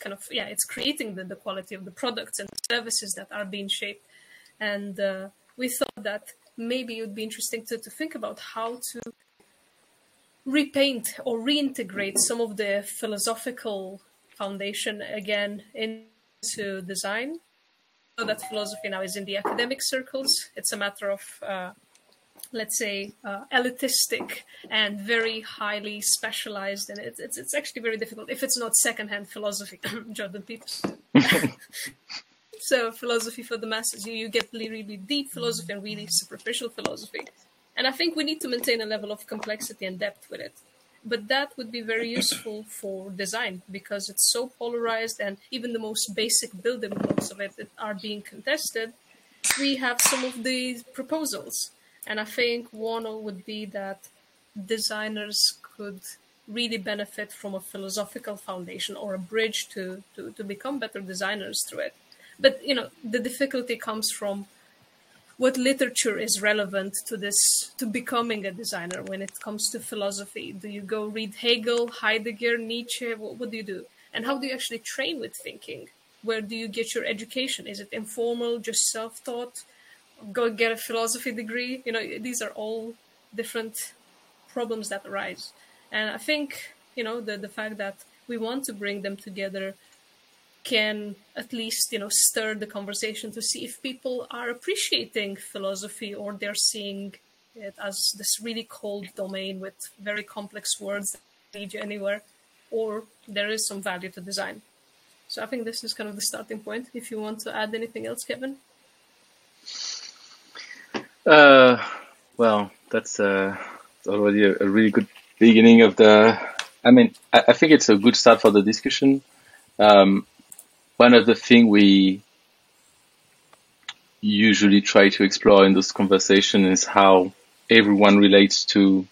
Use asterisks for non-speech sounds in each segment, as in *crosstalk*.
kind of yeah it's creating the, the quality of the products and services that are being shaped. And uh, we thought that maybe it would be interesting to, to think about how to repaint or reintegrate some of the philosophical foundation again into design. So that philosophy now is in the academic circles. It's a matter of uh, let's say uh, elitistic and very highly specialized and it, it's, it's actually very difficult if it's not secondhand philosophy *coughs* jordan peterson *laughs* so philosophy for the masses you, you get really, really deep philosophy and really superficial philosophy and I think we need to maintain a level of complexity and depth with it. But that would be very useful for design because it's so polarized and even the most basic building blocks of it are being contested. We have some of these proposals. And I think one would be that designers could really benefit from a philosophical foundation or a bridge to, to, to become better designers through it. But you know, the difficulty comes from what literature is relevant to this to becoming a designer when it comes to philosophy. Do you go read hegel heidegger nietzsche? What, what do you do? And how do you actually train with thinking? Where do you get your education? Is it informal just self-taught go get a philosophy degree you know these are all different problems that arise. And i think you know the, the fact that we want to bring them together can at least you know stir the conversation to see if people are appreciating philosophy or they're seeing it as this really cold domain with very complex words that lead you anywhere or there is some value to design. So i think this is kind of the starting point. If you want to add anything else kevin uh, well that's uh, already a, a, really good beginning of the i mean I, I, think it's a good start for the discussion. Um, one of the things we usually try to explore in this conversation is how everyone relates to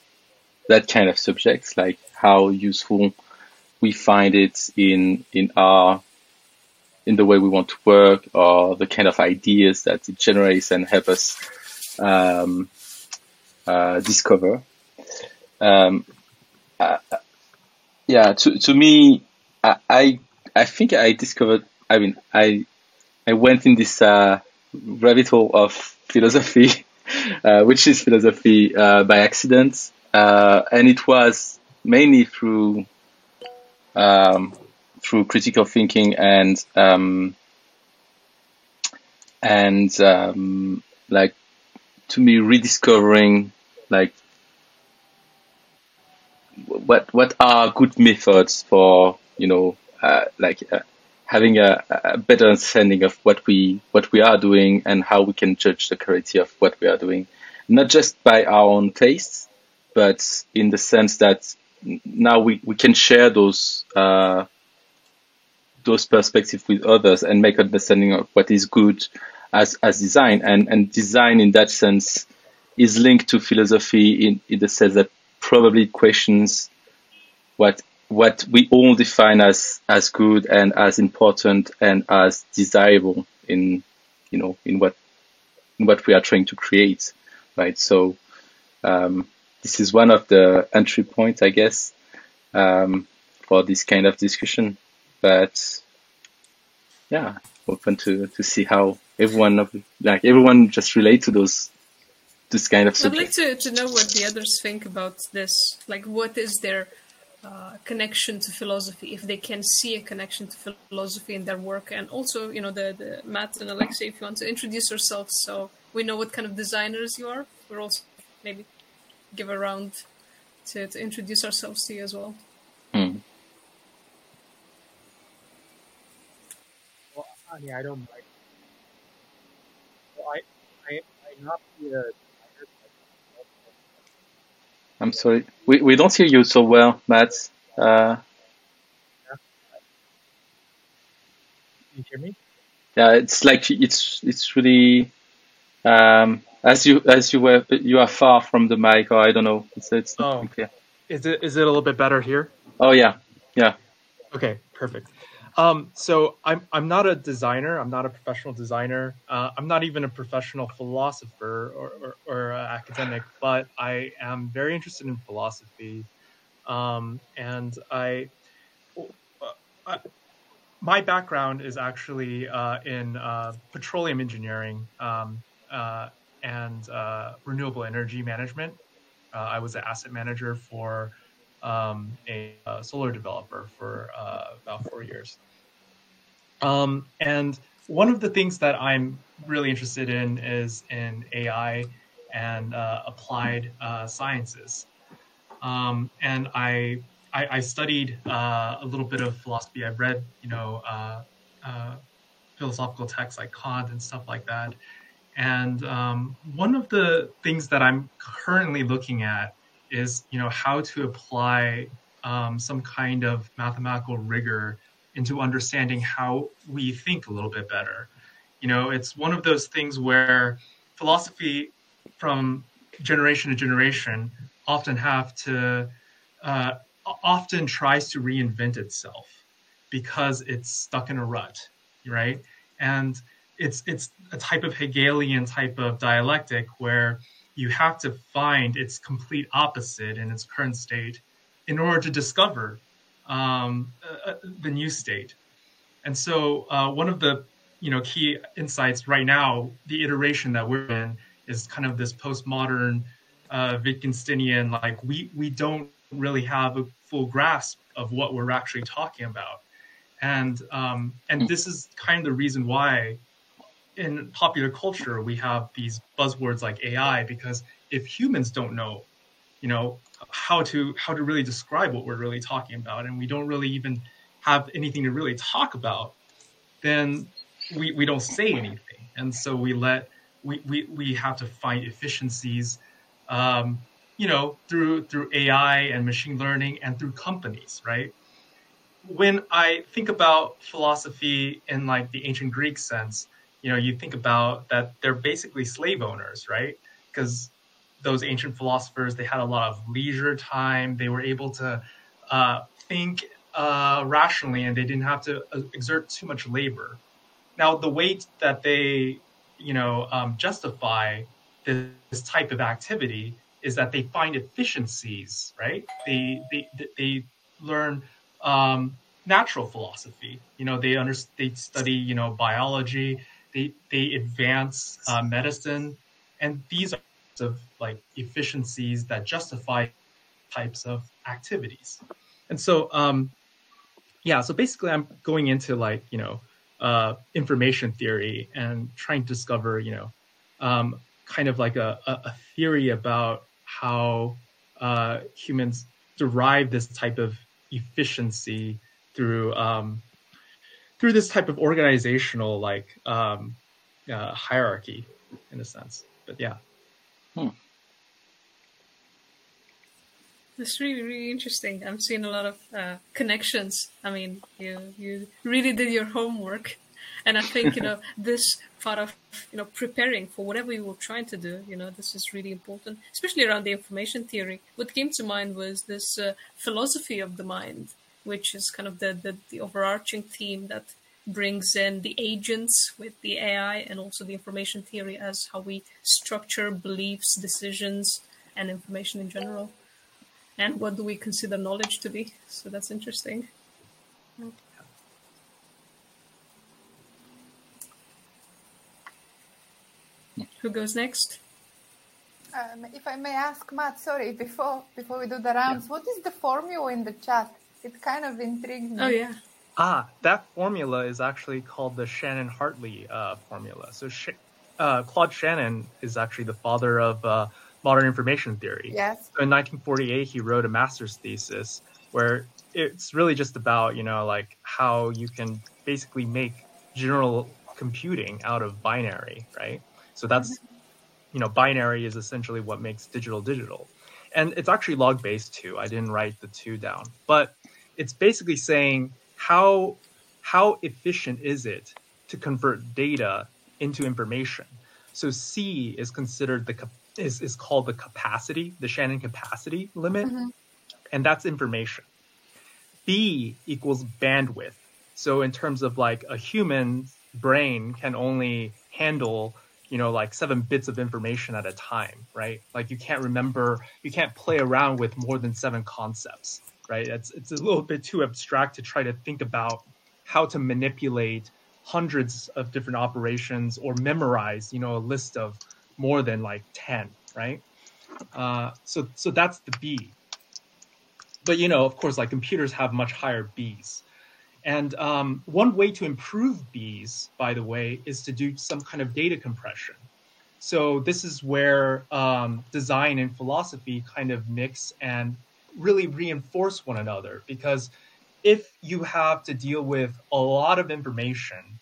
that kind of subjects, like how useful we find it in in our in the way we want to work or the kind of ideas that it generates and help us um, uh, discover. Um, uh, yeah, to to me, I I think I discovered I mean, I I went in this uh, rabbit hole of *laughs* philosophy, uh, which is philosophy uh, by accident, uh, and it was mainly through um, through critical thinking and um, and um, like to me rediscovering like what what are good methods for you know uh, like uh, having a, a, better understanding of what we what we are doing and how we can judge the quality of what we are doing, not just by our own tastes, but in the sense that now we, we can share those uh, those perspectives with others and make understanding of what is good as as design. And and design in that sense is linked to philosophy in, in the sense that probably questions what what we all define as as good and as important and as desirable in you know in what in what we are trying to create right? So um, this is one of the entry points i guess um, for this kind of discussion. But yeah open to to see how everyone of like everyone just relate to those this kind of subject. I'd like to, to know what the others think about this. Like, what is their uh, connection to philosophy, if they can see a connection to philosophy in their work, and also, you know, the, the Matt and Alexei, if you want to introduce yourselves, so we know what kind of designers you are. We're also maybe give a round to, to introduce ourselves to you as well. Hmm. Well, I don't like. Well, I, I, I'm not the I'm sorry. We, we don't hear you so well, Matt. Uh, Can you hear me? yeah, it's like it's it's really um, as you as you were you are far from the mic, or I don't know. It's it's not Oh. clear. Is it is it a little bit better here? Oh yeah, yeah. Okay, perfect. Um, so I'm I'm not a designer. I'm not a professional designer. Uh, I'm not even a professional philosopher or, or, or uh, academic, but I am very interested in philosophy, um, and I, uh, I my background is actually uh, in uh, petroleum engineering um, uh, and uh, renewable energy management. Uh, I was an asset manager for um, a, a, solar developer for about four years. Um, and one of the things that I'm really interested in is in AI and applied sciences. Um, and I I, I studied uh, a little bit of philosophy. I've read, you know, uh, uh, philosophical texts like Kant and stuff like that. And um, one of the things that I'm currently looking at is, you know, how to apply um, some kind of mathematical rigor into understanding how we think a little bit better. You know, it's one of those things where philosophy from generation to generation often have to uh, often tries to reinvent itself because it's stuck in a rut, right? And it's it's a type of Hegelian type of dialectic where you have to find its complete opposite in its current state in order to discover um, uh, uh, the new state. And so uh, one of the you know key insights right now, the iteration that we're in, is kind of this postmodern uh, Wittgensteinian like we we don't really have a full grasp of what we're actually talking about. And um, and this is kind of the reason why in popular culture we have these buzzwords like AI because if humans don't know, you know, how to how to really describe what we're really talking about, and we don't really even have anything to really talk about, then we, we don't say anything. And so we let we, we, we have to find efficiencies um, you know, through through AI and machine learning and through companies, right? When I think about philosophy in like the ancient Greek sense, you know, you think about that they're basically slave owners, right? Because those ancient philosophers, they had a lot of leisure time. They were able to uh, think uh, rationally, and they didn't have to uh, exert too much labor. Now, the weight that they, you know, um, justify this, this type of activity is that they find efficiencies, right? They they they learn um, natural philosophy. You know, they under they study you know biology. They they advance uh, medicine, and these are of like efficiencies that justify types of activities. And so, um, yeah, so basically, I'm going into like you know uh, information theory and trying to discover you know um, kind of like a, a theory about how uh, humans derive this type of efficiency through um, through this type of organizational like um, uh, hierarchy in a sense. But yeah. Hmm. It's really, really interesting. I'm seeing a lot of uh, connections. I mean, you you really did your homework, and I think you know *laughs* this part of you know preparing for whatever you were trying to do you know this is really important especially around the information theory what came to mind was this uh, philosophy of the mind which is kind of the, the, the overarching theme that brings in the agents with the ai and also the information theory as how we structure beliefs decisions and information in general and what do we consider knowledge to be so that's interesting Who goes next? Um, if I may ask, Matt, sorry, before before we do the rounds, yeah. what is the formula in the chat? It kind of intrigued me. Oh yeah. Ah, that formula is actually called the Shannon-Hartley uh, formula. So Sh- uh, Claude Shannon is actually the father of uh, modern information theory. Yes. So in 1948, he wrote a master's thesis where it's really just about you know like how you can basically make general computing out of binary, right? So that's, you know, binary is essentially what makes digital digital. And it's actually log based too. I didn't write the two down, but it's basically saying how how efficient is it to convert data into information. So C is considered the is is called the capacity, the Shannon capacity limit, mm-hmm. and that's information. B equals bandwidth. So in terms of like a human brain can only handle you know like seven bits of information at a time right like you can't remember you can't play around with more than seven concepts right it's it's a little bit too abstract to try to think about how to manipulate hundreds of different operations or memorize, you know, a list of more than like 10, right? Uh, so, so that's the B. But, you know, of course, like computers have much higher Bs. And um, one way to improve Bs, by the way, is to do some kind of data compression. So this is where um, design and philosophy kind of mix and really reinforce one another because if you have to deal with a lot of information,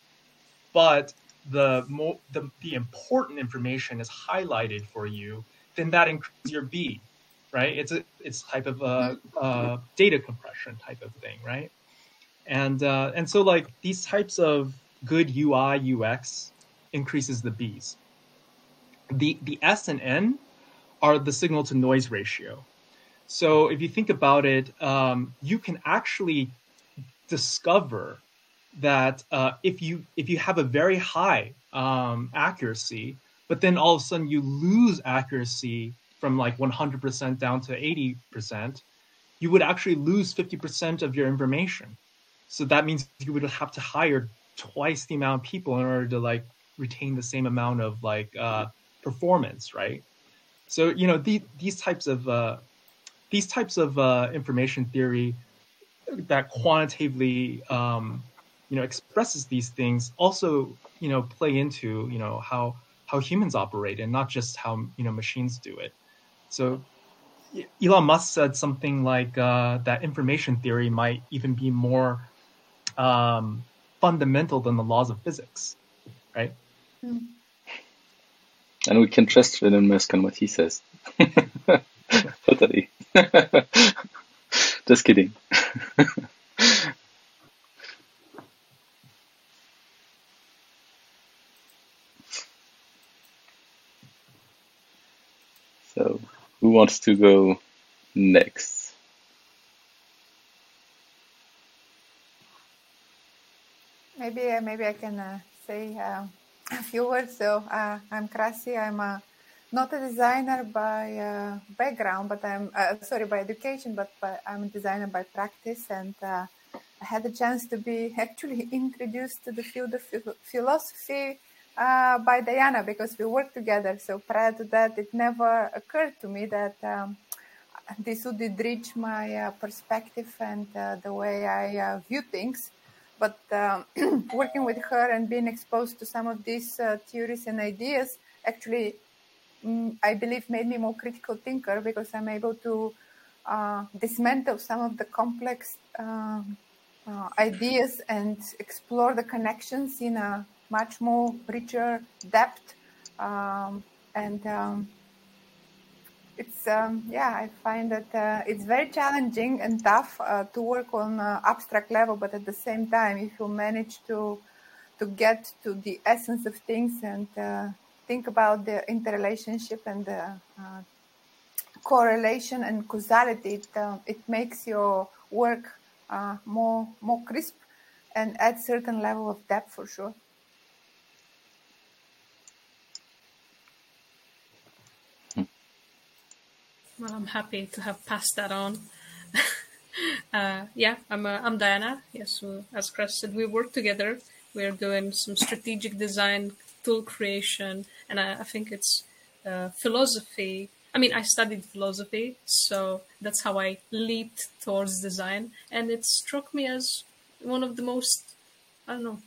but the more the, the important information is highlighted for you, then that increases your B, right? It's a it's type of a, a data compression type of thing, right? And uh, and so like these types of good UI UX increases the B's. The the S and N are the signal to noise ratio. So if you think about it, um, you can actually discover that uh, if you if you have a very high um, accuracy, but then all of a sudden you lose accuracy from like 100% down to 80%, you would actually lose 50% of your information. So that means you would have to hire twice the amount of people in order to like retain the same amount of like uh, performance, right? So you know the, these types of uh, these types of uh, information theory that quantitatively um, you know expresses these things also you know play into you know how how humans operate and not just how you know machines do it. So elon musk said something like uh, that information theory might even be more um, fundamental than the laws of physics right? Mm. and we can trust Elon Musk on what he says. *laughs* Totally *laughs* Just kidding. *laughs* so, who wants to go next? Maybe, maybe I can uh, say uh, *laughs* a few words. So, uh, I'm Krasi. I'm a not a designer by uh, background, but I'm uh, sorry by education, but I'm a designer by practice, and uh, I had the chance to be *laughs* actually introduced to the field of philosophy uh, by Diana because we worked together. So prior to that, it never occurred to me that um, this would enrich my uh, perspective and uh, the way I view things. But um, *clears throat* working with her and being exposed to some of these theories and ideas actually I believe made me more critical thinker because I'm able to uh, dismantle some of the complex uh, uh, ideas and explore the connections in a much more richer depth. Um, and um, it's um, yeah, I find that uh, it's very challenging and tough uh, to work on abstract level, but at the same time, if you manage to to get to the essence of things and uh, think about the interrelationship and the uh, correlation and causality, it, uh, it makes your work uh, more more crisp and adds certain level of depth for sure. Well, I'm happy to have passed that on. *laughs* uh, yeah, I'm uh, I'm Diana. Yes, as Chris said, we work together. We're doing some strategic design tool creation, and I, I think it's uh, philosophy. I mean, I studied philosophy, so that's how I leaped towards design, and it struck me as one of the most, I don't know,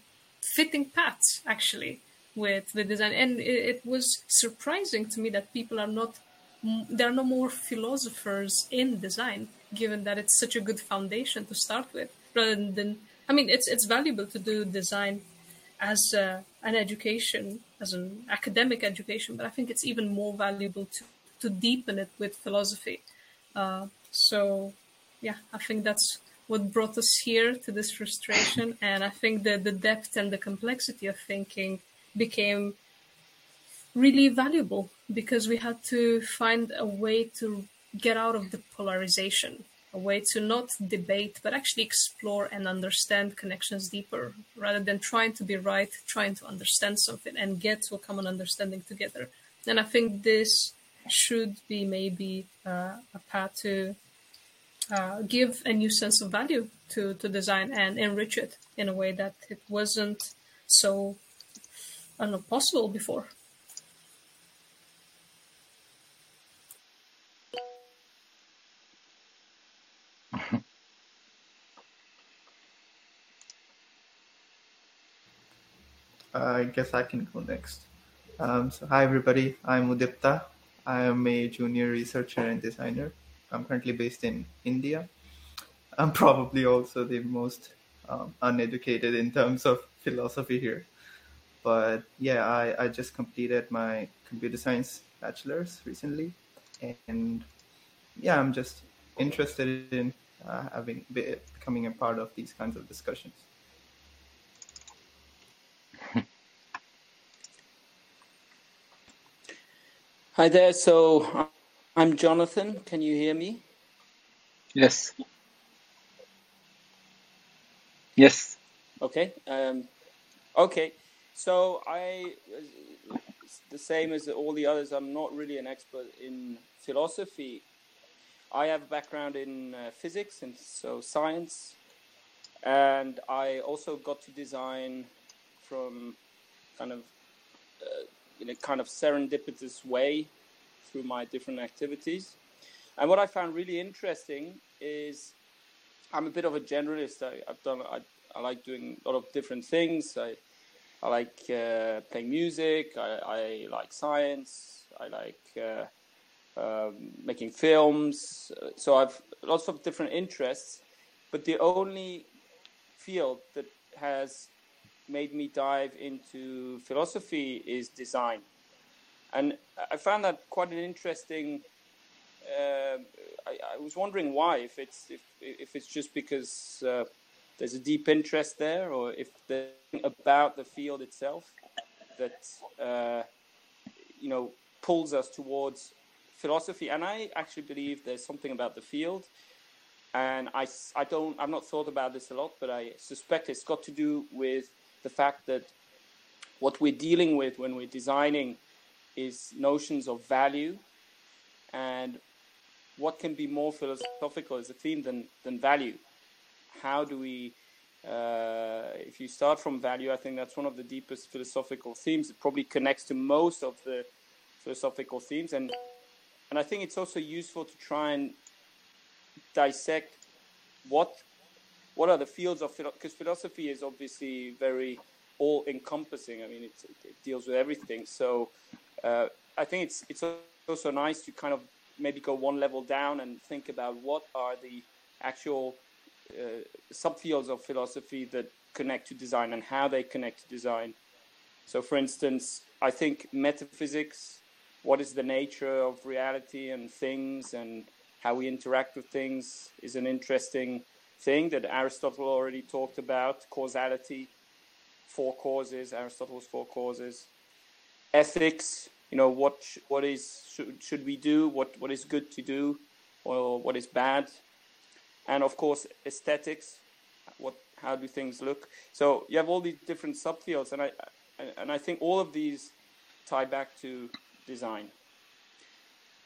fitting paths actually with the design, and it, it was surprising to me that people are not there are no more philosophers in design, given that it's such a good foundation to start with. Rather than, I mean, it's it's valuable to do design as an education, as an academic education, but I think it's even more valuable to, to deepen it with philosophy. Uh, so, yeah, I think that's what brought us here to this frustration. And I think that the depth and the complexity of thinking became really valuable because we had to find a way to get out of the polarization a way to not debate, but actually explore and understand connections deeper, rather than trying to be right, trying to understand something and get to a common understanding together. And I think this should be maybe uh, a path to uh, give a new sense of value to, to design and enrich it in a way that it wasn't so I don't know, possible before. I guess I can go next. Um, so, hi everybody, I'm Udipta. I am a junior researcher and designer. I'm currently based in India. I'm probably also the most um, uneducated in terms of philosophy here. But yeah, I, I just completed my computer science bachelor's recently. And yeah, I'm just interested in uh, having becoming a part of these kinds of discussions. Hi there. So I'm Jonathan. Can you hear me? Yes. Yes. Okay. Um, okay. So I, the same as all the others, I'm not really an expert in philosophy. I have a background in uh, physics and so science, and I also got to design from kind of uh, in a kind of serendipitous way through my different activities. And what I found really interesting is I'm a bit of a generalist. I, have done I, I like doing a lot of different things. I I like uh, playing music. I, I, like science. I like uh, um, making films. So I've lots of different interests. But the only field that has made me dive into philosophy is design. And I found that quite an interesting. Uh, I, I, was wondering why, if it's if if it's just because uh, there's a deep interest there, or if there's about the field itself that uh, you know pulls us towards philosophy. And I actually believe there's something about the field and I, I don't I've not thought about this a lot, but I suspect it's got to do with the fact that what we're dealing with when we're designing is notions of value and what can be more philosophical as a theme than, than value. How do we uh, if you start from value i think that's one of the deepest philosophical themes. It probably connects to most of the philosophical themes and and i think it's also useful to try and dissect what what are the fields of because philosophy is obviously very all encompassing. I mean, it, it, deals with everything. So uh, I think it's it's also nice to kind of maybe go one level down and think about what are the actual uh, subfields of philosophy that connect to design and how they connect to design. So, for instance, I think metaphysics, what is the nature of reality and things, and how we interact with things, is an interesting thing that Aristotle already talked about causality, four causes, Aristotle's four causes. Ethics, you know, what what is should, should we do? What what is good to do, or what is bad? And of course, aesthetics. What how do things look? So you have all these different subfields, and I and I think all of these tie back to design.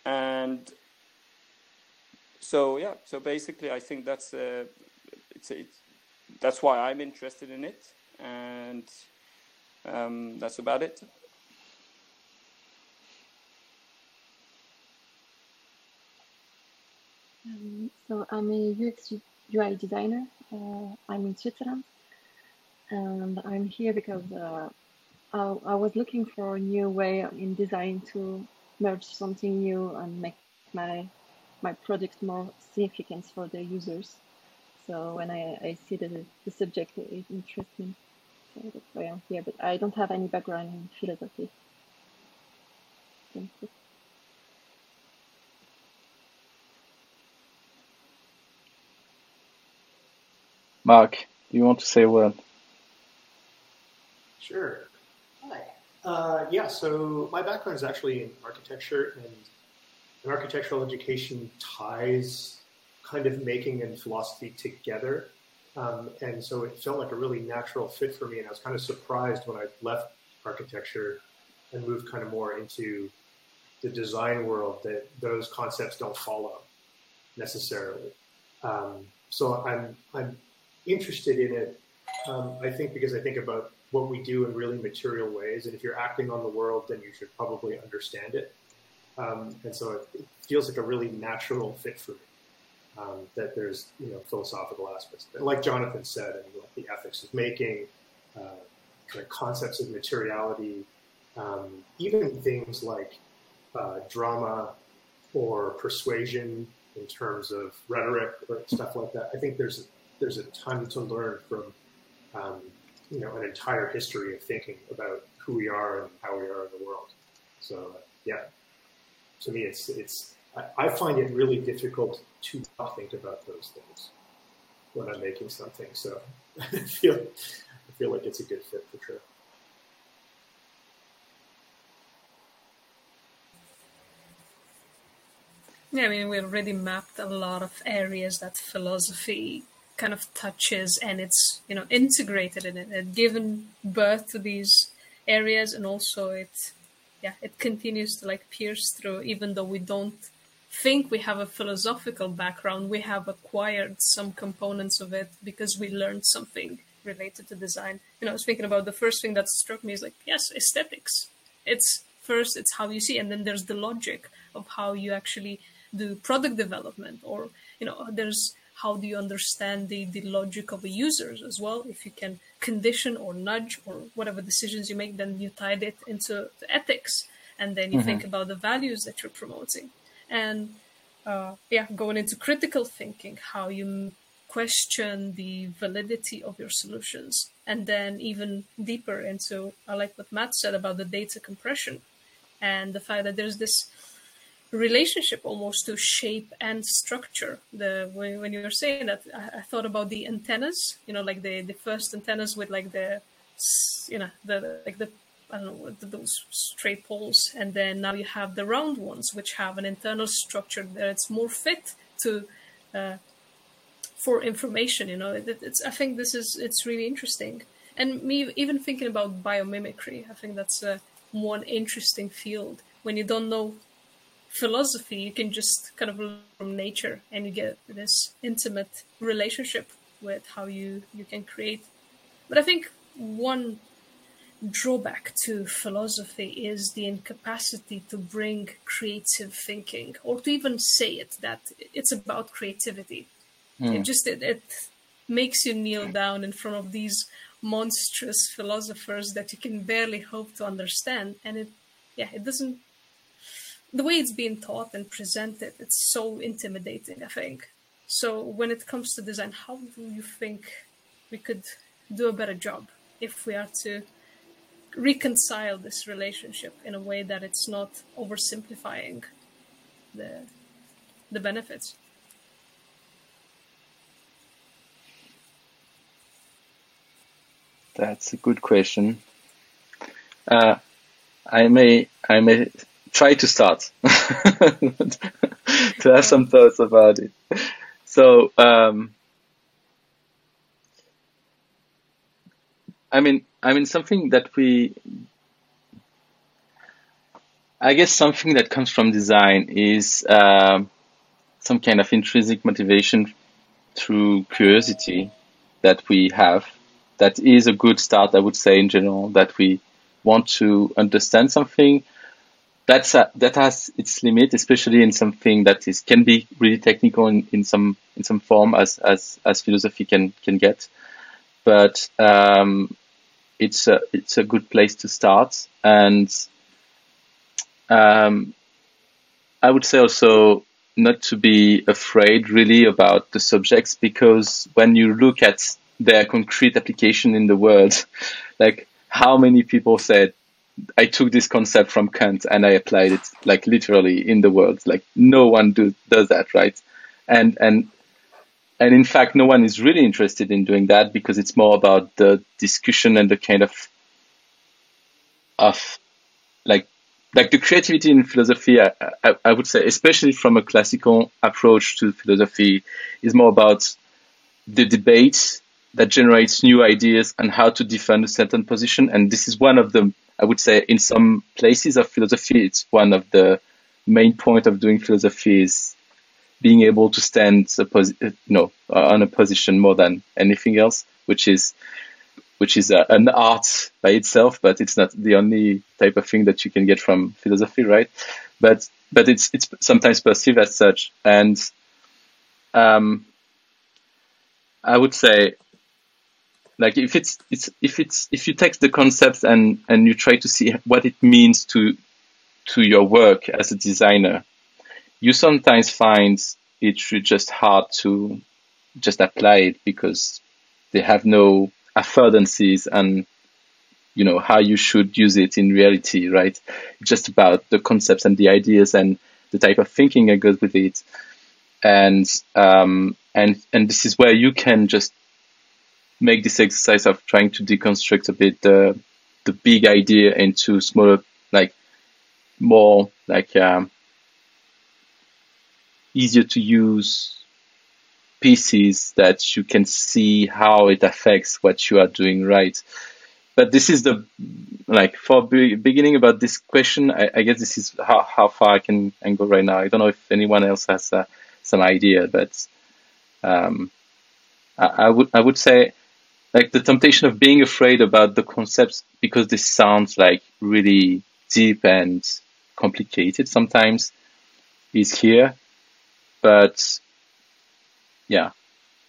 And so yeah, so basically, I think that's uh, it's, it's that's why I'm interested in it, and um, that's about it. Um, so I'm a UX UI designer. Uh, I'm in Switzerland, and I'm here because uh, I, I, was looking for a new way in design to merge something new and make my my product more significant for the users. So when I, I see that the subject is interesting, so that's why I'm here. But I don't have any background in philosophy. Thank you. Mark, do you want to say a word? Sure. Hi. Uh, yeah, so my background is actually in architecture, and, and architectural education ties kind of making and philosophy together. Um, and so it felt like a really natural fit for me. And I was kind of surprised when I left architecture and moved kind of more into the design world that those concepts don't follow necessarily. Um, so I'm, I'm interested in it, um, I think because I think about what we do in really material ways, and if you're acting on the world, then you should probably understand it. Um, and so it, it, feels like a really natural fit for me. Um, that there's you know philosophical aspects, and like Jonathan said, I mean, like the ethics of making, uh, kind of concepts of materiality, um, even things like uh, drama or persuasion in terms of rhetoric or stuff like that. I think there's there's a ton to learn from um, you know an entire history of thinking about who we are and how we are in the world. So uh, yeah, to me, it's it's I, find it really difficult to not think about those things when I'm making something. So *laughs* I feel I feel like it's a good fit for sure. Yeah, I mean, we already mapped a lot of areas that philosophy kind of touches and it's, you know, integrated in it. It given birth to these areas and also it, yeah, it continues to like pierce through, even though we don't think we have a philosophical background, we have acquired some components of it because we learned something related to design. You know, I was thinking about the first thing that struck me is like, yes, aesthetics. It's first, it's how you see, and then there's the logic of how you actually do product development or you know there's how do you understand the, the logic of a user as well if you can condition or nudge or whatever decisions you make then you tie it into the ethics and then you mm-hmm. think about the values that you're promoting and uh, yeah going into critical thinking how you question the validity of your solutions and then even deeper into i like what matt said about the data compression and the fact that there's this relationship almost to shape and structure. The when, when you were saying that, I, I, thought about the antennas. You know, like the the first antennas with like the, you know, the like the I don't know those straight poles, and then now you have the round ones, which have an internal structure that it's more fit to. Uh, for information, you know, it, it's. I think this is it's really interesting, and me even thinking about biomimicry. I think that's a one interesting field when you don't know philosophy, you can just kind of learn from nature and you get this intimate relationship with how you, you can create. But I think one drawback to philosophy is the incapacity to bring creative thinking or to even say it that it's about creativity. Mm. It just it, it makes you kneel down in front of these monstrous philosophers that you can barely hope to understand and it yeah it doesn't the way it's being taught and presented, it's so intimidating, I think. So when it comes to design, how do you think we could do a better job if we are to reconcile this relationship in a way that it's not oversimplifying the the benefits? That's a good question. Uh, I may I may try to start *laughs* to have some thoughts about it. So, um, I mean, I mean something that we, I guess something that comes from design is um, some kind of intrinsic motivation through curiosity that we have. That is a good start, I would say, in general. That we want to understand something that's a, that has its limit, especially in something that is can be really technical in, in some in some form as as as philosophy can can get. But um, it's a it's a good place to start, and um, I would say also not to be afraid really about the subjects because when you look at their concrete application in the world, *laughs* like how many people said I took this concept from Kant and I applied it like literally in the world. Like no one do, does that, right? And and and in fact, no one is really interested in doing that because it's more about the discussion and the kind of of like like the creativity in philosophy. I, I, I would say, especially from a classical approach to philosophy, is more about the debate that generates new ideas and how to defend a certain position. And this is one of the I would say in some places of philosophy, it's one of the main point of doing philosophy is being able to stand posi- you uh, know uh, on a position more than anything else, which is which is a, an art by itself, but it's not the only type of thing that you can get from philosophy, right? But but it's it's sometimes perceived as such, and um, I would say like if it's it's if it's if you take the concepts and and you try to see what it means to to your work as a designer you sometimes find it just hard to just apply it because they have no affordances and you know how you should use it in reality right? Just about the concepts and the ideas and the type of thinking that goes with it. And um, and and this is where you can just make this exercise of trying to deconstruct a bit the the big idea into smaller like more like um, easier to use pieces that you can see how it affects what you are doing right. But this is the like for be, beginning about this question I, I, guess this is how, how far i can, go right now. I don't know if anyone else has uh, some idea but um, I, I, would i would say like the temptation of being afraid about the concepts because this sounds like really deep and complicated sometimes is here. But yeah.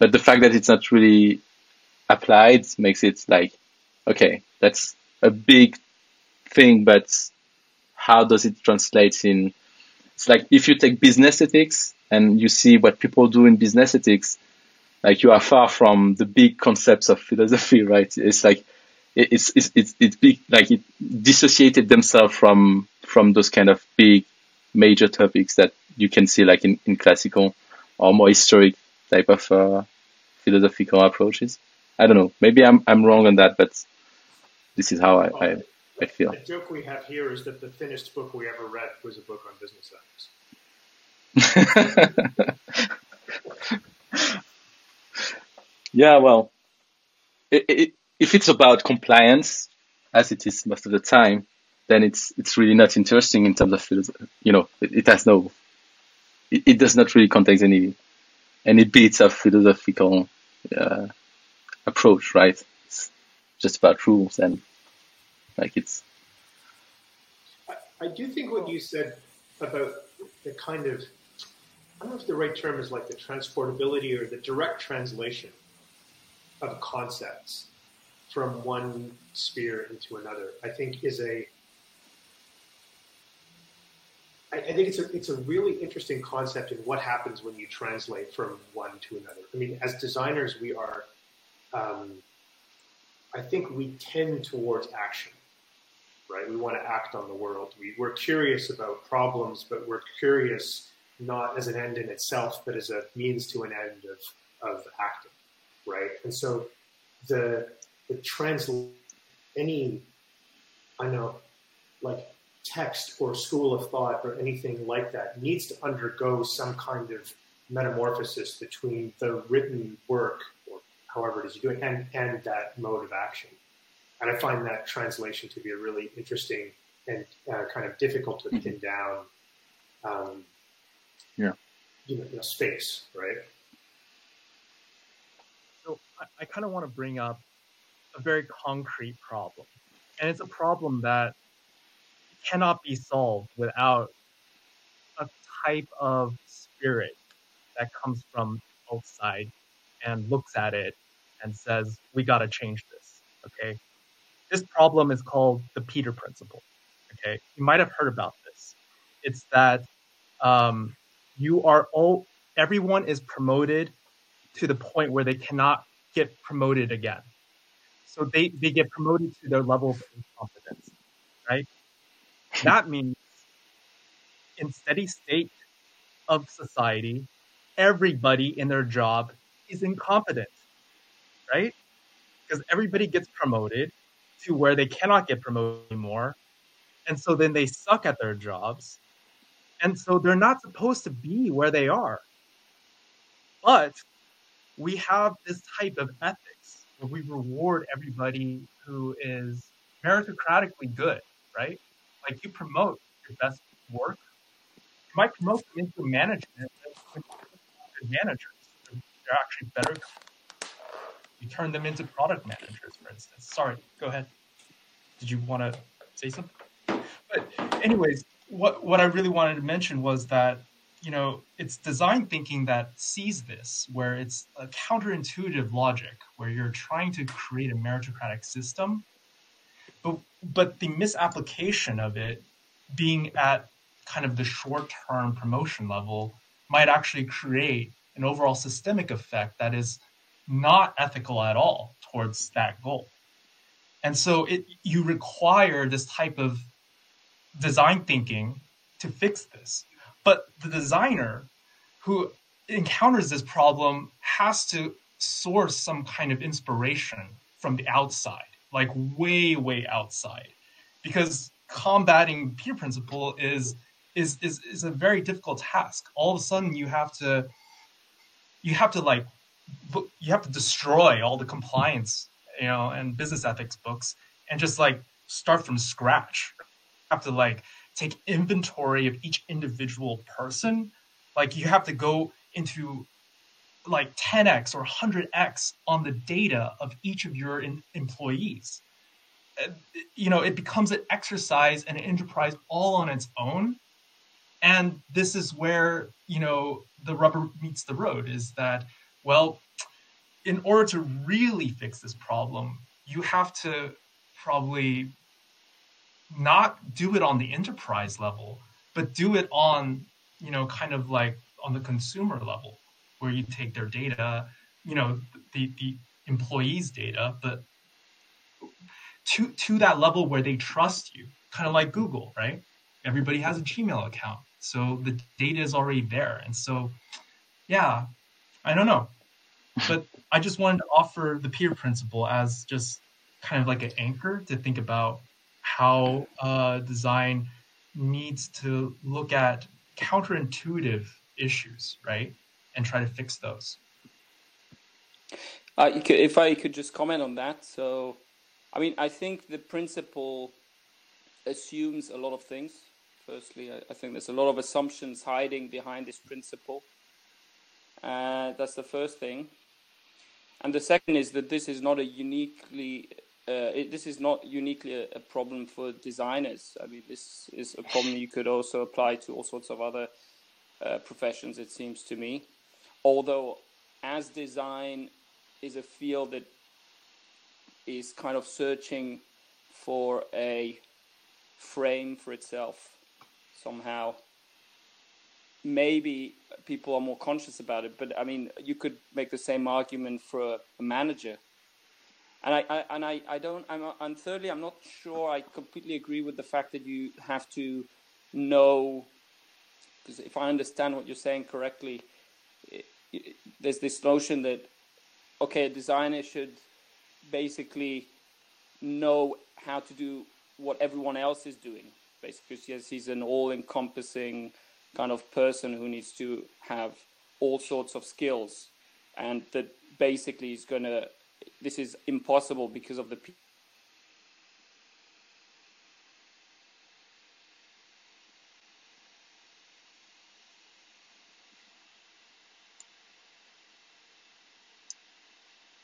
But the fact that it's not really applied makes it like okay that's a big thing but how does it translate in it's like if you take business ethics and you see what people do in business ethics like you are far from the big concepts of philosophy right it's like it's it's it's, it's big like it dissociated themselves from from those kind of big major topics that you can see like in, in classical or more historic type of uh, philosophical approaches. I don't know. Maybe I'm I'm wrong on that, but this is how I, I, I feel. The joke we have here is that the thinnest book we ever read was a book on business ethics. *laughs* yeah, well, it, it, if it's about compliance, as it is most of the time, then it's it's really not interesting in terms of you know it, it has no it, it, does not really contain any any bits of philosophical uh, approach right? It's just about rules and like it's I, I do think what you said about the kind of I don't know if the right term is like the transportability or the direct translation of concepts from one sphere into another, I think is a I, I think it's a it's a really interesting concept in what happens when you translate from one to another. I mean, as designers, we are, um, I think we tend towards action, right? We want to act on the world. We, we're curious about problems, but we're curious not as an end in itself, but as a means to an end of, of acting, right? And so the the translate any I know like text or school of thought or anything like that needs to undergo some kind of metamorphosis between the written work or however it is you're doing and, and that mode of action. And I find that translation to be a really interesting and uh, kind of difficult to pin down um, yeah. you know, you know, space, right? I, I kind of want to bring up a very concrete problem. And it's a problem that cannot be solved without a type of spirit that comes from outside and looks at it and says, we got to change this. Okay. This problem is called the Peter principle. Okay. You might have heard about this. It's that um, you are all, everyone is promoted to the point where they cannot get promoted again. So they, they get promoted to their level of incompetence, right? That *laughs* means in steady state of society, everybody in their job is incompetent, right? Because everybody gets promoted to where they cannot get promoted anymore. And so then they suck at their jobs. And so they're not supposed to be where they are. But we have this type of ethics where we reward everybody who is meritocratically good, right? Like you promote your best work, you might promote them into management good managers. They're actually better. You turn them into product managers, for instance. Sorry, go ahead. Did you want to say something? But anyways, what what I really wanted to mention was that you know it's design thinking that sees this, where it's a counterintuitive logic, where you're trying to create a meritocratic system, but but the misapplication of it being at kind of the short term promotion level might actually create an overall systemic effect that is not ethical at all towards that goal. And so it you require this type of design thinking to fix this. But the designer who encounters this problem has to source some kind of inspiration from the outside, like way, way outside. Because combating Peter principle is is is, is a very difficult task. All of a sudden you have to you have to like you have to destroy all the compliance, you know, and business ethics books and just like start from scratch. You have to like take inventory of each individual person. Like you have to go into like 10x or 100x on the data of each of your in- employees. Uh, you know, it becomes an exercise and an enterprise all on its own. And this is where, you know, the rubber meets the road is that, well, in order to really fix this problem, you have to probably not do it on the enterprise level, but do it on, you know, kind of like on the consumer level, where you take their data, you know, the, the employees' data, but to to that level where they trust you, kind of like Google, right? Everybody has a Gmail account, so the data is already there, and so, yeah, I don't know, but I just wanted to offer the Peter principle as just kind of like an anchor to think about how uh, design needs to look at counterintuitive issues, right, and try to fix those. Uh, if I could just comment on that, so I mean, I think the principle assumes a lot of things. Firstly, I, think there's a lot of assumptions hiding behind this principle. Uh, that's the first thing. And the second is that this is not a uniquely uh, it, this is not uniquely a, a, problem for designers. I mean, this is a problem you could also apply to all sorts of other uh, professions, it seems to me. Although, as design is a field that is kind of searching for a frame for itself somehow, maybe people are more conscious about it. But I mean, you could make the same argument for a manager and I, I and I, I don't I'm and thirdly I'm not sure I completely agree with the fact that you have to know because if I understand what you're saying correctly it, it, there's this notion that okay a designer should basically know how to do what everyone else is doing. Basically yes he's an all-encompassing kind of person who needs to have all sorts of skills and that basically is going to this is impossible because of the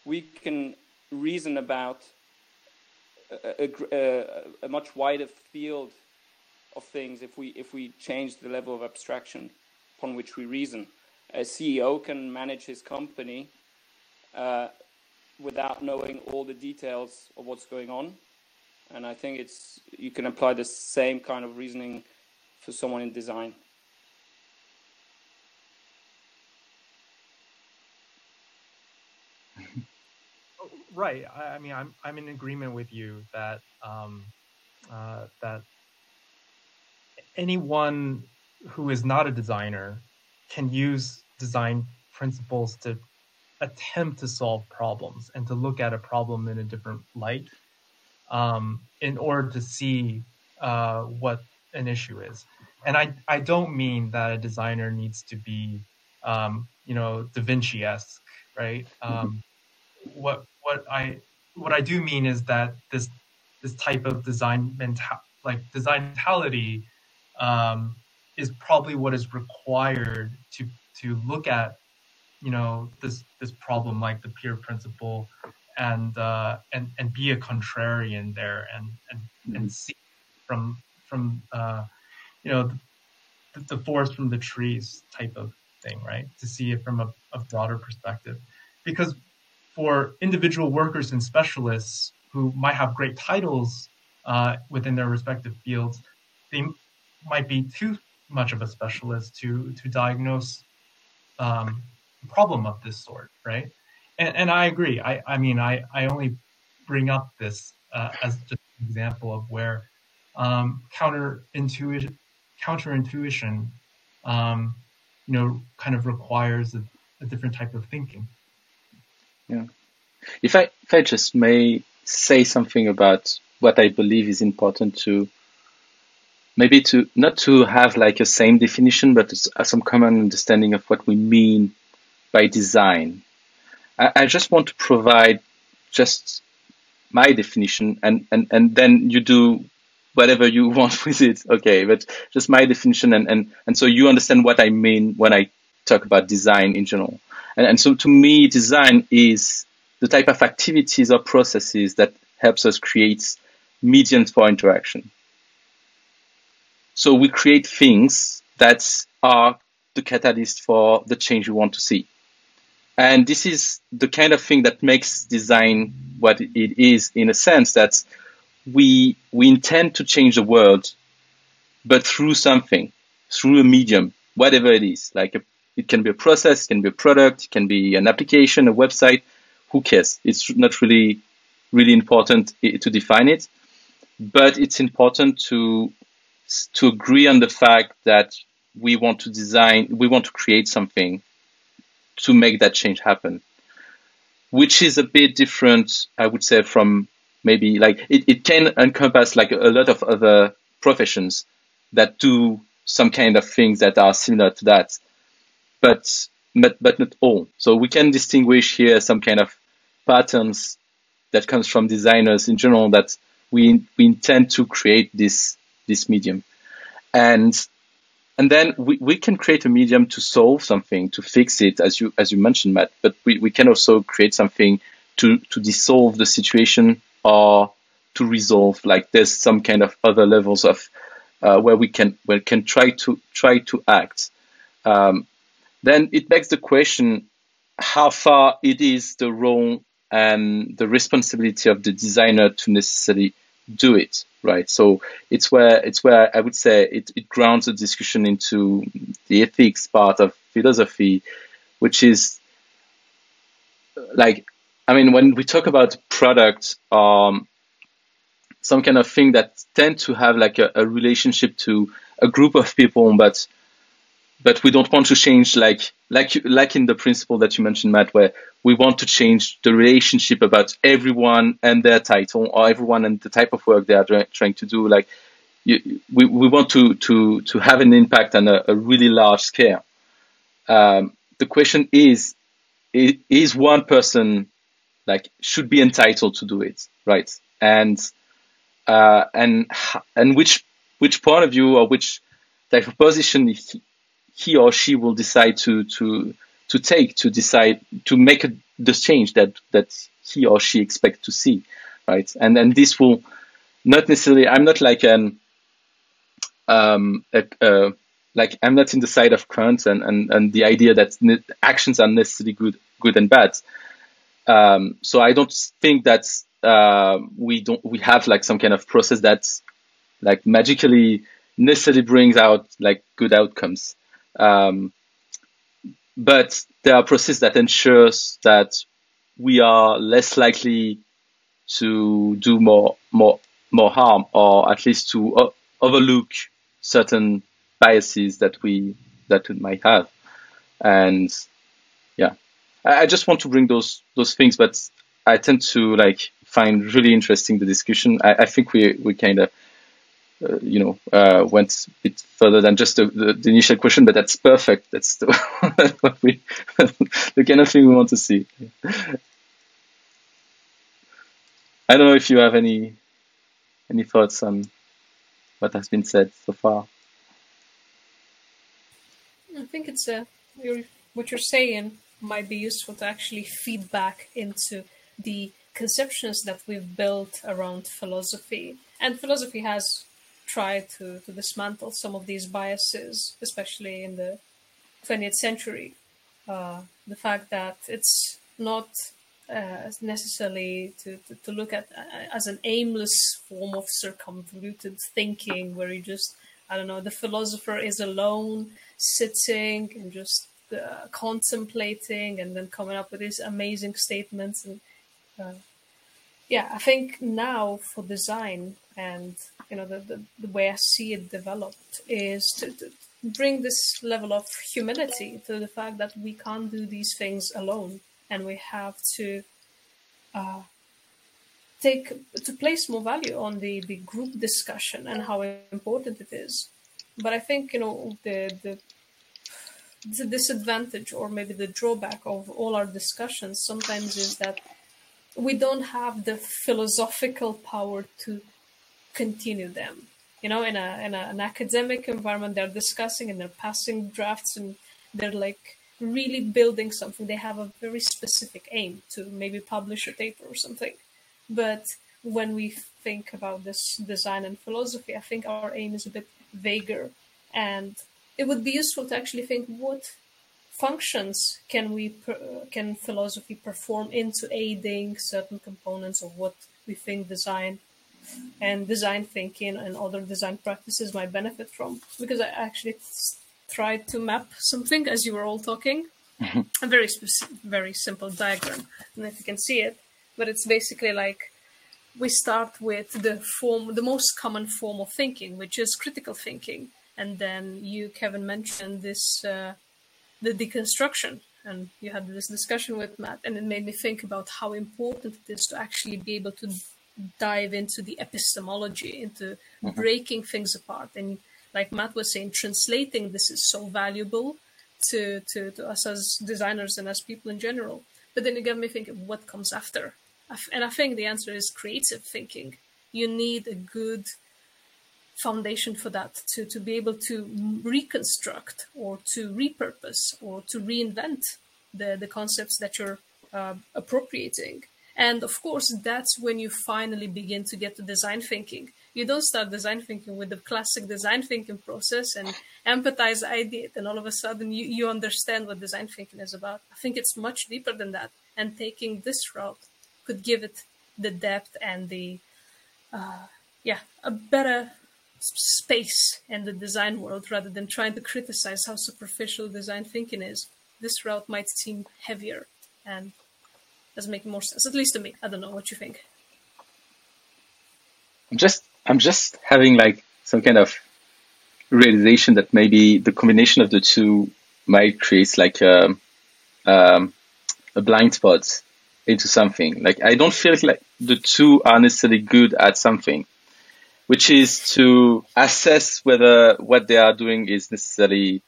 we can reason about a, a, a, much wider field of things if we if we change the level of abstraction upon which we reason. A CEO can manage his company uh, without knowing all the details of what's going on. And I think it's you can apply the same kind of reasoning for someone in design. *laughs* right. I, I, mean, I'm I'm in agreement with you that um, uh, that anyone who is not a designer can use design principles to attempt to solve problems and to look at a problem in a different light um, in order to see uh, what an issue is. And I, I don't mean that a designer needs to be, um, you know, Da Vinci-esque, right? Mm-hmm. Um, what what I what I do mean is that this this type of design mental like design mentality um, is probably what is required to to look at you know this this problem like the Peter principle and uh, and and be a contrarian there and and mm-hmm. and see from from uh, you know the, the forest from the trees type of thing right to see it from a, a broader perspective because for individual workers and specialists who might have great titles uh, within their respective fields, they might be too much of a specialist to to diagnose um, problem of this sort, right? And, and I agree. I, I mean, I, I only bring up this uh, as just an example of where um, counter intuition, counter intuition, um, you know, kind of requires a, a different type of thinking. Yeah. If I if I just may say something about what I believe is important to maybe to not to have like a same definition, but some common understanding of what we mean by design. I, I just want to provide just my definition and, and, and then you do whatever you *laughs* want with it. Okay. But just my definition. And, and, and so you understand what I mean when I talk about design in general. And, and so to me, design is the type of activities or processes that helps us create mediums for interaction. So we create things that are the catalyst for the change we want to see. And this is the kind of thing that makes design what it is in a sense that we, we intend to change the world, but through something, through a medium, whatever it is, like a it can be a process, it can be a product, it can be an application, a website. Who cares? It's not really, really important to define it, but it's important to to agree on the fact that we want to design, we want to create something to make that change happen, which is a bit different, I would say, from maybe like it, it can encompass like a lot of other professions that do some kind of things that are similar to that but but but not all. So we can distinguish here some kind of patterns that comes from designers in general that we we intend to create this this medium, and and then we, we can create a medium to solve something to fix it as you as you mentioned Matt. But we, we can also create something to to dissolve the situation or to resolve like there's some kind of other levels of uh, where we can where we can try to try to act. Um, then it begs the question how far it is the role and the responsibility of the designer to necessarily do it right? So it's where it's where i would say it, it grounds the discussion into the ethics part of philosophy which is like i mean when we talk about product um some kind of thing that tend to have like a, a relationship to a group of people but but we don't want to change like like like in the principle that you mentioned, Matt, where we want to change the relationship about everyone and their title or everyone and the type of work they are trying to do. Like you, we we want to to to have an impact on a, a really large scale. Um, the question is, is one person like should be entitled to do it, right? And uh, and and which which point of view or which type of position or she will decide to to to take to decide to make a, the change that that he or she expect to see, right? And then this will not necessarily. I'm not like an um a, uh, like I'm not in the side of Kant and and, and the idea that actions are necessarily good good and bad. Um, so I don't think that uh, we don't we have like some kind of process that like magically necessarily brings out like good outcomes. Um, but there are processes that ensures that we are less likely to do more more more harm or at least to uh, overlook certain biases that we that we might have. And yeah. I, I, just want to bring those those things but i tend to like find really interesting the discussion. I, I think we we kind of uh, you know, uh, went a bit further than just the, the, the, initial question, but that's perfect. That's the, *laughs* what we, *laughs* the kind of thing we want to see. I don't know if you have any any thoughts on what has been said so far. I think it's a you're, what you're saying might be useful to actually feed back into the conceptions that we've built around philosophy. And philosophy has tried to, to dismantle some of these biases, especially in the 20th century. Uh, the fact that it's not uh, necessarily to, to, to, look at uh, as an aimless form of circumvoluted thinking where you just i don't know the philosopher is alone sitting and just uh, contemplating and then coming up with these amazing statements and uh, yeah i think now for design and you know the, the, the way i see it developed is to, to bring this level of humility to the fact that we can't do these things alone. And we have to uh, take to place more value on the the group discussion and how important it is. But i think you know the the the disadvantage or maybe the drawback of all our discussions sometimes is that we don't have the philosophical power to continue them. You know in a in a, an academic environment they're discussing and they're passing drafts and they're like really building something. They have a very specific aim to maybe publish a paper or something. But when we think about this design and philosophy i think our aim is a bit vaguer. And it would be useful to actually think what functions can we can philosophy perform into aiding certain components of what we think design and design thinking and other design practices might benefit from. Because I actually tried to map something as you were all talking, mm-hmm. a very specific, very simple diagram, and if you can see it, but it's basically like we start with the form, the most common form of thinking, which is critical thinking, and then you, Kevin, mentioned this uh, the deconstruction and you had this discussion with Matt, and it made me think about how important it is to actually be able to dive into the epistemology, into mm-hmm. breaking things apart. And like Matt was saying, translating this is so valuable to, to, to us as designers and as people in general. But then it got me thinking, what comes after? And I think the answer is creative thinking. You need a good foundation for that to, to be able to reconstruct or to repurpose or to reinvent the, the concepts that you're uh, appropriating. And of course, that's when you finally begin to get to design thinking. You don't start design thinking with the classic design thinking process and empathize, ideate, and all of a sudden you, you understand what design thinking is about. I think it's much deeper than that. And taking this route could give it the depth and the, uh, yeah, a better space in the design world rather than trying to criticize how superficial design thinking is. This route might seem heavier and doesn't make more sense, at least to me. I don't know what you think. I'm just I'm just having like some kind of realization that maybe the combination of the two might create like a, um, a blind spot into something. Like I don't feel like the two are necessarily good at something, which is to assess whether what they are doing is necessarily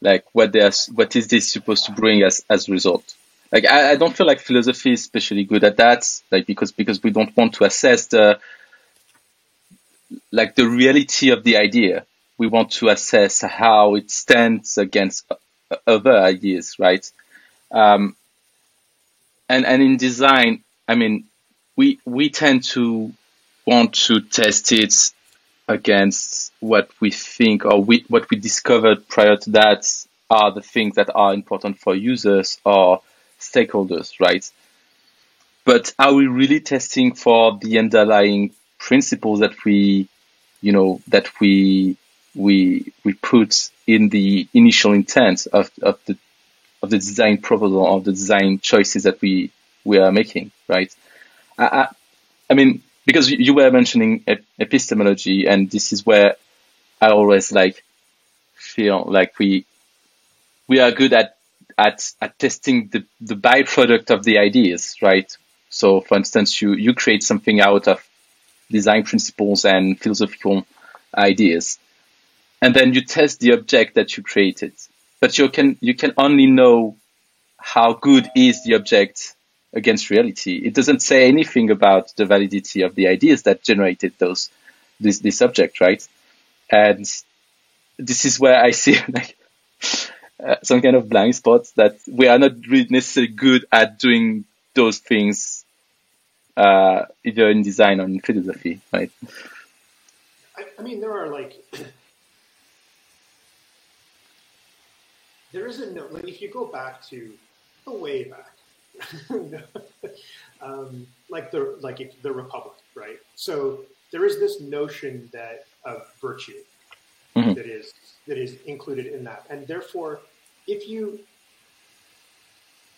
like what they are, what is this supposed to bring as as a result like I, I don't feel like philosophy is especially good at that like because because we don't want to assess the like the reality of the idea. We want to assess how it stands against other ideas right? Um, and and in design i mean we we tend to want to test it against what we think or we, what we discovered prior to that are the things that are important for users or stakeholders, right? But are we really testing for the underlying principles that we, you know, that we we we put in the initial intent of, of the of the design proposal of the design choices that we we are making, right? I, I, I mean, because you were mentioning epistemology, and this is where I always like feel like we we are good at at, at testing the, the byproduct of the ideas, right? So for instance, you, you create something out of design principles and philosophical ideas. And then you test the object that you created. But you can, you can only know how good is the object against reality. It doesn't say anything about the validity of the ideas that generated those, this, this object, right? And this is where I see *laughs* like, uh, some kind of blind spots that we are not really necessarily good at doing those things, uh, either in design or in philosophy, right? I, I mean, there are like, there is a note, like if you go back to, the way back, *laughs* um, like the, like the Republic, right? So there is this notion that of virtue mm-hmm. that is, that is included in that. And therefore, if you,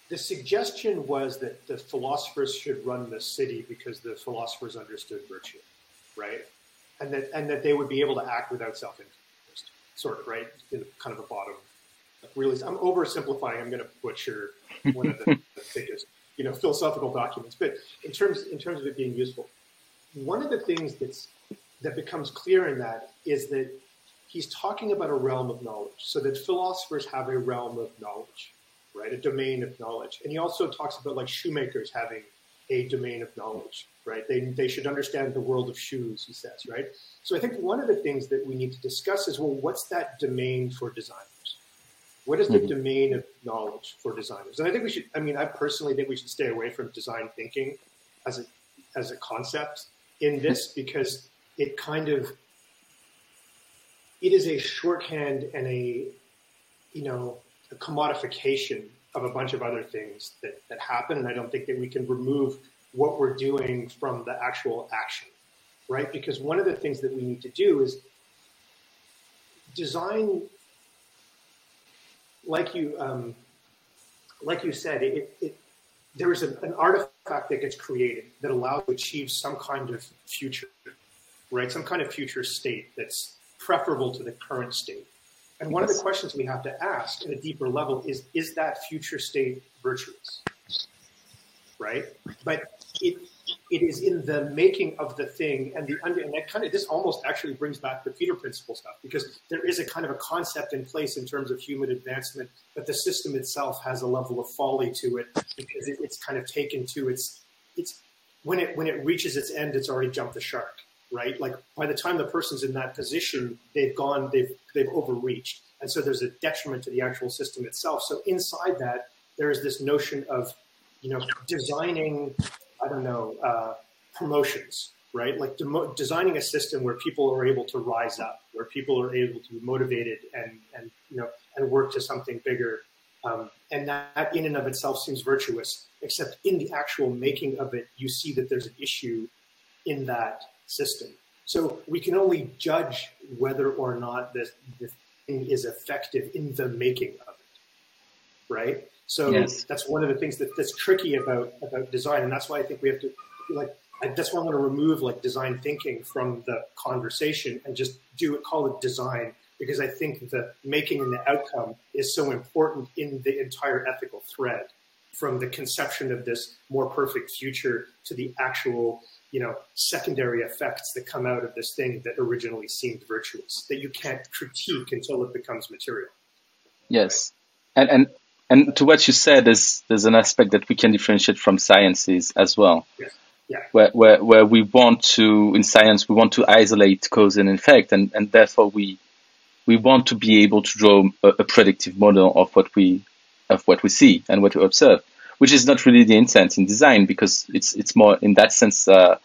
the suggestion was that the philosophers should run the city because the philosophers understood virtue, right? and that and that they would be able to act without self interest, sort of right in kind of a bottom. Really, I'm oversimplifying. I'm going to butcher one of the, the *laughs* biggest, you know, philosophical documents. But in terms in terms of it being useful, one of the things that's that becomes clear in that is that he's talking about a realm of knowledge. So that philosophers have a realm of knowledge, right? A domain of knowledge. And he also talks about like shoemakers having a domain of knowledge right? They, they should understand the world of shoes, he says, right? So I think one of the things that we need to discuss is, well, what's that domain for designers? What is the mm-hmm. domain of knowledge for designers? And I think we should, I mean, I personally think we should stay away from design thinking as a, as a concept in this because it kind of, it is a shorthand and a, you know, a commodification of a bunch of other things that, that happen. And I don't think that we can remove what we're doing from the actual action, right? Because one of the things that we need to do is design, like you, um, like you said, it, it there is an, an artifact that gets created that allows to achieve some kind of future, right? Some kind of future state that's preferable to the current state. And one yes. of the questions we have to ask at a deeper level is, is that future state virtuous? Right? But it it is in the making of the thing and the under and that kind of this almost actually brings back the Peter principle stuff because there is a kind of a concept in place in terms of human advancement, but the system itself has a level of folly to it because it, it's kind of taken to its it's when it when it reaches its end, it's already jumped the shark, right? Like by the time the person's in that position, they've gone, they've they've overreached, and so there's a detriment to the actual system itself. So inside that, there is this notion of you know designing I don't know, uh, promotions, right? Like designing a system where people are able to rise up, where people are able to be motivated and, and you know, and work to something bigger. Um, and that in and of itself seems virtuous, except in the actual making of it, you see that there's an issue in that system. So we can only judge whether or not this, this thing is effective in the making of it, right? So yes. that's one of the things that, that's tricky about about design, and that's why I think we have to like. I, that's why I want to remove like design thinking from the conversation and just do it, call it design, because I think the making and the outcome is so important in the entire ethical thread, from the conception of this more perfect future to the actual you know secondary effects that come out of this thing that originally seemed virtuous that you can't critique until it becomes material. Yes, and and and to what you said, there's there's an aspect that we can differentiate from sciences as well. Yeah. Yeah. Where, where where we want to in science we want to isolate cause and effect and, and therefore we we want to be able to draw a, a predictive model of what we of what we see and what we observe, which is not really the intent in design because it's it's more in that sense. Uh,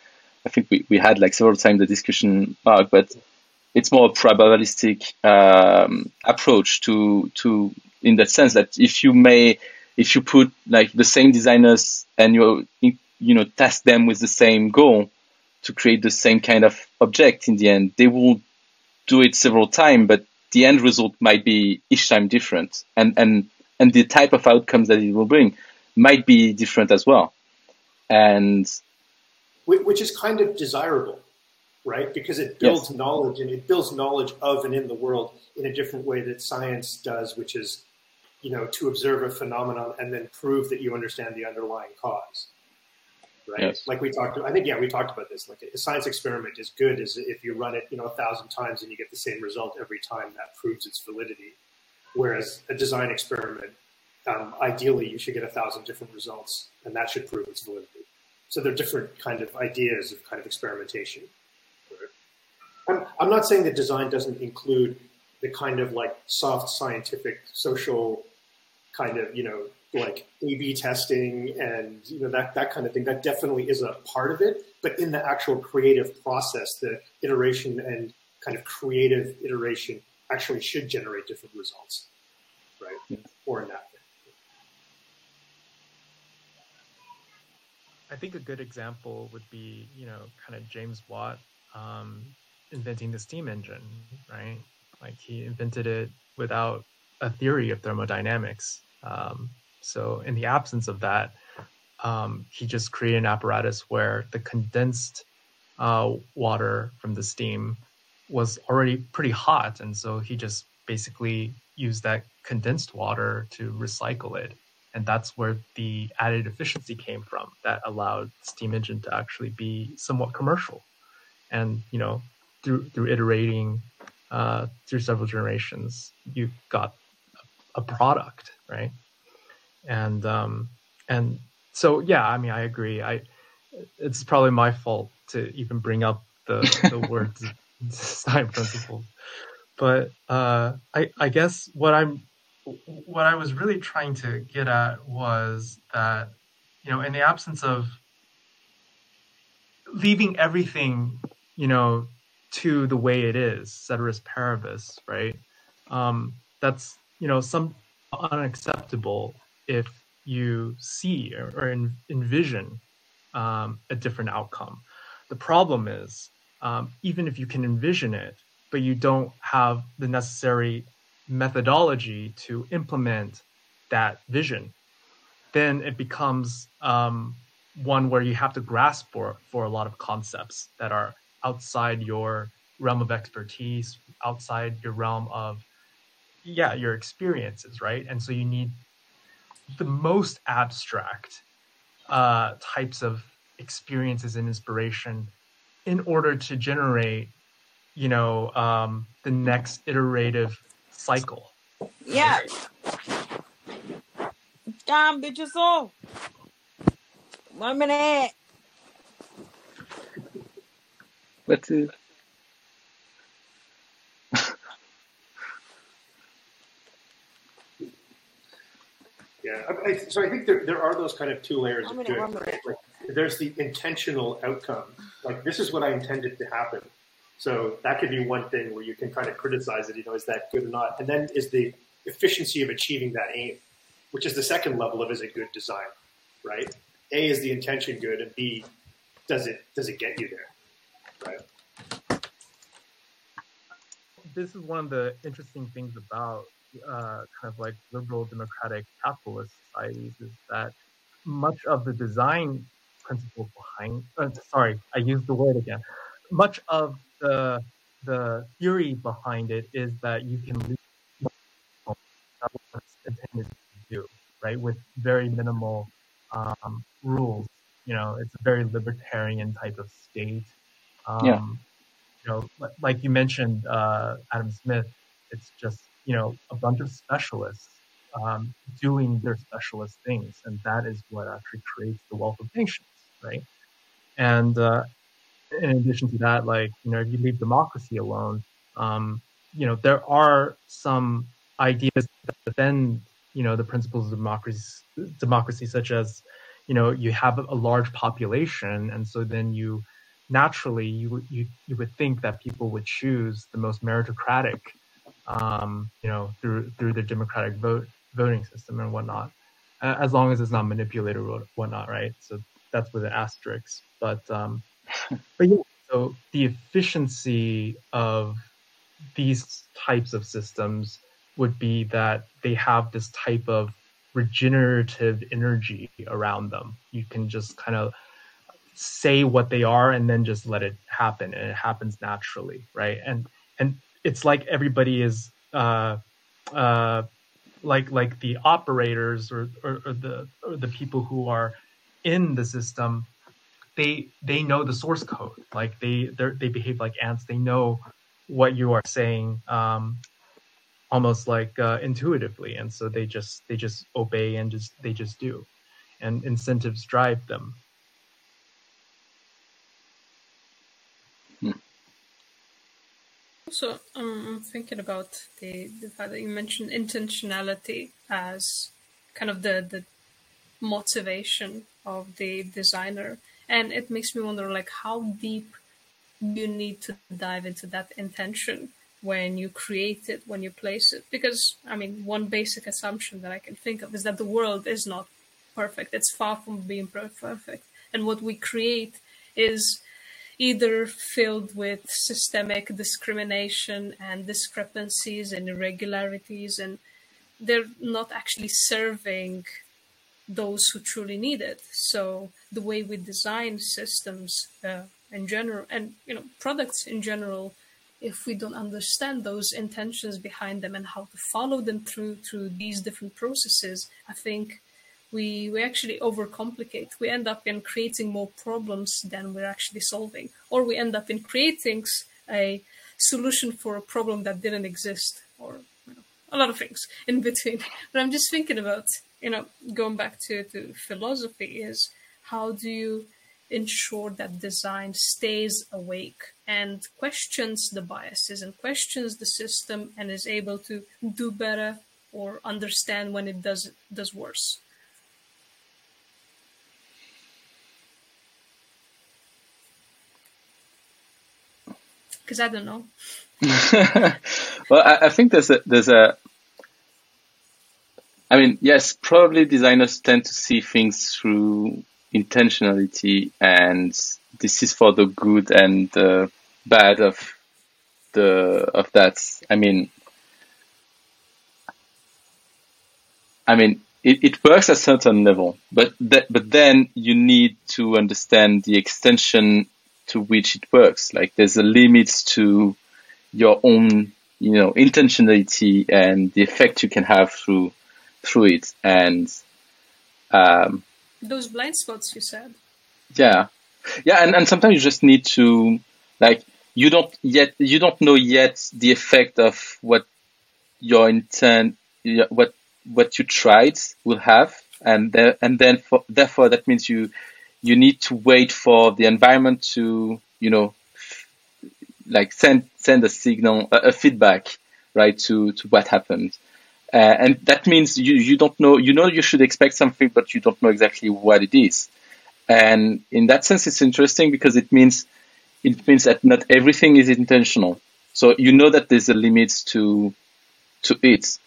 I think we, we had like several times the discussion, Mark, but it's more a probabilistic um, approach to to in that sense that if you may, if you put like the same designers and you you know test them with the same goal to create the same kind of object in the end, they will do it several times, but the end result might be each time different, and and and the type of outcomes that it will bring might be different as well, and which is kind of desirable, right? Because it builds yes. knowledge and it builds knowledge of and in the world in a different way that science does, which is you know, to observe a phenomenon and then prove that you understand the underlying cause. Right? Yes. Like we talked, I think, yeah, we talked about this. Like a science experiment is good as if you run it, you know, a thousand times and you get the same result every time. That proves its validity. Whereas a design experiment, um, ideally, you should get a thousand different results, and that should prove its validity. So they're different kind of ideas of kind of experimentation. I'm, I'm not saying that design doesn't include the kind of like soft scientific social kind of you know like A/B testing and you know that that kind of thing. That definitely is a part of it. But in the actual creative process, the iteration and kind of creative iteration actually should generate different results, right? Yeah. Or in that. I think a good example would be, you know, kind of James Watt um, inventing the steam engine, right? Like he invented it without a theory of thermodynamics. Um, so in the absence of that, um, he just created an apparatus where the condensed uh, water from the steam was already pretty hot, and so he just basically used that condensed water to recycle it and that's where the added efficiency came from that allowed steam engine to actually be somewhat commercial. And you know through through iterating uh, through several generations you got a product right? And um and so yeah i mean i agree. I it's probably my fault to even bring up the the *laughs* word *laughs* design principles. But uh i i guess what i'm what I was really trying to get at was that, you know, in the absence of leaving everything, you know, to the way it is, ceteris paribus, right? Um, that's, you know, some unacceptable if you see or, or en- envision um, a different outcome. The problem is, um, even if you can envision it, but you don't have the necessary methodology to implement that vision, then it becomes um, one where you have to grasp for, for a lot of concepts that are outside your realm of expertise, outside your realm of, yeah, your experiences, right? And so you need the most abstract uh, types of experiences and inspiration in order to generate, you know, um, the next iterative cycle. Yeah. Damn, bitches all. One minute. Let's see. *laughs* Yeah, I, so I think there, there are those kind of two layers of good. Like, there's the intentional outcome, like this is what I intended to happen, so that could be one thing where you can kind of criticize it, you know, is that good or not? And then is the efficiency of achieving that aim, which is the second level of is it good design, right? A is the intention good, and B, does it does it get you there, right? This is one of the interesting things about uh, kind of like liberal democratic capitalist societies is that much of the design principles behind, uh, sorry, I used the word again. Much of the the theory behind it is that you can intended to do, right? With very minimal um, rules. You know, it's a very libertarian type of state. Um, yeah. You know, like you mentioned, uh, Adam Smith. It's just you know a bunch of specialists um, doing their specialist things, and that is what actually creates the wealth of nations, right? And uh, in addition to that, like, you know, if you leave democracy alone, um, you know, there are some ideas that defend, you know, the principles of democracy, democracy, such as, you know, you have a large population, and so then you naturally you you you would think that people would choose the most meritocratic, um, you know, through through the democratic vote voting system and whatnot, as long as it's not manipulated or whatnot, right? So that's with an asterisk, but um, but yeah, so the efficiency of these types of systems would be that they have this type of regenerative energy around them. You can just kind of say what they are and then just let it happen and it happens naturally, right? And and it's like everybody is uh uh like like the operators or, or, or the or the people who are in the system they they know the source code. Like they they behave like ants. They know what you are saying, um, almost like uh, intuitively, and so they just they just obey and just they just do, and incentives drive them. So um, I'm thinking about the, the fact that you mentioned intentionality as kind of the the motivation of the designer, and it makes me wonder like how deep you need to dive into that intention when you create it, when you place it. Because I mean, one basic assumption that I can think of is that the world is not perfect. It's far from being perfect, and what we create is either filled with systemic discrimination and discrepancies and irregularities, and they're not actually serving those who truly need it. So the way we design systems uh, in general, and you know products in general, if we don't understand those intentions behind them and how to follow them through through these different processes, I think we we actually overcomplicate. We end up in creating more problems than we're actually solving, or we end up in creating a solution for a problem that didn't exist, or you know, a lot of things in between. *laughs* But I'm just thinking about you know going back to to philosophy is how do you ensure that design stays awake and questions the biases and questions the system and is able to do better or understand when it does does worse because I don't know. *laughs* well, I, I, think there's a there's a. I mean, yes, probably designers tend to see things through intentionality, and this is for the good and the bad of the of that. I mean, I mean, it, it works at a certain level, but th- but then you need to understand the extension to which it works. Like there's a limit to your own, you know, intentionality and the effect you can have through through it. And um, those blind spots you said. Yeah, yeah, and, and sometimes you just need to like you don't yet you don't know yet the effect of what your intent what what you tried will have and there, and then for, therefore that means you you need to wait for the environment to, you know, like send send a signal, a, a feedback, right, to to what happened. Uh, and that means you, you don't know, you know, you should expect something, but you don't know exactly what it is. And in that sense, it's interesting because it means, it means that not everything is intentional. So you know that there's a limit to, to it.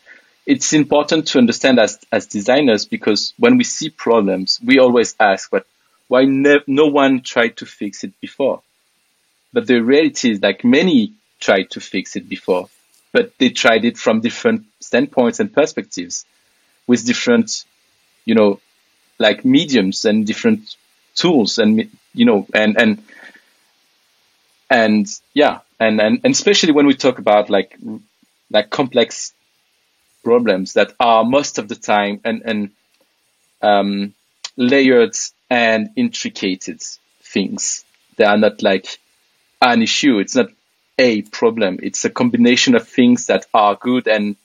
It's important to understand as, as designers because when we see problems, we always ask, what, why no one tried to fix it before. But the reality is like many tried to fix it before, but they tried it from different standpoints and perspectives with different, you know, like mediums and different tools and, you know, and, and, and yeah, and, and, and especially when we talk about like, like complex problems that are most of the time and, and, um, layered and intricated things. They are not like an issue. It's not a problem. It's a combination of things that are good and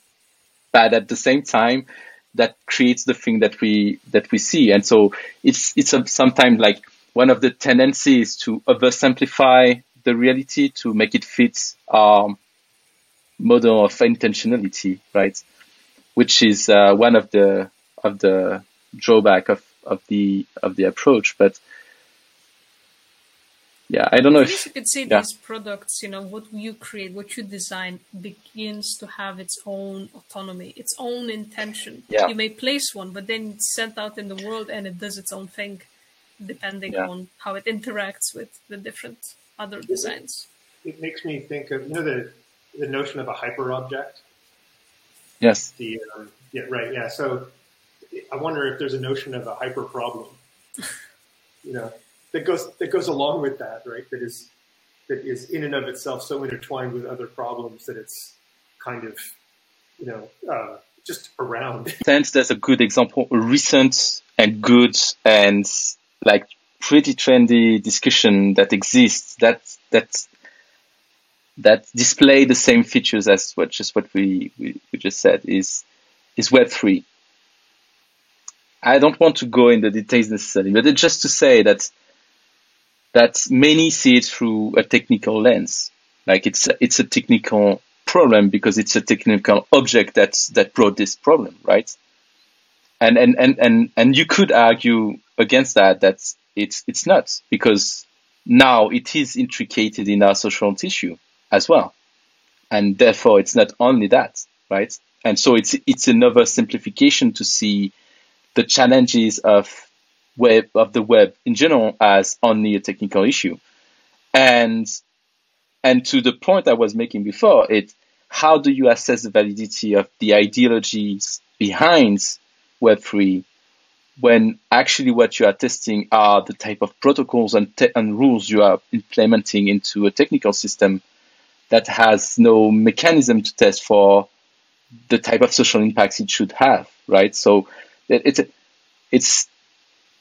bad at the same time that creates the thing that we that we see. And so it's it's a, sometimes like one of the tendencies to oversimplify the reality to make it fit our model of intentionality, right? Which is uh, one of the of the drawback of of the of the approach. But yeah, I don't know if you could say yeah. these products, you know, what you create, what you design, begins to have its own autonomy, its own intention. Yeah. You may place one, but then it's sent out in the world and it does its own thing, depending yeah. on how it interacts with the different other designs. It makes me think of you know the the notion of a hyper object. Yes. The um, yeah right yeah so I wonder if there's a notion of a hyper problem, *laughs* you know, that goes that goes along with that, right? That is that is in and of itself so intertwined with other problems that it's kind of, you know, uh, just around. Since there's a good example, a recent and good and like pretty trendy discussion that exists that that that display the same features as what just what we, we, we just said is is Web three. I don't want to go into the details necessarily, but just to say that that many see it through a technical lens. Like it's it's a technical problem because it's a technical object that's that brought this problem, right? And and and and and you could argue against that that it's it's not because now it is intricated in our social tissue as well, and therefore it's not only that, right? And so it's it's another simplification to see the challenges of web of the web in general as only a technical issue, and and to the point I was making before, it how do you assess the validity of the ideologies behind Web3 when actually what you are testing are the type of protocols and, te- and rules you are implementing into a technical system that has no mechanism to test for the type of social impacts it should have, right? So it, it's it's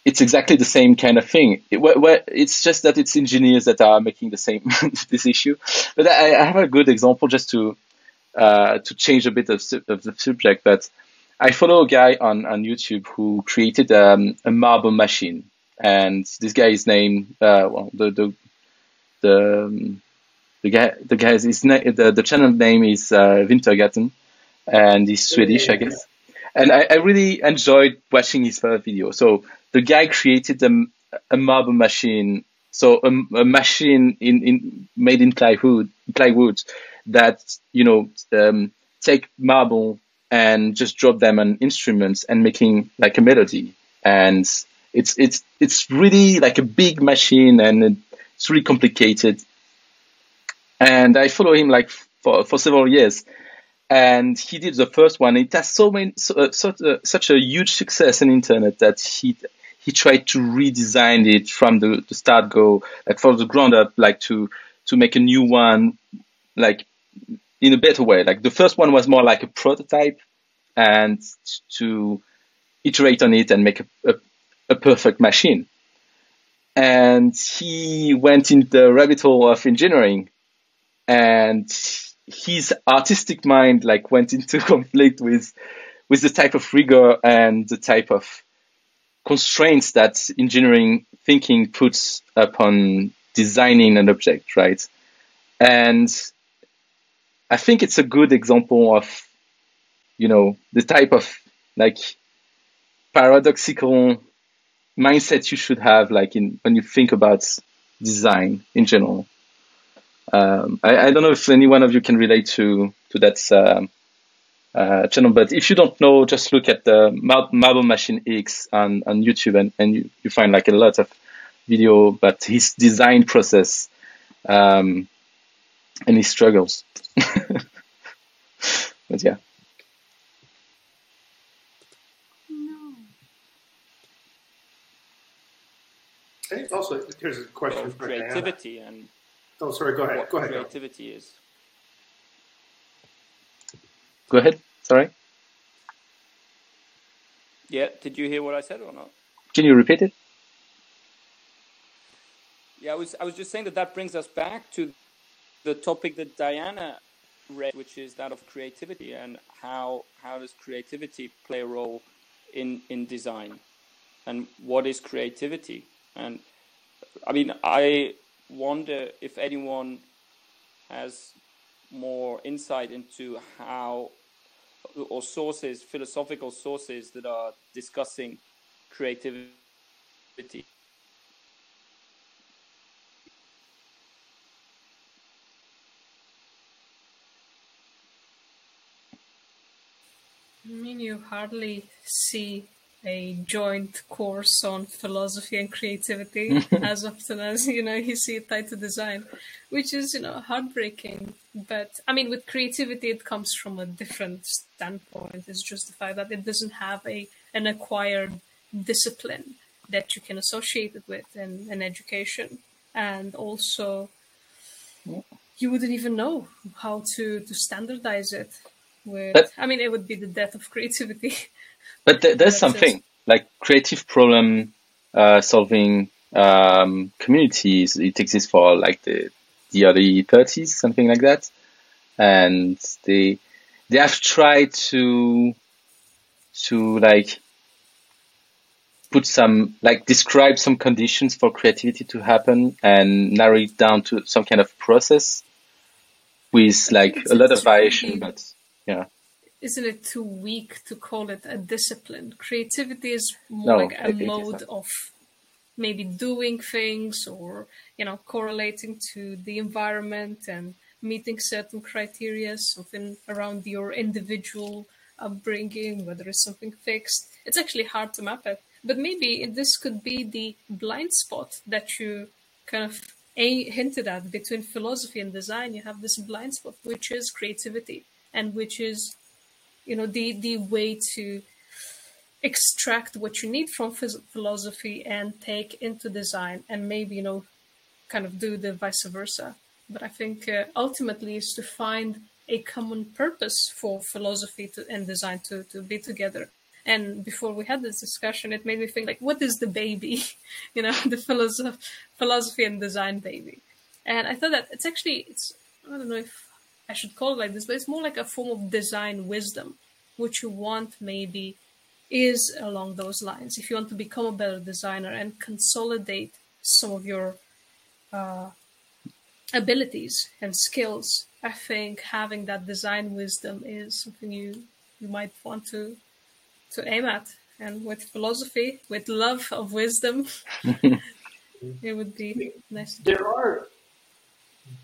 it's exactly the same kind of thing. It, where, it's just that it's engineers that are making the same *laughs* this issue. But I, I, have a good example just to uh, to change a bit of, of the subject. But I follow a guy on, on YouTube who created um, a marble machine, and this guy is named uh, well the the the um, the guy the guy's his na- the the channel name is uh, and he's Swedish, I guess. And I, I really enjoyed watching his first video. So the guy created a, a marble machine, so a, a machine in, in made in plywood plywood that you know um, take marble and just drop them on instruments and making like a melody. And it's it's it's really like a big machine and it's really complicated. And I follow him like for for several years. And he did the first one. It has so many, so, uh, such, a, such a huge success in internet that he he tried to redesign it from the, the start go, like from the ground up, like to to make a new one, like in a better way. Like the first one was more like a prototype and to iterate on it and make a, a, a perfect machine. And he went in the rabbit hole of engineering and his artistic mind like went into *laughs* conflict with with the type of rigor and the type of constraints that engineering thinking puts upon designing an object, right? And I think it's a good example of, you know, the type of like paradoxical mindset you should have, like in when you think about design in general. Um, I, I, don't know if any one of you can relate to to that um, uh, channel, but if you don't know, just look at the Marble Machine X on, on YouTube, and, and you, you find like a lot of video about his design process um, and his struggles. *laughs* but yeah. Hey, also, here's a question well, for creativity Diana. and oh, sorry, go ahead. What Go ahead. creativity is. Go ahead. Sorry. Yeah, did you hear what I said or not? Can you repeat it? Yeah, I was I was just saying that that brings us back to the topic that Diana read, which is that of creativity and how how does creativity play a role in in design, and what is creativity? And I mean, I wonder if anyone has more insight into how or sources, philosophical sources that are discussing creativity. I mean, you hardly see a joint course on philosophy and creativity *laughs* as often as you know you see it tied to design, which is you know heartbreaking. But I mean, with creativity, it comes from a different standpoint. It's just the fact that it doesn't have a an acquired discipline that you can associate it with in, in education, and also you wouldn't even know how to to standardize it. With, But- I mean, it would be the death of creativity. *laughs* But th- there's something like creative problem uh, solving um, communities. It exists for like the the early 30s, something like that, and they they have tried to to like put some like describe some conditions for creativity to happen and narrow it down to some kind of process with like a lot of variation, but yeah, isn't it too weak to call it a discipline? Creativity is more no, like a mode of maybe doing things or you know correlating to the environment and meeting certain criteria something around your individual upbringing whether it's something fixed. It's actually hard to map it but maybe this could be the blind spot that you kind of a- hinted at between philosophy and design. You have this blind spot which is creativity and which is you know the the way to extract what you need from philosophy and take into design and maybe you know kind of do the vice versa. But i think uh, ultimately is to find a common purpose for philosophy to, and design to, to be together. And before we had this discussion it made me think like what is the baby? *laughs* You know *laughs* the philosoph- philosophy and design baby. And i thought that it's actually it's i don't know if i should call it like this but it's more like a form of design wisdom which you want maybe is along those lines. If you want to become a better designer and consolidate some of your uh, abilities and skills, I think having that design wisdom is something you you might want to to aim at. And with philosophy, with love of wisdom, *laughs* it would be nice. There are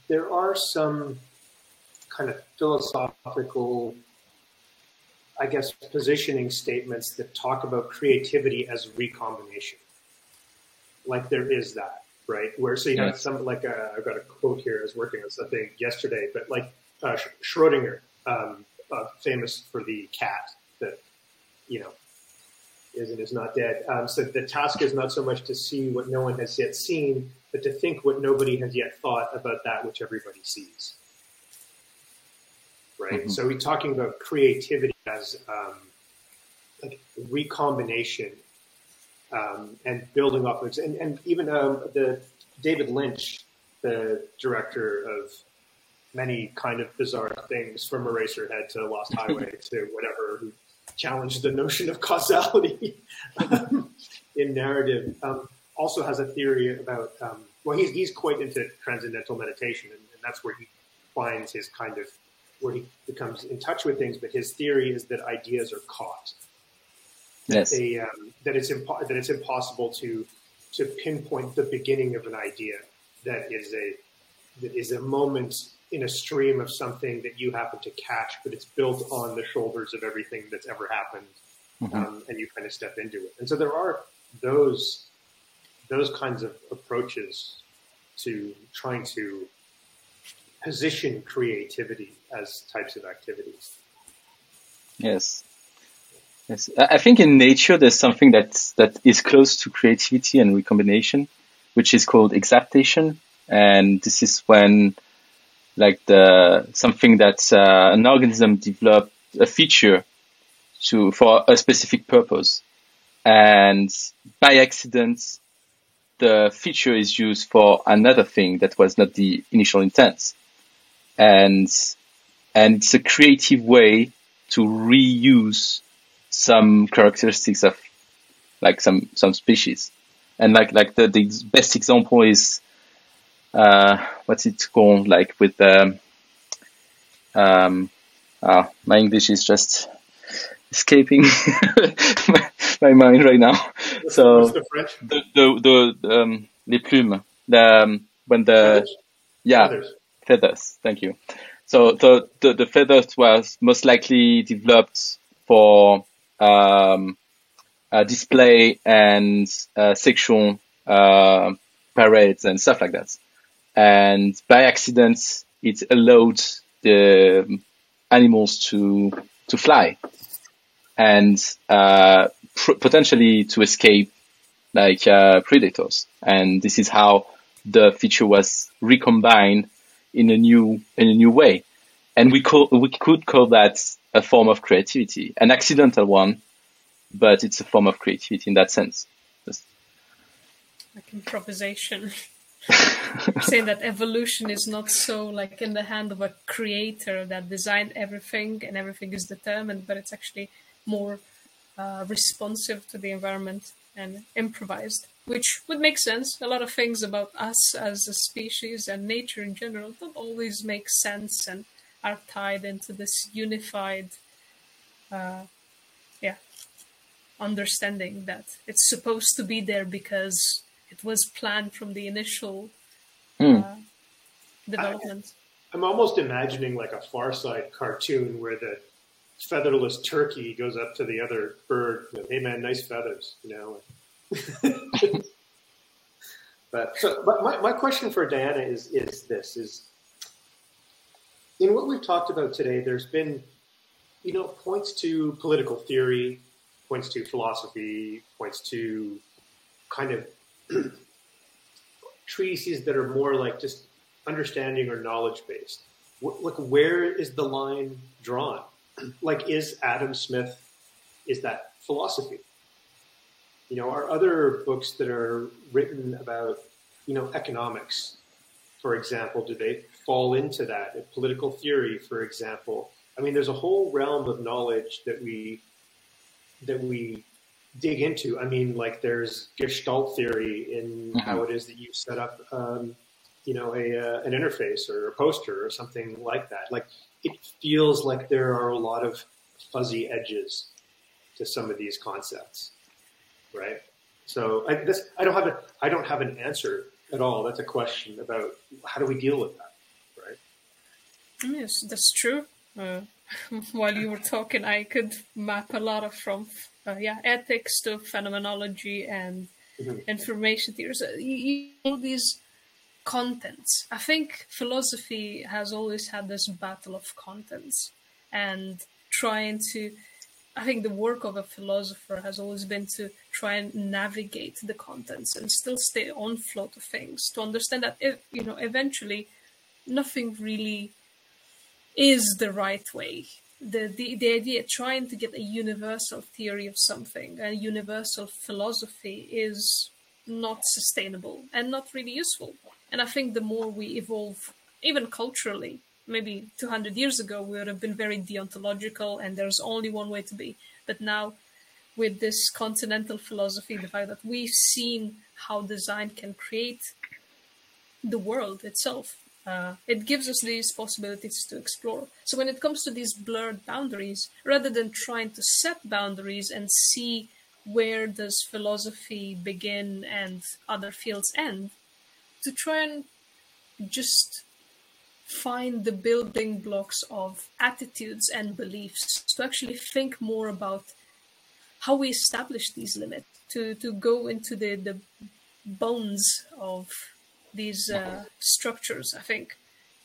there are some kind of philosophical I guess, positioning statements that talk about creativity as recombination. Like there is that, right? Where so you have some like uh, I've got a quote here. I was working on something yesterday, but like uh, Sch- Schrodinger, um, uh, famous for the cat that you know is and is not dead. Um, so the task is not so much to see what no one has yet seen, but to think what nobody has yet thought about that which everybody sees right? Mhm. So we're talking about creativity as um, like recombination um, and building off of it. And, and even um, the David Lynch, the director of many kind of bizarre things from Eraserhead to Lost *laughs* Highway to whatever, who challenged the notion of causality *laughs* in narrative, um, also has a theory about, um, well, he's, he's quite into transcendental meditation, and, and that's where he finds his kind of where he becomes in touch with things. But his theory is that ideas are caught. Yes. They, um, that it's impo- that it's impossible to to pinpoint the beginning of an idea that is a that is a moment in a stream of something that you happen to catch, but it's built on the shoulders of everything that's ever happened, Mhm. um, and you kind of step into it. And so there are those those kinds of approaches to trying to position creativity as types of activities. Yes. Yes. I think in nature there's something that's, that is close to creativity and recombination, which is called exaptation. And this is when like the, something that, uh, an organism developed a feature to, for a specific purpose. And by accident, the feature is used for another thing that was not the initial intent. And, and it's a creative way to reuse some characteristics of like some some species and like like the, the best example is uh what's it called like with um um ah, my english is just escaping *laughs* my, my mind right now What's, so what's the French? the the, the um les plumes the um, when the Feathers? yeah Feathers. Feathers. Thank you. So the, the, the feathers was most likely developed for um, uh, display and uh, sexual uh, parades and stuff like that. And by accident, it allowed the animals to to fly and uh, pr- potentially to escape like uh, predators. And this is how the feature was recombined in a new in a new way. And we call we could call that a form of creativity, an accidental one, but it's a form of creativity in that sense. Just- like improvisation. *laughs* saying that evolution is not so like in the hand of a creator that designed everything and everything is determined, but it's actually more uh, responsive to the environment and improvised. which would make sense. A lot of things about us as a species and nature in general don't always make sense and are tied into this unified, uh, yeah, understanding that it's supposed to be there because it was planned from the initial Hmm. uh, development. I'm almost imagining like a Far Side cartoon where the featherless turkey goes up to the other bird. You know, hey man, nice feathers, you know. *laughs* but so, but my, my question for Diana is is this: is in what we've talked about today, there's been, you know, points to political theory, points to philosophy, points to kind of *clears throat* treatises that are more like just understanding or knowledge based. Like, where is the line drawn? Like, is Adam Smith, is that philosophy? You know, are other books that are written about, you know, economics, for example, do they fall into that? Political theory, for example. I mean, there's a whole realm of knowledge that we that we dig into. I mean, like there's Gestalt theory in Mhm. how it is that you set up, um, you know, a uh, an interface or a poster or something like that. Like it feels like there are a lot of fuzzy edges to some of these concepts, right? So I, this, I don't have a I don't have an answer at all. That's a question about how do we deal with that, right? Yes, that's true. Uh, *laughs* while you were talking, I could map a lot of from uh, yeah ethics to phenomenology and Mhm. information theories. Uh, you, you know these contents. I think philosophy has always had this battle of contents and trying to. I think the work of a philosopher has always been to try and navigate the contents and still stay on float of things to understand that if, you know eventually nothing really is the right way. The, the the idea trying to get a universal theory of something, a universal philosophy is not sustainable and not really useful. And I think the more we evolve, even culturally, maybe 200 years ago, we would have been very deontological and there's only one way to be. But now, with this continental philosophy, the fact that we've seen how design can create the world itself. Uh, it gives us these possibilities to explore. So when it comes to these blurred boundaries, rather than trying to set boundaries and see where does philosophy begin and other fields end, to try and just find the building blocks of attitudes and beliefs, to actually think more about how we establish these limits, to, to go into the, the bones of these uh, structures, I think.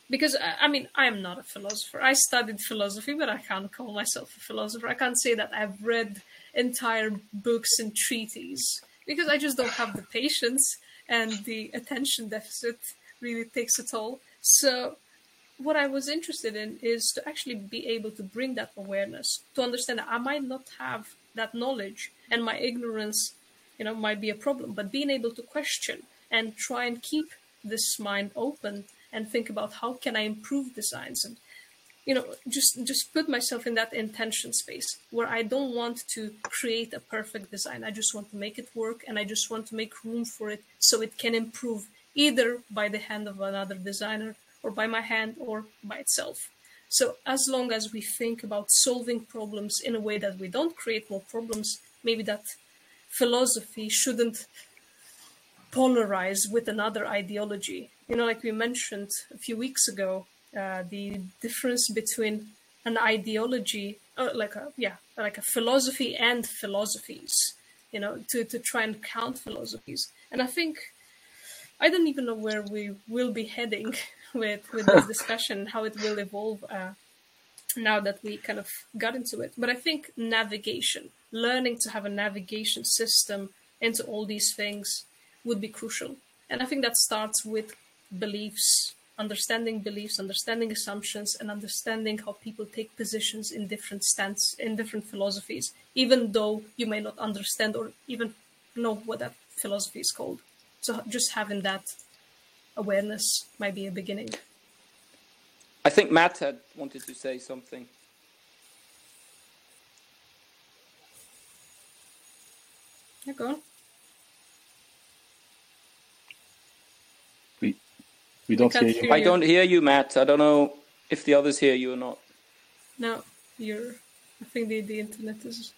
Because, I I mean, I am not a philosopher. I studied philosophy, but I can't call myself a philosopher. I can't say that I've read entire books and treatises because I just don't have the patience and the attention deficit really takes a toll. So, what I was interested in is to actually be able to bring that awareness, to understand that I might not have that knowledge and my ignorance, you know, might be a problem, but being able to question and try and keep this mind open and think about how can I improve designs and you know just just put myself in that intention space where I don't want to create a perfect design. I just want to make it work and I just want to make room for it so it can improve either by the hand of another designer or by my hand or by itself. So as long as we think about solving problems in a way that we don't create more problems, maybe that philosophy shouldn't polarize with another ideology. You know, like we mentioned a few weeks ago, uh, the difference between an ideology, uh, like a yeah, like a philosophy and philosophies. You know, to to try and count philosophies, and I think I don't even know where we will be heading *laughs* with with this *laughs* discussion, how it will evolve. Uh, now that we kind of got into it, but I think navigation, learning to have a navigation system into all these things would be crucial. And I think that starts with beliefs, understanding beliefs, understanding assumptions, and understanding how people take positions in different stance in different philosophies, even though you may not understand or even know what that philosophy is called. So just having that awareness might be a beginning. I think Matt had wanted to say something. Go We don't can't hear you. I don't hear you, Matt. I don't know if the others hear you or not. No, you're. I think the, the internet is.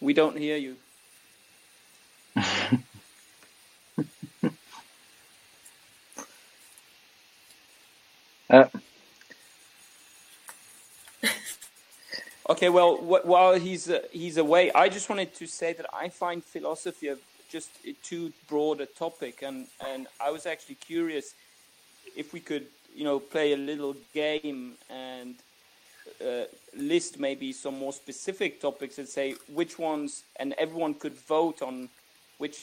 We don't hear you. *laughs* Uh, Okay, well, wh- while he's uh, he's away, I just wanted to say that I find philosophy a just too broad a topic, and and I was actually curious if we could, you know, play a little game and uh, list maybe some more specific topics and say which ones, and everyone could vote on which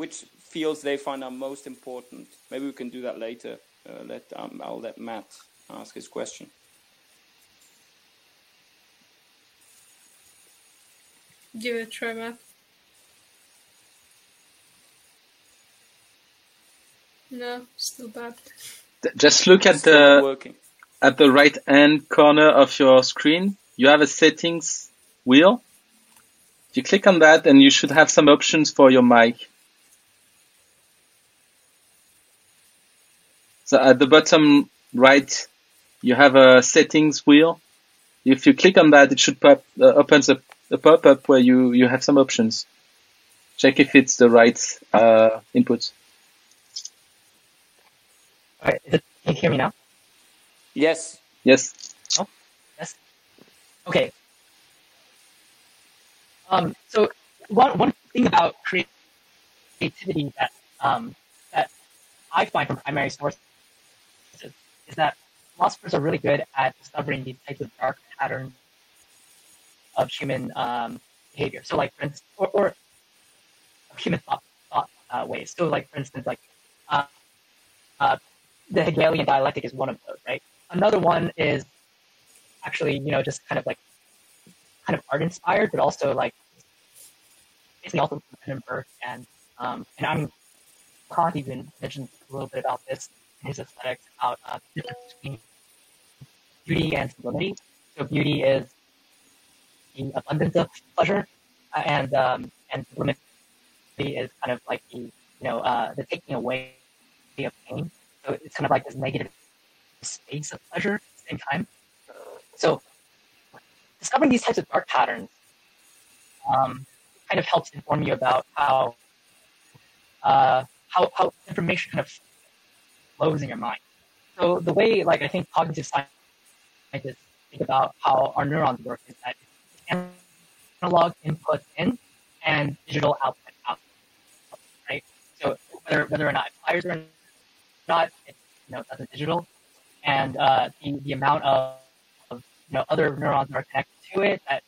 which fields they find are most important. Maybe we can do that later. Uh, let um, I'll let Matt ask his question. Give it a try, Matt. No, still bad. just look at the working. at the right hand corner of your screen. You have a settings wheel. You click on that, and you should have some options for your mic. So at the bottom right, you have a settings wheel. If you click on that, it should pop, uh, opens a, a pop-up where you, you have some options. Check if it's the right uh, input. All right, is it, can you hear me now? Yes. Yes. Yes. Okay. Um, so one one thing about creativity that um, that I find from primary sources is that philosophers are really good at discovering these types of dark patterns of human um, behavior. So, like for instance, or, or of human thought, thought uh, ways. So, like for instance, like uh, uh, the Hegelian dialectic is one of those, right? Another one is actually, you know, just kind of like kind of art inspired, but also like basically also from Edmund Burke and um, and I'm Kant even mentioned a little bit about this in his aesthetics about uh, the difference between beauty and sublimity. So beauty is the abundance of pleasure, uh, and um, and sublimity is kind of like the you know uh, the taking away of pain. So it's kind of like this negative space of pleasure at the same time. So discovering these types of dark patterns um, kind of helps inform you about how uh, how how information kind of flows in your mind. So the way, like I think cognitive scientists think about how our neurons work is that analog input in and digital output out, right? So whether whether or not fires or not, you know a digital, and uh, the the amount of, of you know other neurons that are connected to it that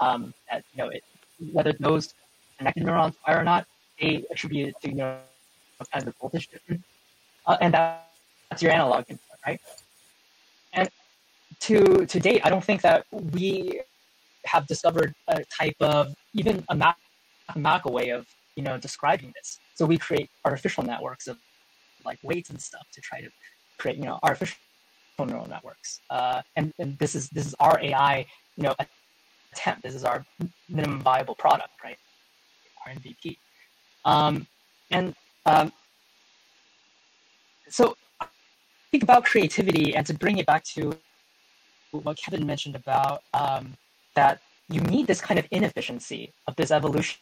um, that you know it, whether those connected neurons fire or not, they attribute it to you know kind of the voltage difference, uh, and that, that's your analog input, right? And to to date, I don't think that we have discovered a type of even a mathematical way of you know describing this. So we create artificial networks of like weights and stuff to try to create you know artificial neural networks. Uh, and, and this is this is our AI you know attempt. This is our minimum viable product, right? Our MVP. Um, and um, so think about creativity and to bring it back to what Kevin mentioned about um, that you need this kind of inefficiency of this evolutionary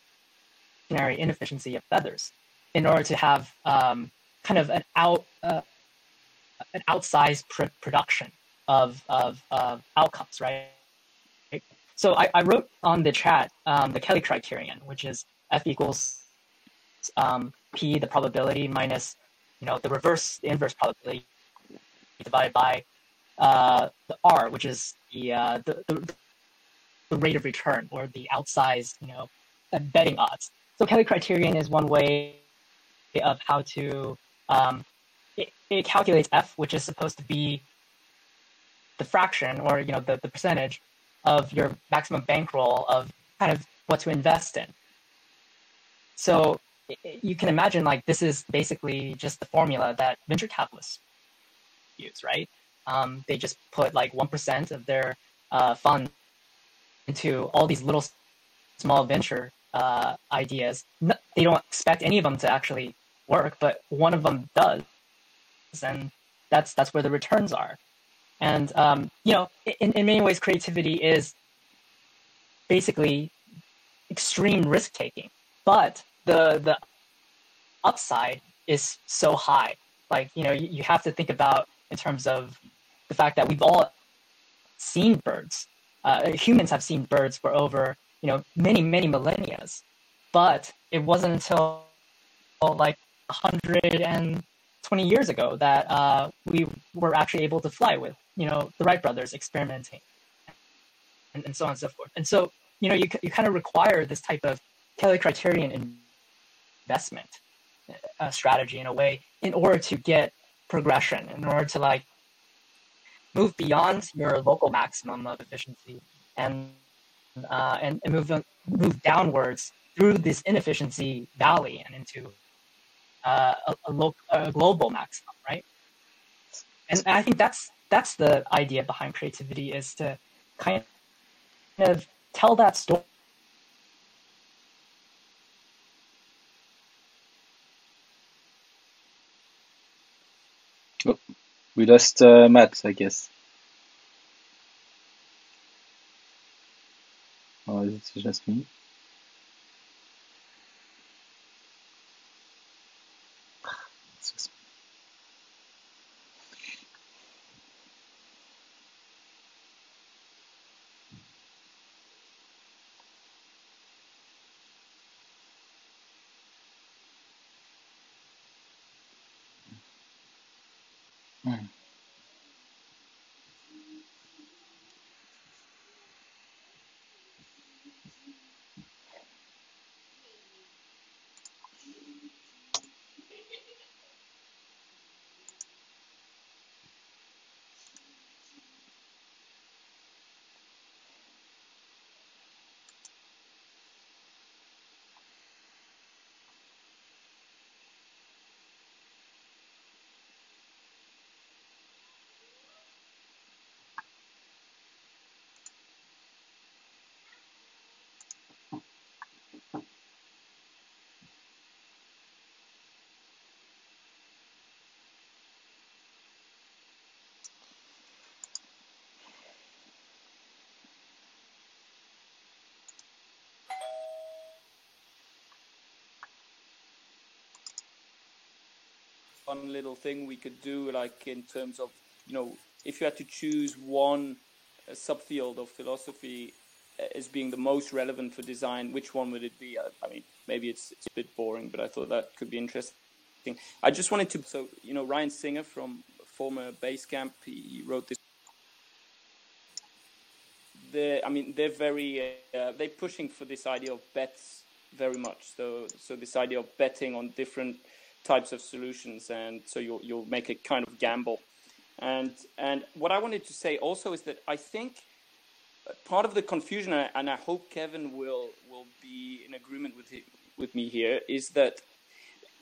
inefficiency of feathers in order to have um, kind of an out uh, an outsized pr- production of of outcomes, right? So I, I, wrote on the chat um, the Kelly criterion, which is f equals um, p the probability minus you know the reverse the inverse probability divided by uh, the r, which is the, uh, the, the the rate of return or the outsized you know betting odds. So Kelly criterion is one way of how to um, it, it calculates f, which is supposed to be the fraction or you know the, the percentage of your maximum bankroll of kind of what to invest in. So you can imagine like this is basically just the formula that venture capitalists use, right? Um, they just put like one percent of their uh, fund into all these little small venture uh, ideas. they don't expect any of them to actually work, but one of them does, and that's that's where the returns are. And um, you know, in, in many ways, creativity is basically extreme risk taking, but the the upside is so high. Like you know, you, you have to think about in terms of the fact that we've all seen birds. Uh, humans have seen birds for over you know many many millennia, but it wasn't until like 120 years ago that uh, we were actually able to fly with you know the Wright brothers experimenting and, and so on and so forth. And so you know you you kind of require this type of Kelly criterion investment uh, strategy in a way in order to get progression in order to like move beyond your local maximum of efficiency and uh, and, and move move downwards through this inefficiency valley and into uh, a, a, lo- a global maximum, right? And I think that's that's the idea behind creativity is to kind of tell that story. Oh, we lost uh, Matt, I guess. Or is it just me? Fun little thing we could do, like in terms of, you know, if you had to choose one uh, subfield of philosophy uh, as being the most relevant for design, which one would it be? I, I mean, maybe it's, it's a bit boring, but I thought that could be interesting. I just wanted to, so, you know, Ryan Singer from former Basecamp, he wrote this. They're, I mean, they're very, uh, they're pushing for this idea of bets very much. So, so this idea of betting on different types of solutions, and so you'll you'll make a kind of gamble. And and what I wanted to say also is that I think part of the confusion, and I hope Kevin will will be in agreement with it, with me here, is that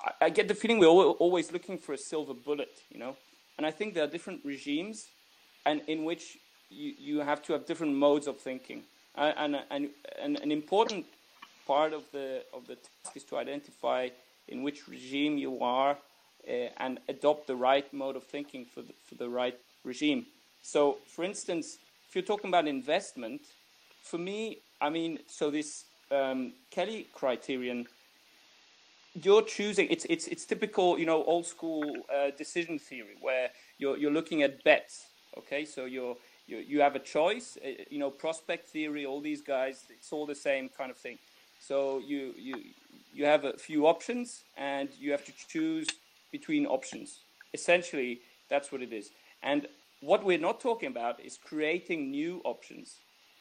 I, I get the feeling we're always looking for a silver bullet, you know. And I think there are different regimes, and in which you, you have to have different modes of thinking. And, and, and an important part of the of the task is to identify in which regime you are uh, and adopt the right mode of thinking for the, for the right regime. So, for instance, if you're talking about investment, for me, I mean, so this um, Kelly criterion, you're choosing. It's it's it's typical, you know, old school uh, decision theory where you're you're looking at bets. Okay, so you're you you have a choice. Uh, you know, prospect theory. All these guys, it's all the same kind of thing. So you you you have a few options and you have to choose between options. Essentially, that's what it is. And what we're not talking about is creating new options.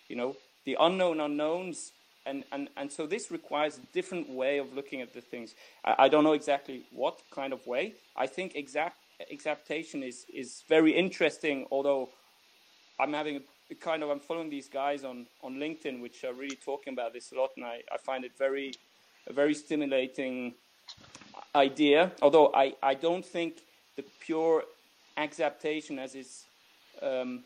You know, the unknown unknowns. And, and, and so this requires a different way of looking at the things. I, I don't know exactly what kind of way. I think exact exaptation is, is very interesting, although I'm having a kind of I'm following these guys on on LinkedIn, which are really talking about this a lot, and I, I find it very a very stimulating idea. Although I, I don't think the pure exaptation as is um,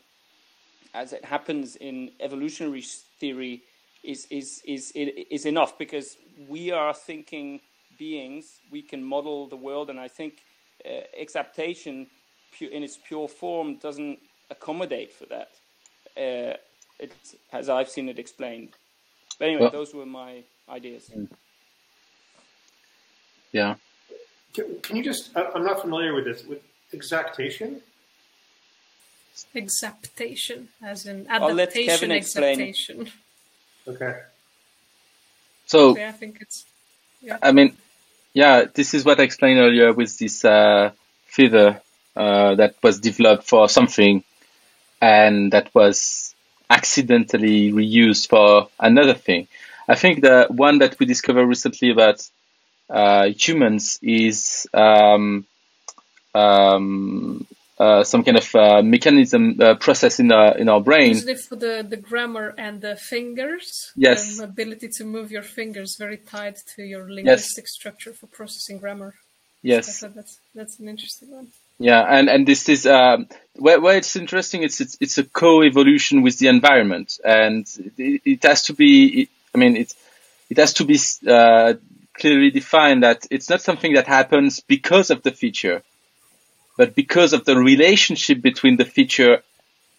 as it happens in evolutionary theory is is is is enough because we are thinking beings. We can model the world, and I think uh, exaptation in its pure form doesn't accommodate for that. Uh, it's, as I've seen it explained. But anyway, well, those were my ideas. Yeah. Can, can you just? I'm not familiar with this. With exactation. Exaptation, as in adaptation. Exaptation. Okay. So I think it's. Yeah. I mean, yeah, this is what I explained earlier with this uh, feather uh, that was developed for something, and that was accidentally reused for another thing. I think the one that we discovered recently about uh, humans is um, um, uh, some kind of uh, mechanism uh, process in our in our brain. Usually for the, the grammar and the fingers. Yes. The ability to move your fingers very tied to your linguistic yes. structure for processing grammar. Yes. So that's that's an interesting one. Yeah, and and this is um, where where it's interesting. It's it's it's a co-evolution with the environment, and it, it has to be. It, I mean, it it has to be uh, clearly defined that it's not something that happens because of the feature, but because of the relationship between the feature,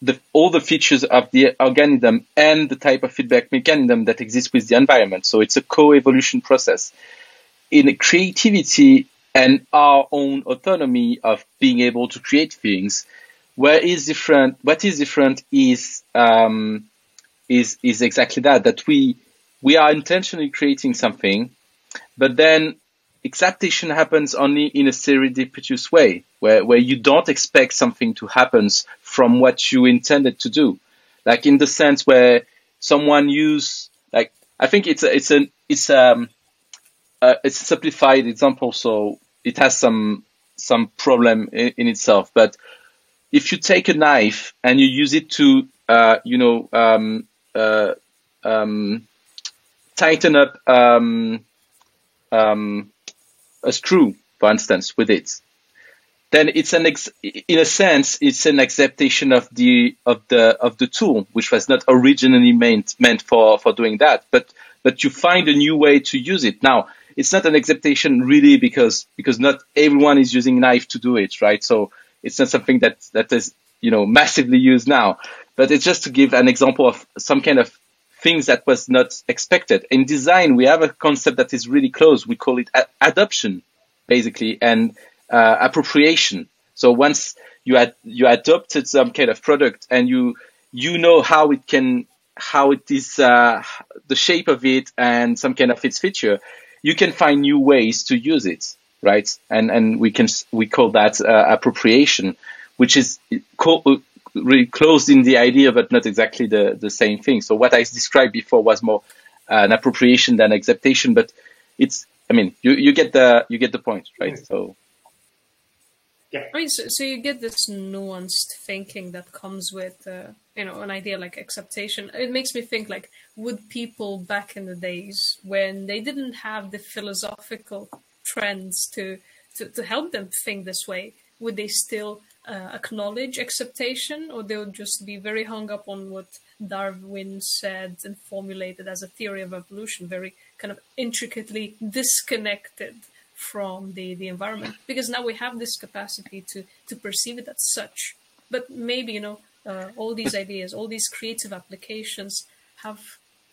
the all the features of the organism and the type of feedback mechanism that exists with the environment. So it's a co-evolution process. In creativity, and our own autonomy of being able to create things. Where is different? What is different is um, is is exactly that that we we are intentionally creating something, but then exaptation happens only in a serendipitous way, where where you don't expect something to happen from what you intended to do, like in the sense where someone use like I think it's a, it's an it's um it's a simplified example. So it has some some problem in, in, itself. But if you take a knife and you use it to, uh, you know, um, uh, um, tighten up um, um, a screw, for instance, with it, then it's an ex- in a sense it's an exaptation of the of the of the tool, which was not originally meant meant for for doing that, but but you find a new way to use it now it's not an exaptation really because because not everyone is using knife to do it, right? So it's not something that that is you know massively used now, but it's just to give an example of some kind of things that was not expected. In design, we have a concept that is really close. We call it a- adoption, basically, and uh, appropriation. So once you had you adopted some kind of product and you you know how it can how it is uh, the shape of it and some kind of its feature you can find new ways to use it, right? And and we can we call that uh, appropriation, which is co- really close in the idea, but not exactly the the same thing. So what I described before was more an appropriation than exaptation, but it's I mean you you get the you get the point, right? So. Yeah. I mean, so, so you get this nuanced thinking that comes with, uh, you know, an idea like exaptation. It makes me think like, would people back in the days when they didn't have the philosophical trends to to, to help them think this way, would they still uh, acknowledge exaptation, or they would just be very hung up on what Darwin said and formulated as a theory of evolution, very kind of intricately disconnected from the, the environment because now we have this capacity to to perceive it as such but maybe you know uh, all these ideas all these creative applications have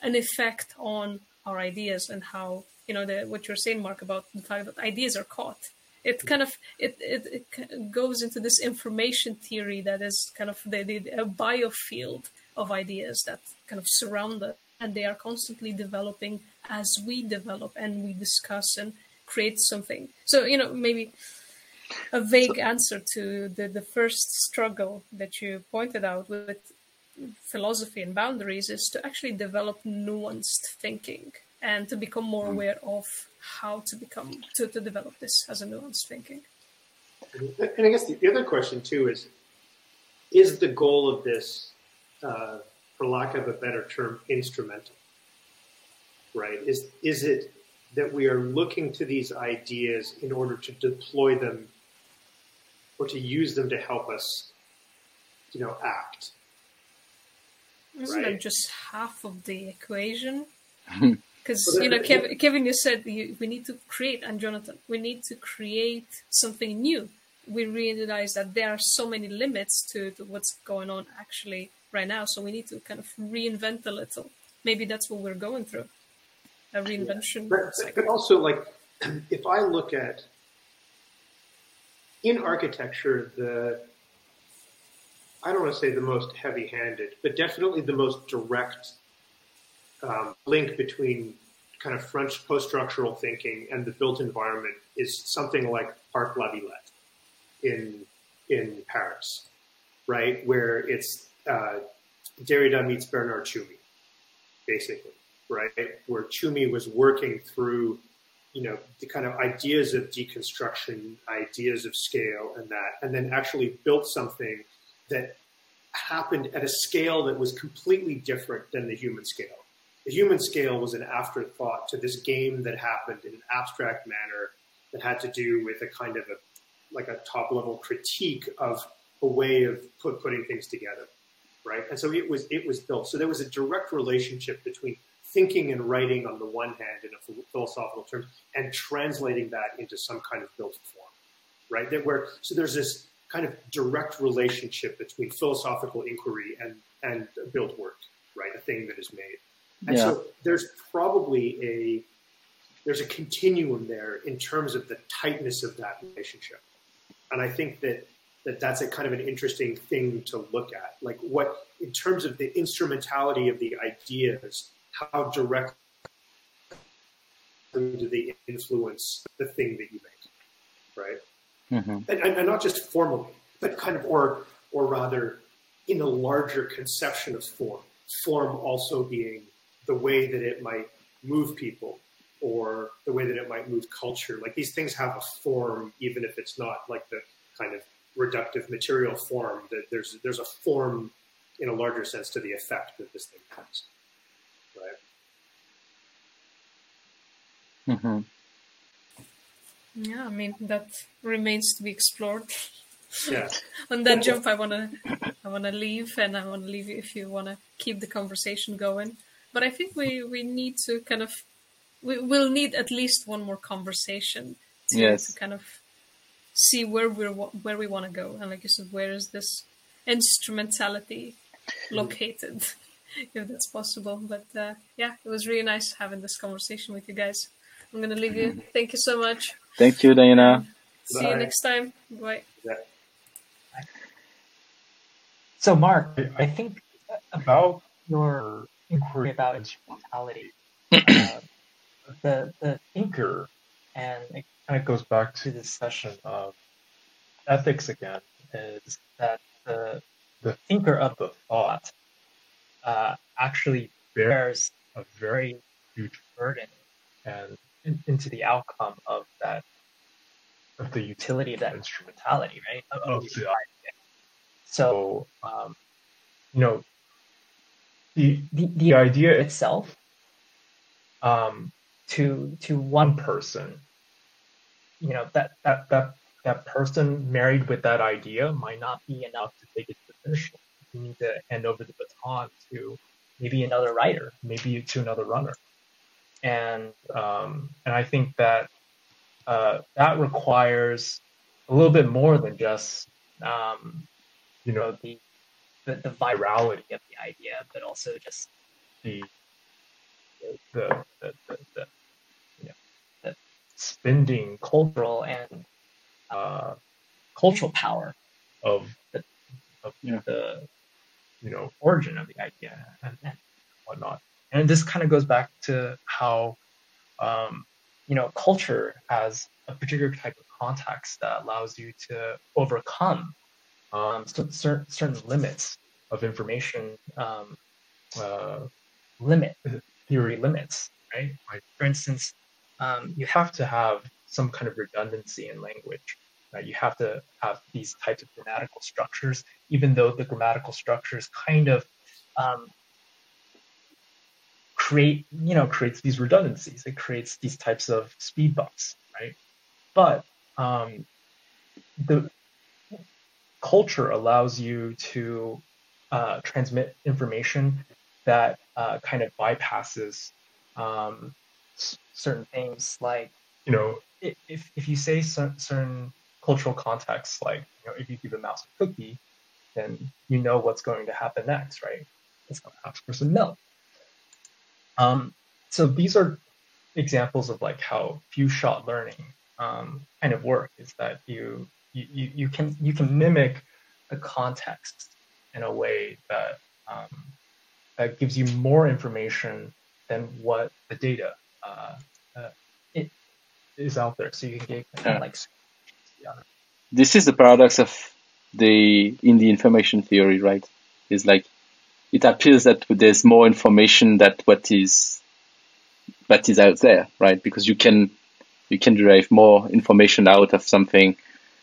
an effect on our ideas and how you know the, what you're saying mark about the fact that ideas are caught it kind of it, it, it goes into this information theory that is kind of the, the a biofield of ideas that kind of surround it and they are constantly developing as we develop and we discuss and create something. So, you know, maybe a vague answer to the, the first struggle that you pointed out with philosophy and boundaries is to actually develop nuanced thinking and to become more hmm. aware of how to become to, to develop this as a nuanced thinking. And I guess the other question too is is the goal of this, uh, for lack of a better term, instrumental? Right? Is is it that we are looking to these ideas in order to deploy them or to use them to help us, you know, act. Isn't right? it just half of the equation? *laughs* Because But you know, Kevin, Kevin, you said you, we need to create, and Jonathan, we need to create something new. We realize that there are so many limits to, to what's going on actually right now, so we need to kind of reinvent a little. Maybe that's what we're going through, a reinvention But, but, but also, like, *clears throat* if I look at in architecture, the I don't want to say the most heavy-handed, but definitely the most direct um, link between kind of French post-structural thinking and the built environment is something like Parc La Villette in in Paris, right? Where it's uh, Derrida meets Bernard Tschumi, basically, right? Where Tschumi was working through, you know, the kind of ideas of deconstruction, ideas of scale, and that, and then actually built something that happened at a scale that was completely different than the human scale. The human scale was an afterthought to this game that happened in an abstract manner that had to do with a kind of a like a top level critique of a way of put, putting things together, right? And so it was it was built. So there was a direct relationship between thinking and writing on the one hand in a philosophical terms, and translating that into some kind of built form, right? That where so there's this kind of direct relationship between philosophical inquiry and and built work, right? A thing that is made. And Yeah. so there's probably a there's a continuum there in terms of the tightness of that relationship. And I think that, that that's a kind of an interesting thing to look at. Like what, in terms of the instrumentality of the ideas, how direct do they influence the thing that you make, right? Mhm. And, and, and not just formally, but kind of, or, or rather in a larger conception of form. Form also being the way that it might move people or the way that it might move culture. Like these things have a form, even if it's not like the kind of reductive material form. That there's there's a form in a larger sense to the effect that this thing has, right? Mhm. Yeah, I mean that remains to be explored. Yeah. *laughs* On that jump, I wanna, I wanna leave, and I wanna leave you if you wanna keep the conversation going. But I think we we need to kind of, we will need at least one more conversation to, Yes. to kind of see where we're where we want to go, and like you said, where is this instrumentality located, *laughs* if that's possible. But uh, yeah, it was really nice having this conversation with you guys. I'm gonna leave you. Thank you so much. Thank you, Diana. See you next time. Bye. Yeah. So, Mark, I think about your inquiry about instrumentality, uh, the the thinker, and it kind of goes back to the discussion of ethics again, is that the the thinker of the thought uh, actually bears a very huge burden and in, into the outcome of that of the utility of that instrumentality, right? Of, the. So, um, you know, the the, the idea itself um, to to one person, you know, that that that that person married with that idea might not be enough to take it to the finish line. You need to hand over the baton to maybe another writer, maybe to another runner, and um, and I think that uh, that requires a little bit more than just um, you know the, the the virality of the idea, but also just the the the, the, the you know the spending cultural and uh, cultural power of the of Yeah. the you know origin of the idea and, and whatnot. And this kind of goes back to how um, you know culture has a particular type of context that allows you to overcome um, cer- cer- certain limits of information um, uh, limit theory limits, right? Like, for instance um, you have to have some kind of redundancy in language. Right? You have to have these types of grammatical structures, even though the grammatical structures kind of um, create, you know, creates these redundancies. It creates these types of speed bumps, right? But um, the culture allows you to uh, transmit information that uh, kind of bypasses um, certain things like you know if, if you say certain cultural contexts like you know if you give a mouse a cookie then you know what's going to happen next right it's going to ask for some milk um, so these are examples of like how few shot learning um, kind of work is that you, you you can you can mimic the context in a way that um, that gives you more information than what the data uh, uh, it is out there. So you can get kind of like yeah. This is the paradox of the in the information theory, right? Is like it appears that there's more information that what is that is out there, right? Because you can you can derive more information out of something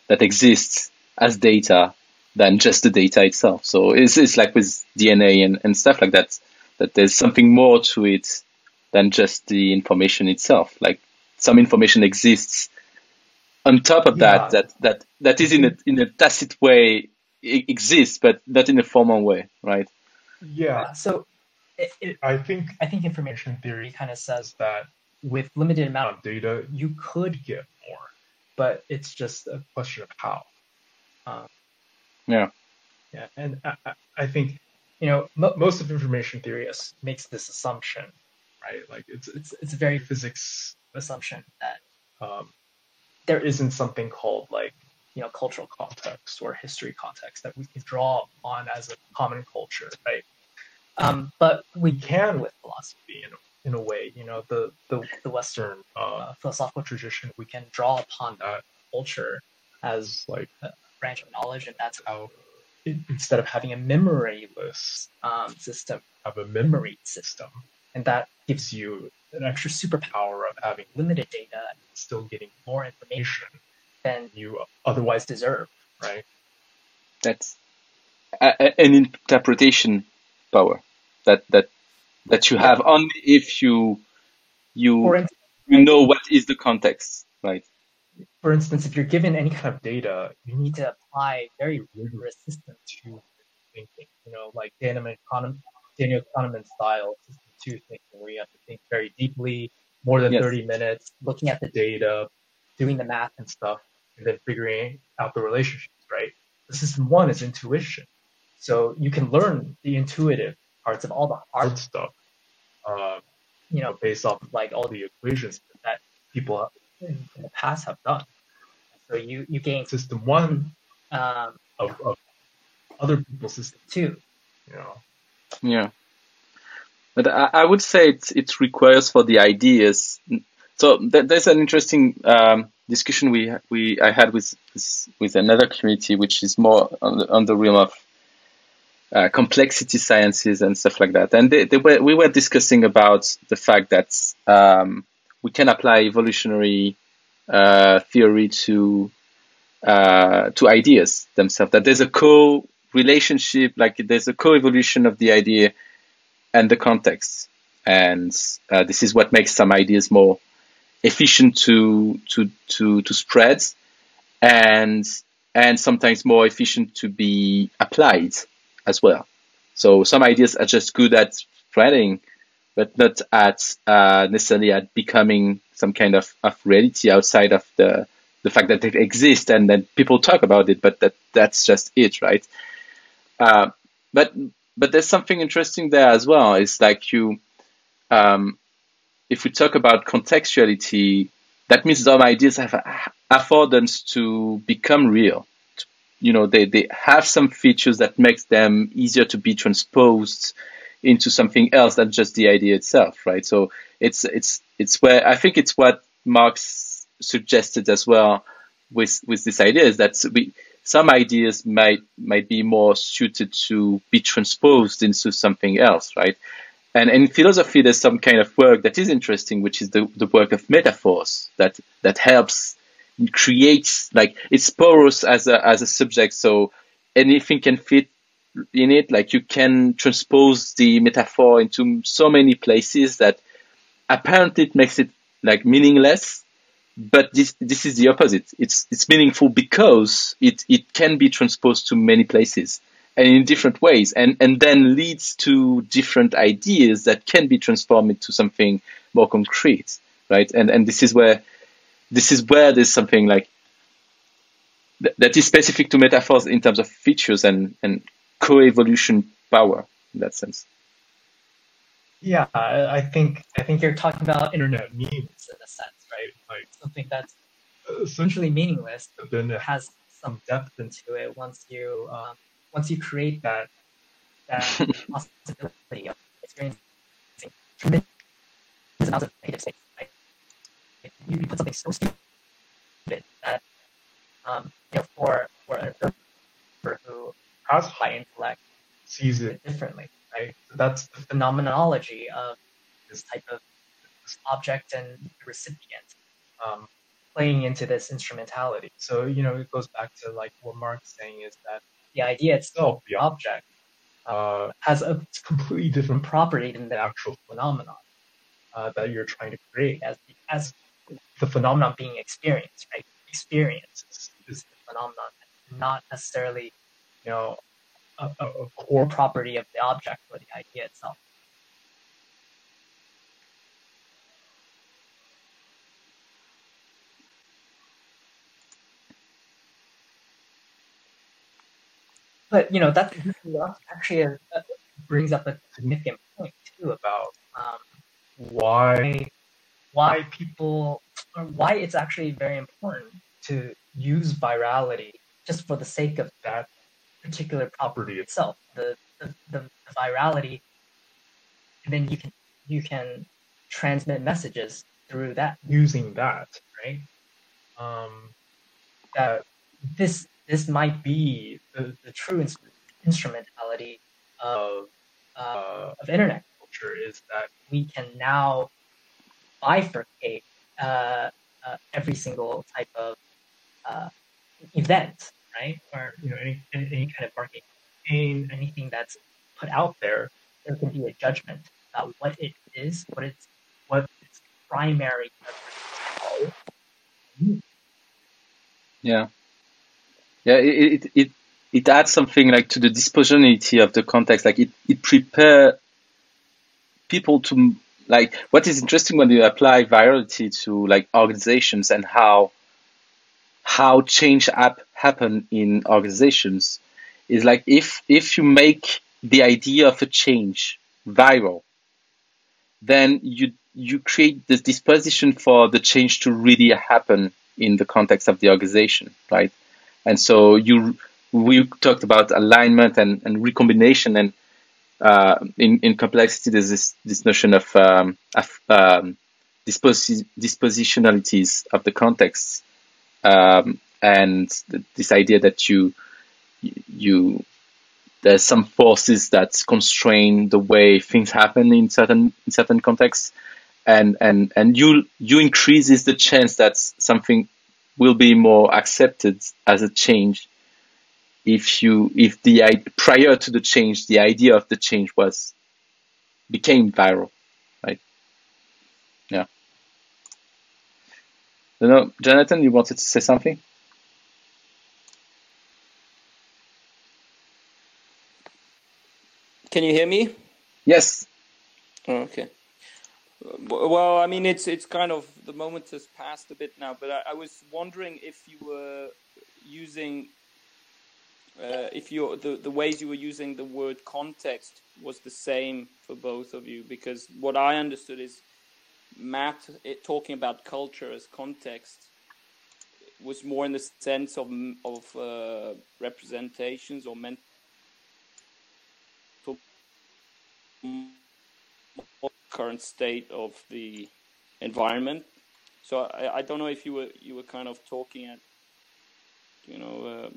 that exists as data than just the data itself. So it's, it's like with DNA and, and stuff like that, that there's something more to it than just the information itself. Like some information exists on top of yeah. that, that, that, that is in a, in a tacit way exists, but not in a formal way, right? Yeah. So it, it, I think I think information theory kind of says that with limited amount of data, you could get more, but it's just a question of how. Um, yeah. Yeah, and I, I think you know m- most of information theory is, makes this assumption, right? Like it's it's it's a very physics assumption that um, there isn't something called like you know cultural context or history context that we can draw on as a common culture, right? Um, but we can with philosophy in a, in a way, you know, the the, the Western uh, philosophical tradition, we can draw upon that culture as like a branch of knowledge, and that's how instead of having a memoryless um, system, have a memory system, and that gives you an extra superpower of having limited data and still getting more information than you otherwise deserve, right? That's an interpretation power that that that you have only if you you instance, you know what is the context, right? For instance, if you're given any kind of data, you need to apply very rigorous system to thinking. You know, like Daniel Kahneman, Daniel Kahneman style system two thinking, where you have to think very deeply, more than yes. 30 minutes, looking at the data, doing the math and stuff, and then figuring out the relationships, right? The system one is intuition. So you can learn the intuitive parts of all the hard stuff, uh, you know, based off of like all the equations that people in, in the past have done. So you you gain system one um, of, of other people's system two. You know. Yeah. But I, I would say it, it requires for the ideas. So th- there's an interesting um, discussion we we I had with with another community, which is more on the, on the realm of uh, complexity sciences and stuff like that. And they, they were, we were discussing about the fact that um, we can apply evolutionary uh, theory to uh, to ideas themselves. That there's a co-relationship, like there's a co-evolution of the idea and the context, and uh, this is what makes some ideas more efficient to to to to spread, and and sometimes more efficient to be applied as well. So some ideas are just good at spreading, but not at uh, necessarily at becoming some kind of, of reality outside of the the fact that they exist and that people talk about it, but that that's just it, right? Uh, but but there's something interesting there as well. It's like you, um, if we talk about contextuality, that means some ideas have affordance to become real you know they, they have some features that makes them easier to be transposed into something else than just the idea itself right? So it's it's it's where i think it's what Mark's suggested as well with with this idea is that we some ideas might might be more suited to be transposed into something else right? And in philosophy there's some kind of work that is interesting which is the, the work of metaphors that that helps creates like it's porous as a as a subject, so anything can fit in it. Like you can transpose the metaphor into so many places that apparently it makes it like meaningless. But this this is the opposite. It's it's meaningful because it it can be transposed to many places, and in different ways, and and then leads to different ideas that can be transformed into something more concrete, right? And and this is where this is where there's something like th- that is specific to metaphors in terms of features and and co-evolution power in that sense. Yeah, I think I think you're talking about internet memes in a sense, right? Like something that's essentially meaningless, but then it has some depth into it once you um, once you create that that *laughs* possibility of experiencing tremendous amounts of space. You, put something so stupid that um, you know for for an observer who has high intellect sees it differently, right? So that's the phenomenology of this type of this object and recipient um, playing into this instrumentality. So you know it goes back to like what Mark's saying is that the idea itself, the object, uh, has a completely different property than the actual phenomenon uh, that you're trying to create as the, as the phenomenon being experienced, right? Experience is, the phenomenon, not necessarily, you know, a, a, a core property of the object or the idea itself. But you know that actually uh, brings up a significant point too about um, why why people or why it's actually very important to use virality just for the sake of that particular property itself. The the, the, virality and then you can you can transmit messages through that. Using that right? Um that this this might be the, the true ins- instrumentality of uh, of internet culture is that we can now bifurcate uh, uh, every single type of uh, event, right? Or you know any, any any kind of marketing campaign, anything that's put out there, there can be a judgment about what it is, what its what its primary. Yeah. Yeah, it, it, it, it adds something like to the dispositionality of the context. Like it, it prepare people to like what is interesting when you apply virality to like organizations and how how change app happen in organizations is like if if you make the idea of a change viral, then you you create this disposition for the change to really happen in the context of the organization, right? And so you we talked about alignment and, and recombination and uh, in, in complexity there's this, this notion of, um, of um, disposi- dispositionalities of the context um, and th- this idea that you you there's some forces that constrain the way things happen in certain in certain contexts and and and you you increases the chance that something will be more accepted as a change if you if the prior to the change the idea of the change was became viral right? Yeah. You know. Jonathan you wanted to say something? Can you hear me? yes. Oh, okay. Well, I mean, it's it's kind of the moment has passed a bit now, but I, I was wondering if you were using, uh, if you the the ways you were using the word context was the same for both of you, because what I understood is Matt it, talking about culture as context was more in the sense of of uh, representations or mental current state of the environment. So I, I don't know if you were you were kind of talking at you know uh,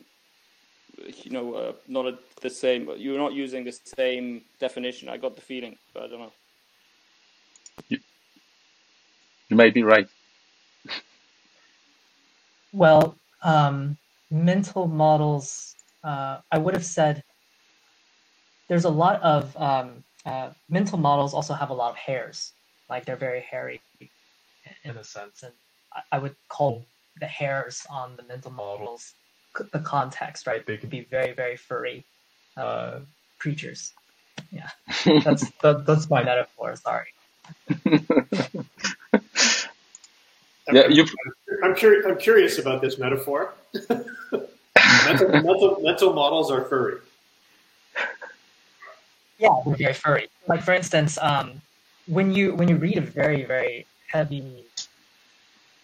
you know uh, not at the same you're not using the same definition. I got the feeling, but I don't know. you, you may be right Well, um, mental models, uh, I would have said there's a lot of um, uh, mental models also have a lot of hairs, like they're very hairy in a sense, and I, I would call the hairs on the mental models c- the context, right? They could be very, very furry, uh, creatures. Yeah, that's *laughs* that, that's my metaphor. Sorry. *laughs* yeah, you. I'm, curious. I'm curious about this metaphor. *laughs* mental, mental, mental models are furry. Yeah, they're very furry. Like for instance, um, when you when you read a very very heavy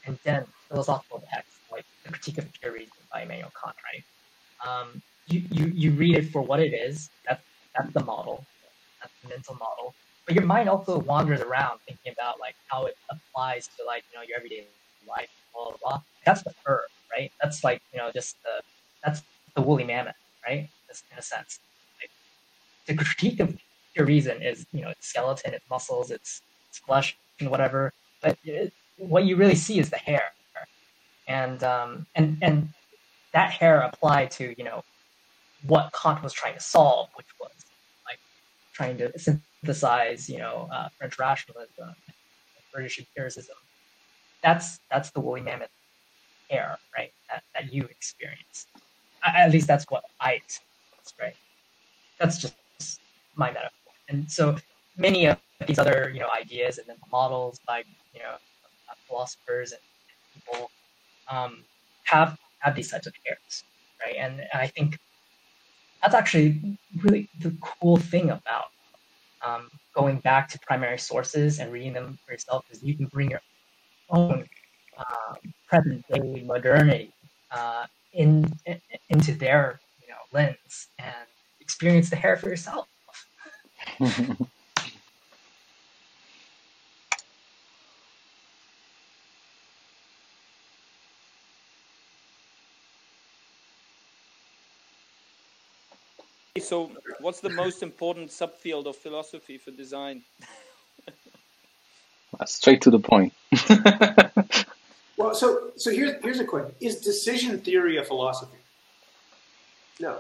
and dense philosophical text Critique of Pure Reason by Immanuel Kant, right? Um, you, you you read it for what it is. That's that's the model. That's the mental model. But your mind also wanders around thinking about like how it applies to like you know your everyday life, blah blah blah. That's the fur, right? That's like you know just the that's the woolly mammoth, right? In a sense. Like, the critique of pure reason is you know its skeleton, its muscles, its, its flesh, and whatever. But it, what you really see is the hair, and um, and and that hair applied to you know what Kant was trying to solve, which was like trying to synthesize you know uh, French rationalism, and British empiricism. That's that's the woolly mammoth hair, right? That that you experience. At least that's what I experienced, right? That's just my metaphor. And so many of these other you know ideas and then models by you know philosophers and people um, have have these types of hairs, right? And I think that's actually really the cool thing about um, going back to primary sources and reading them for yourself is you can bring your own um, present day modernity uh, in, in, into their you know lens and experience the hair for yourself. *laughs* So, what's the most important subfield of philosophy for design? *laughs* Straight to the point. *laughs* well, so so here's here's a question: Is decision theory a philosophy? No.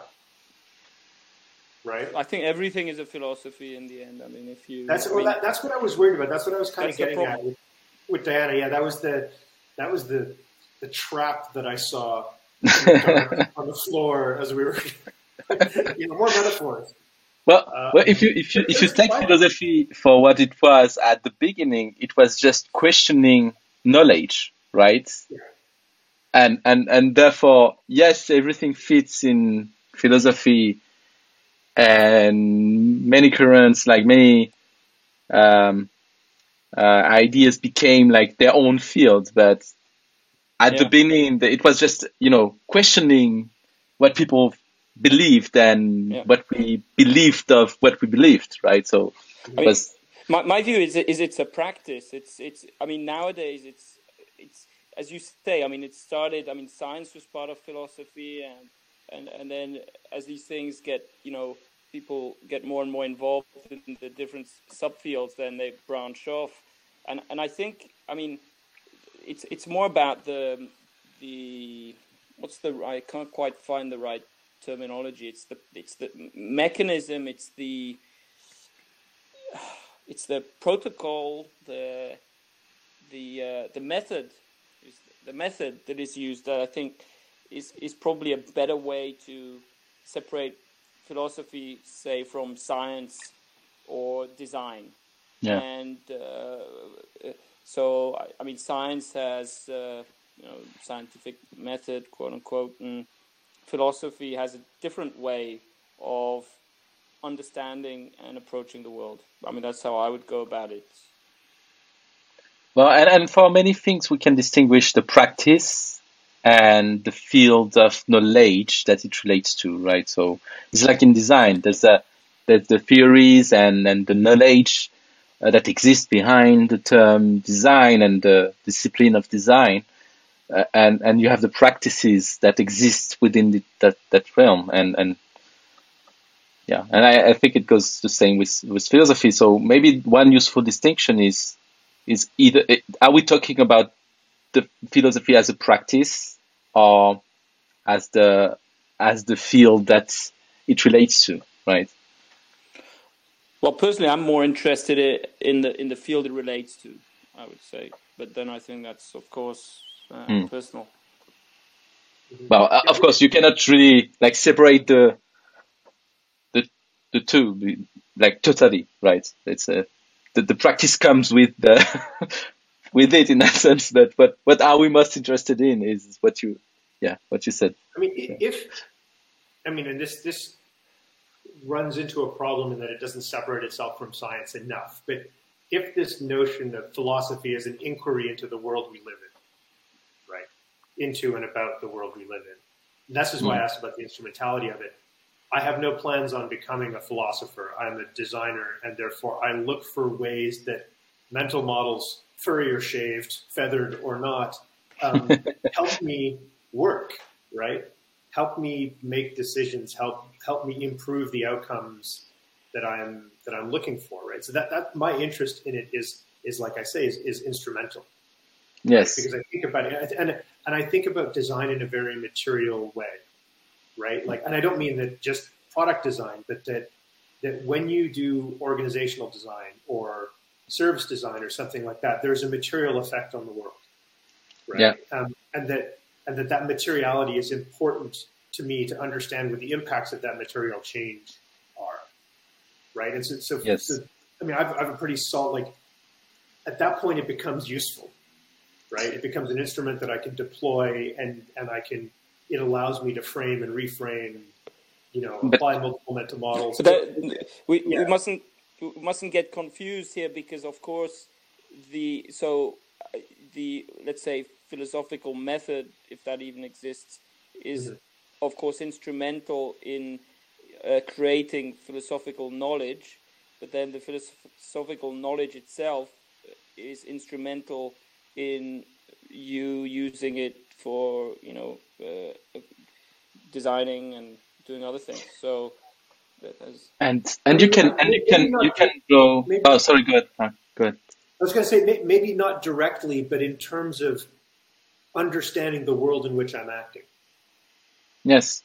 Right. I think everything is a philosophy in the end. I mean, if you that's I well, that, that's what I was worried about. That's what I was kind of getting at with, with Diana. Yeah, that was the that was the the trap that I saw on the floor as we were. You know, more metaphors. Well, Uh, well, if you if you if you take philosophy for what it was at the beginning, it was just questioning knowledge, right? And and and therefore, yes, everything fits in philosophy, and many currents, like many um, uh, ideas, became like their own field. But at the beginning, it was just you know questioning what people believed and Yeah. what we believed of what we believed, right? So I mean, my, my view is is it's a practice. It's it's. I mean, nowadays it's it's as you say. I mean, it started. I mean, science was part of philosophy, and and and then as these things get, you know, people get more and more involved in the different subfields, then they branch off, and and I think. I mean, it's it's more about the the what's the I can't quite find the right terminology. It's the it's the mechanism. It's the *sighs* it's the protocol, the the uh, the method, is the method that is used that I think is is probably a better way to separate philosophy, say, from science or design. Yeah. And uh, so, I, I mean, science has uh, you know scientific method, quote unquote, and philosophy has a different way of understanding and approaching the world. I mean, that's how I would go about it. well, and, and for many things we can distinguish the practice and the field of knowledge that it relates to, right? So it's like in design, there's a there's the theories and and the knowledge uh, that exists behind the term design and the discipline of design. Uh, and and you have the practices that exist within the, that that realm. And and yeah. And I, I think it goes the same with with philosophy. So maybe one useful distinction is is either are we talking about the philosophy as a practice or as the as the field that it relates to right? Well, personally, I'm more interested in the in the field it relates to. I would say, but then I think that's of course uh, Hmm. personal. well uh, of course you cannot really like separate the the the two, like totally right. It's a the, the practice comes with the *laughs* with it in that sense that what what are we most interested in is what you yeah what you said. I mean, if I mean, and this this runs into a problem in that it doesn't separate itself from science enough. But if this notion of philosophy is an inquiry into the world we live in, right, into and about the world we live in, And this is why I asked about the instrumentality of it. I have no plans on becoming a philosopher. I'm a designer, and therefore I look for ways that mental models, furry or shaved, feathered or not, um, *laughs* help me work, right? Help me make decisions, help help me improve the outcomes that I'm that I'm looking for, right? So that that my interest in it is is like I say is, is instrumental. Yes, because I think about it, and and I think about design in a very material way, right? Like, and I don't mean that just product design, but that that when you do organizational design or service design or something like that, there's a material effect on the world, right? Yeah. Um, and that and that that materiality is important to me to understand what the impacts of that material change are, right? And so, so, yes. so I mean, I've, I've a pretty solid like. At that point, it becomes useful, right? It becomes an instrument that I can deploy, and and I can. It allows me to frame and reframe, you know, apply but, multiple mental models. But that, we, yeah. we mustn't we mustn't get confused here because, of course, the so uh, the let's say philosophical method, if that even exists, is mm-hmm of course, instrumental in uh, creating philosophical knowledge, but then the philosophical knowledge itself is instrumental in you using it for, you know, uh, designing and doing other things. So and and you can and you can you can go. Oh, sorry. Go ahead. Go ahead. I was going to say maybe not directly, but in terms of understanding the world in which I'm acting. Yes.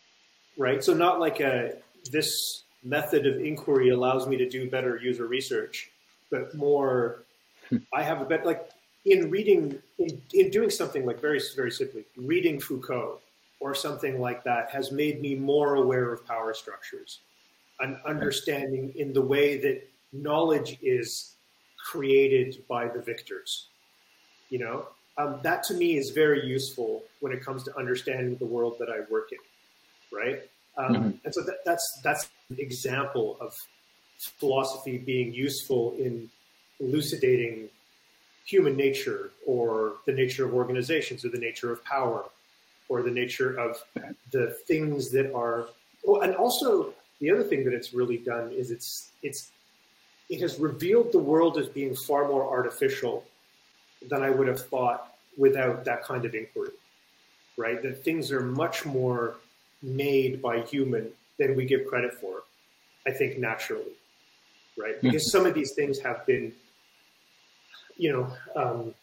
Right. So not like a this method of inquiry allows me to do better user research, but more I have a better like in reading in, in doing something like very very simply reading Foucault or something like that has made me more aware of power structures, an understanding in the way that knowledge is created by the victors. You know, um, that to me is very useful when it comes to understanding the world that I work in, right? Um, mm-hmm. And so that, that's that's an example of philosophy being useful in elucidating human nature or the nature of organizations or the nature of power or the nature of the things that are oh, and also the other thing that it's really done is it's it's it has revealed the world as being far more artificial than I would have thought without that kind of inquiry, right? That things are much more made by human than we give credit for, I think, naturally, right? Hmm. Because some of these things have been, you know, um,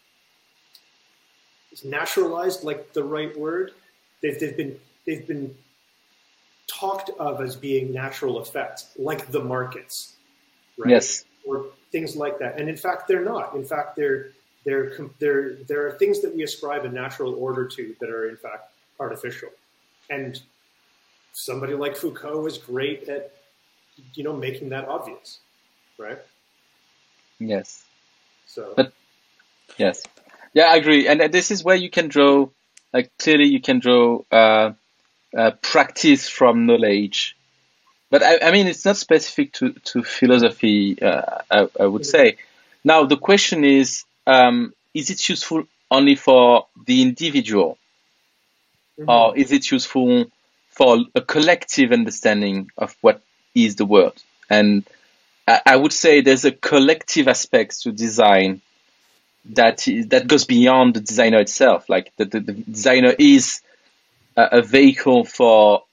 is naturalized like the right word? They've, they've been they've been talked of as being natural effects, like the markets, right? Yes, or things like that. And in fact, they're not. In fact, they're there, there, there are things that we ascribe a natural order to that are in fact artificial. And somebody like Foucault is great at, you know, making that obvious, right? Yes. So. But yes, yeah, I agree. And this is where you can draw, like clearly you can draw uh, uh, practice from knowledge. But I, I, mean, it's not specific to to philosophy. Uh, I, I, would say. Now the question is, um, is it useful only for the individual, mm-hmm. or is it useful for a collective understanding of what is the world? And I, would say there's a collective aspect to design that is, that goes beyond the designer itself. Like the, the, the designer is a, a vehicle for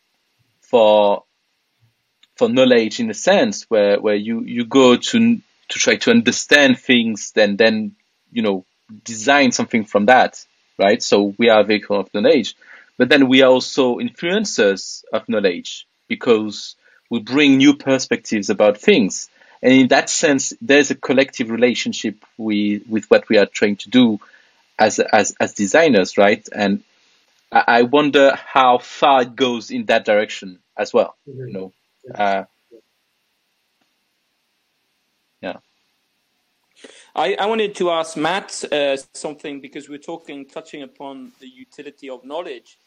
for for knowledge in a sense where, where you, you go to to try to understand things then then you know, design something from that, right? So we are a vehicle of knowledge, but then we are also influencers of knowledge because we bring new perspectives about things. And in that sense, there's a collective relationship with, with what we are trying to do as, as, as designers, right? And I wonder how far it goes in that direction as well, mm-hmm. you know. Uh, yeah. I, I wanted to ask Matt uh, something because we're talking, touching upon the utility of knowledge.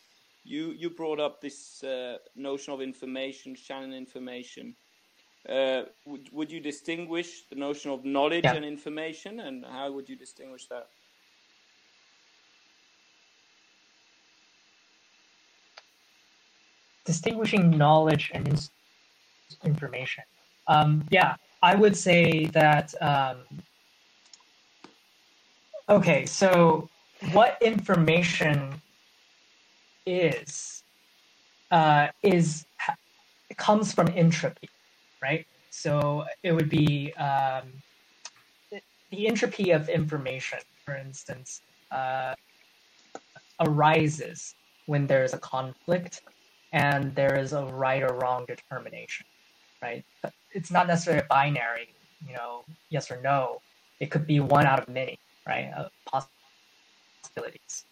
You you brought up this uh, notion of information, Shannon information. Uh, would would you distinguish the notion of knowledge Yeah. and information, and how would you distinguish that? distinguishing knowledge and ins- information. Um, yeah, I would say that. Um, okay, so what information is uh, is ha- comes from entropy, right? So it would be um, the entropy of information, for instance, uh, arises when there is a conflict and there is a right or wrong determination, right? But It's not necessarily binary, you know, yes or no. It could be one out of many, right? Of possibilities.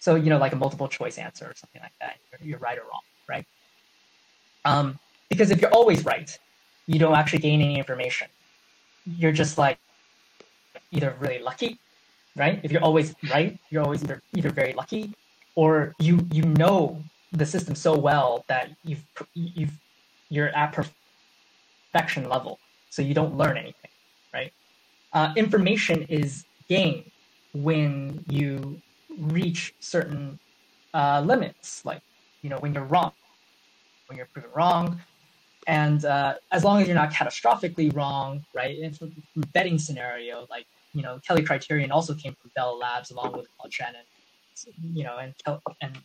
So, you know, like a multiple choice answer or something like that. You're, you're right or wrong, right? Um, because if you're always right, you don't actually gain any information. You're just like either really lucky, right? If you're always right, you're always either either very lucky, or you you know the system so well that you've you've you're at perfection level, so you don't learn anything, right? Uh, information is gained when you reach certain uh, limits, like you know when you're wrong, when you're proven wrong, and uh, as long as you're not catastrophically wrong, right? In from betting scenario, like you know Kelly Criterion also came from Bell Labs along with Claude Shannon, you know, and Kel- and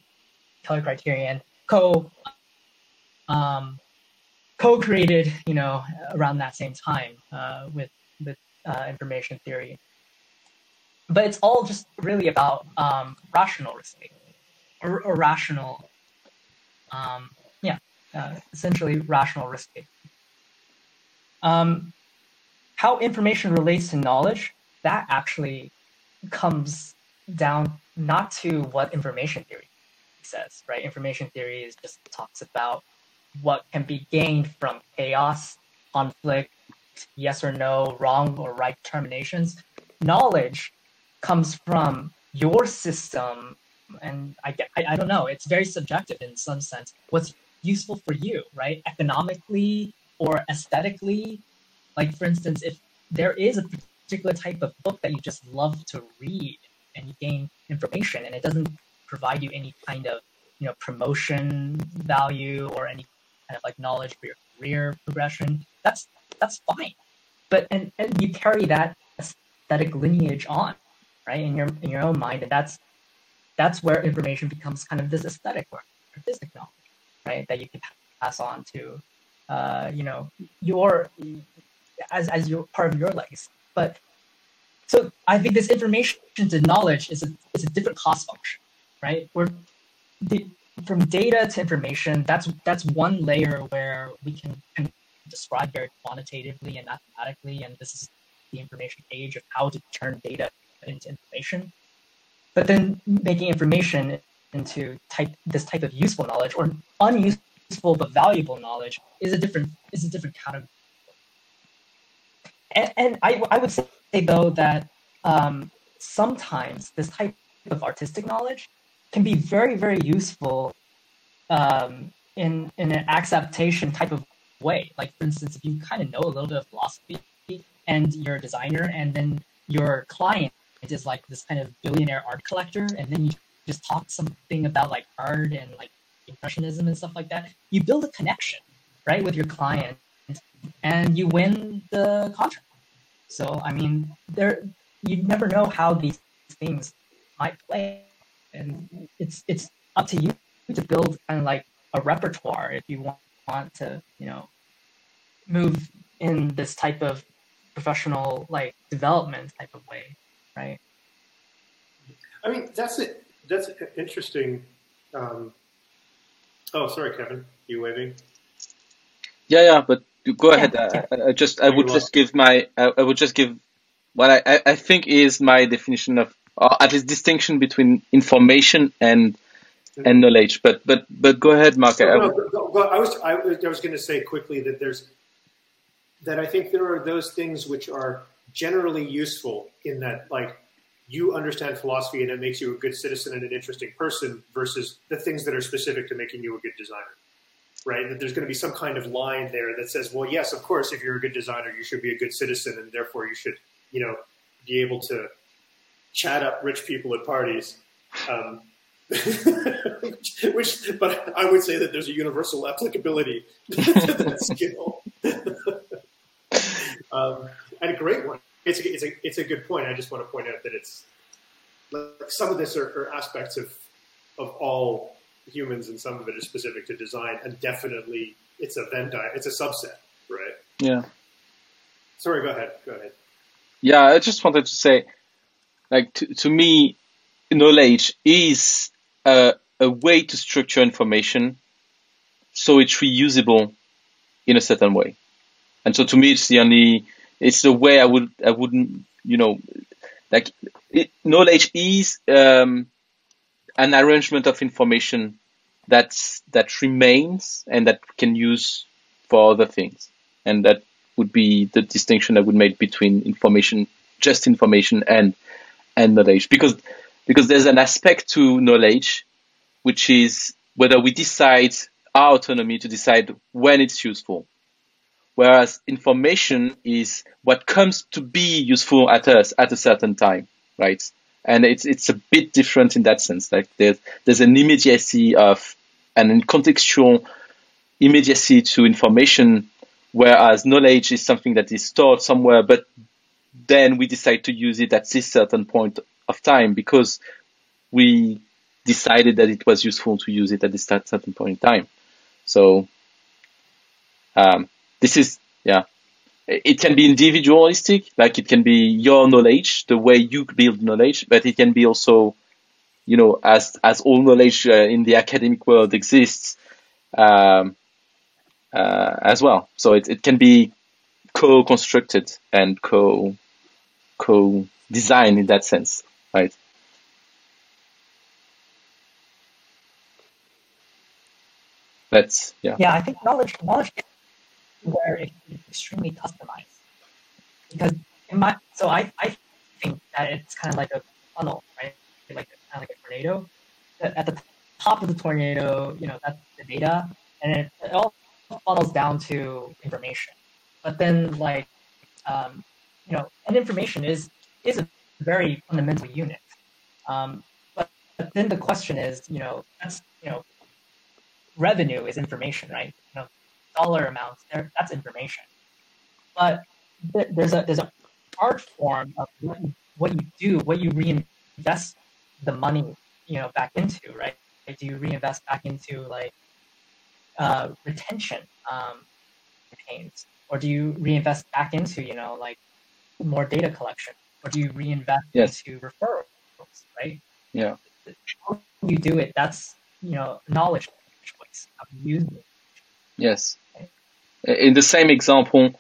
Kelly Criterion co um, co-created, you know, around that same time uh, with with uh, information theory. But it's all just really about um, rational risk or, or rational, um, uh, essentially rational risk taking. Um, how information relates to knowledge that actually comes down not to what information theory says, right? Information theory is just talks about what can be gained from chaos, conflict, yes or no, wrong or right determinations. Knowledge comes from your system, and I, I I don't know. It's very subjective in some sense. What's useful for you, right? Economically or aesthetically. Like for instance, if there is a particular type of book that you just love to read and you gain information, and it doesn't provide you any kind of you know promotion value or any kind of like knowledge for your career progression, that's that's fine. But and, and you carry that aesthetic lineage on, right, in your in your own mind, and that's that's where information becomes kind of this aesthetic or artistic knowledge, right, that you can pass on to, uh, you know, your as as your part of your legacy. But so I think this information to knowledge is a is a different cost function, right? Where the, from data to information, that's that's one layer where we can, can describe very quantitatively and mathematically, and this is the information age of how to turn data into information. But then making information into type this type of useful knowledge or unuseful but valuable knowledge is a different is a different category. And, and I, I would say though that um, sometimes this type of artistic knowledge can be very very useful um, in in an exaptation type of way. Like for instance, if you kind of know a little bit of philosophy and you're a designer, and then your client is like this kind of billionaire art collector, and then you just talk something about like art and like impressionism and stuff like that, you build a connection, right, with your client, and you win the contract. So I mean, there you never know how these things might play, and it's it's up to you to build kind of like a repertoire if you want, want to, you know, move in this type of professional like development type of way, right? I mean, that's it. That's interesting. Um, oh, sorry, Kevin. You waving? Yeah, yeah, but you go ahead. Yeah, I, I just, I would just give my, I, I would just give what I, I, I think is my definition of, or at least distinction between information and and knowledge. But but but go ahead, Mark. I, No, I no, would- go- go- I was I, was- I was going to say quickly that there's that I think there are those things which are generally useful in that, like, you understand philosophy and it makes you a good citizen and an interesting person versus the things that are specific to making you a good designer. Right? That there's going to be some kind of line there that says, well, yes, of course, if you're a good designer, you should be a good citizen and therefore you should, you know, be able to chat up rich people at parties. Um, *laughs* which, but I would say that there's a universal applicability *laughs* to that skill. *laughs* um, and a great one. It's a, it's a it's a good point. I just want to point out that it's like some of this are, are aspects of of all humans, and some of it is specific to design, and definitely it's a Venn di- it's a subset, right? Yeah. Sorry, go ahead. Go ahead. Yeah, I just wanted to say, like, to, to me, knowledge is a, a way to structure information so it's reusable in a certain way. And so to me, it's the only, it's the way I would, I wouldn't, you know, like it, knowledge is um, an arrangement of information that's that remains and that can use for other things, and that would be the distinction I would make between information, just information, and and knowledge, because because there's an aspect to knowledge, which is whether we decide our autonomy to decide when it's useful. Whereas information is what comes to be useful at us at a certain time, right? And it's, it's a bit different in that sense. Like there's, there's an immediacy of, and contextual immediacy to information, whereas knowledge is something that is stored somewhere, but then we decide to use it at this certain point of time because we decided that it was useful to use it at this certain point in time. So um, this is yeah. It can be individualistic, like it can be your knowledge, the way you build knowledge, but it can be also, you know, as as all knowledge uh, in the academic world exists, um, uh, as well. So it, it can be co-constructed and co co-designed in that sense, right? That's yeah. Yeah, I think knowledge knowledge where it can be extremely customized. Because in my so I, I think that it's kind of like a funnel, right? Like kind of like a tornado. At the top of the tornado, you know, that's the data, and it, it all funnels down to information. But then, like, um, you know, and information is is a very fundamental unit. Um, but, but then the question is, you know, that's you know, revenue is information, right? Dollar amounts there that's information. But th- there's a there's an art form of what you, what you do, what you reinvest the money, you know, back into, right? Like, do you reinvest back into like uh, retention um, campaigns, or do you reinvest back into you know like more data collection, or do you reinvest Yes. into referrals, right? Yeah. How you do it, that's you know knowledge choice. How you use it. Yes. In the same example,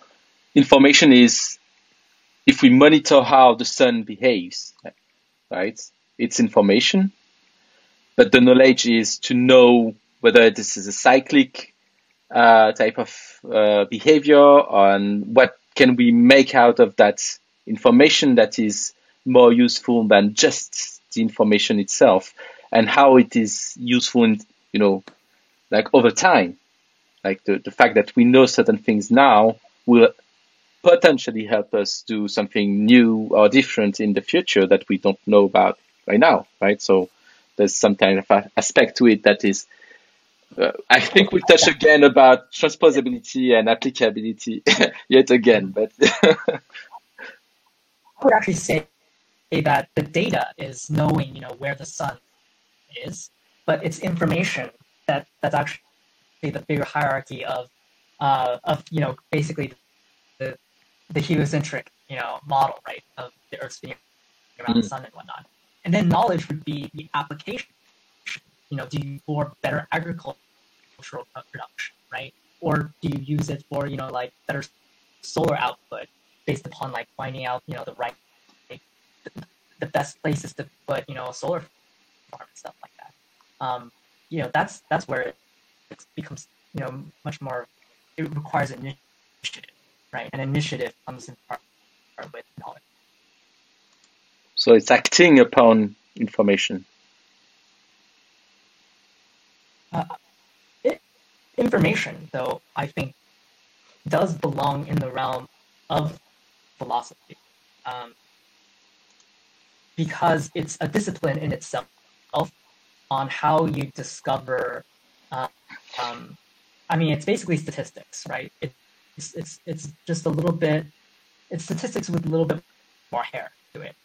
information is if we monitor how the sun behaves, right? It's information, but the knowledge is to know whether this is a cyclic uh, type of uh, behavior and what can we make out of that information that is more useful than just the information itself and how it is useful in, you know, like over time like the, the fact that we know certain things now will potentially help us do something new or different in the future that we don't know about right now, right? So there's some kind of aspect to it that is, uh, I think we touch again about transposability and applicability *laughs* yet again, but *laughs* I would actually say that the data is knowing, you know, where the sun is, but it's information that that's actually the bigger hierarchy of, uh, of you know, basically the the heliocentric, you know, model, right, of the Earth spinning around the Mm. sun and whatnot. And then knowledge would be the application, you know, do you for better agricultural production, right? Or do you use it for, you know, like better solar output based upon like finding out, you know, the right, the, the best places to put, you know, a solar farm and stuff like that. Um, you know, that's that's where it becomes, you know, much more. It requires initiative. right? And initiative comes in part, part with knowledge. So it's acting upon information. Uh, it, information, though, I think, does belong in the realm of philosophy. Um, because it's a discipline in itself on how you discover. Uh, um, I mean, it's basically statistics, right? It's, it's it's just a little bit. It's statistics with a little bit more hair to it,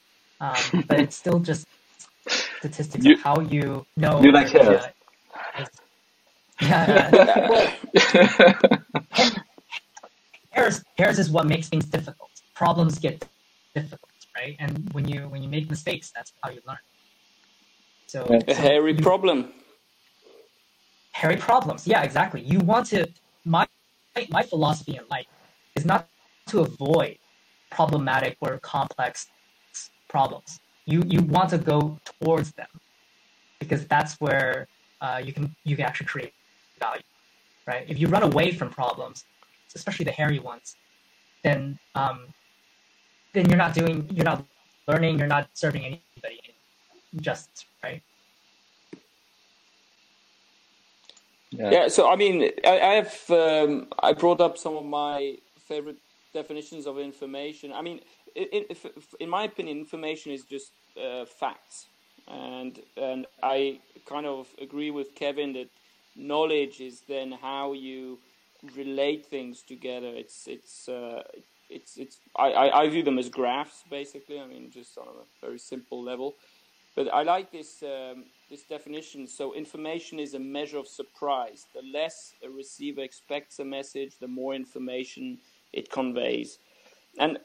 um, *laughs* but it's still just statistics You- of how you know. you like hair. yeah, *laughs* well, hairs, hairs is what makes things difficult. Problems get difficult, right? And when you when you make mistakes, that's how you learn. So, A so hairy you- problem. Hairy problems. Yeah, exactly. You want to my my philosophy in life is not to avoid problematic or complex problems. You you want to go towards them because that's where uh, you can you can actually create value, right? If you run away from problems, especially the hairy ones, then um, then you're not doing you're not learning, you're not serving anybody just right? Yeah. Yeah, so I mean, I, I have um, I brought up some of my favorite definitions of information. I mean, in, if, in my opinion, information is just uh, facts, and and I kind of agree with Kevin that knowledge is then how you relate things together. It's it's uh, it's it's I, I I view them as graphs basically. I mean, just on a very simple level. But I like this um, this definition. So information is a measure of surprise. The less a receiver expects a message, the more information it conveys. And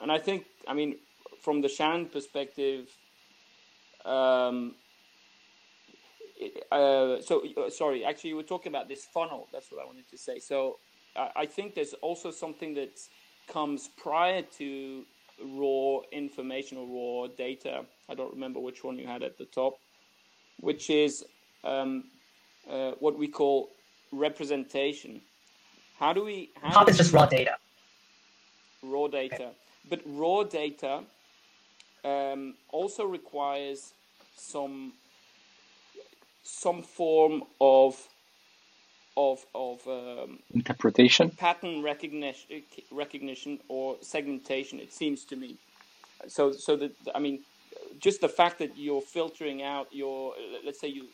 and I think I mean from the Shannon perspective. Um, uh, so uh, sorry, actually, you were talking about this funnel. That's what I wanted to say. So I, I think there's also something that comes prior to raw information or raw data. I don't remember which one you had at the top, which is um, uh, what we call representation. How do we? How Top do is just raw data. raw data. But raw data um, also requires some some form of of of um, Interpretation. pattern recognition recognition or segmentation. It seems to me. So so that I mean, just the fact that you're filtering out your let's say you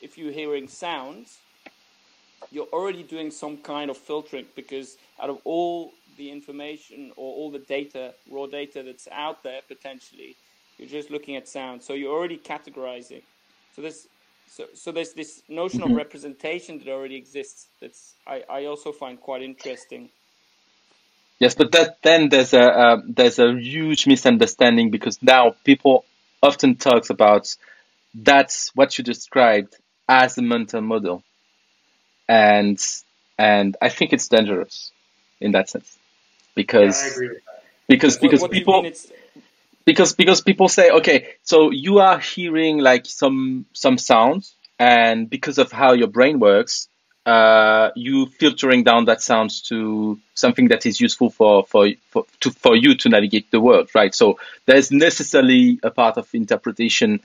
if you're hearing sounds you're already doing some kind of filtering because out of all the information or all the data, raw data that's out there potentially, you're just looking at sound. So you're already categorizing. So there's so, so there's this notion of Mhm. representation that already exists. That's I, I also find quite interesting. Yes, but that then there's a uh, there's a huge misunderstanding because now people often talks about that's what you described as a mental model, and and I think it's dangerous in that sense Yeah, because I agree with that. because What, because what do people because because people say okay so you are hearing like some some sounds and because of how your brain works uh you filtering down that sounds to something that is useful for for for to for you to navigate the world right? So there's necessarily a part of interpretation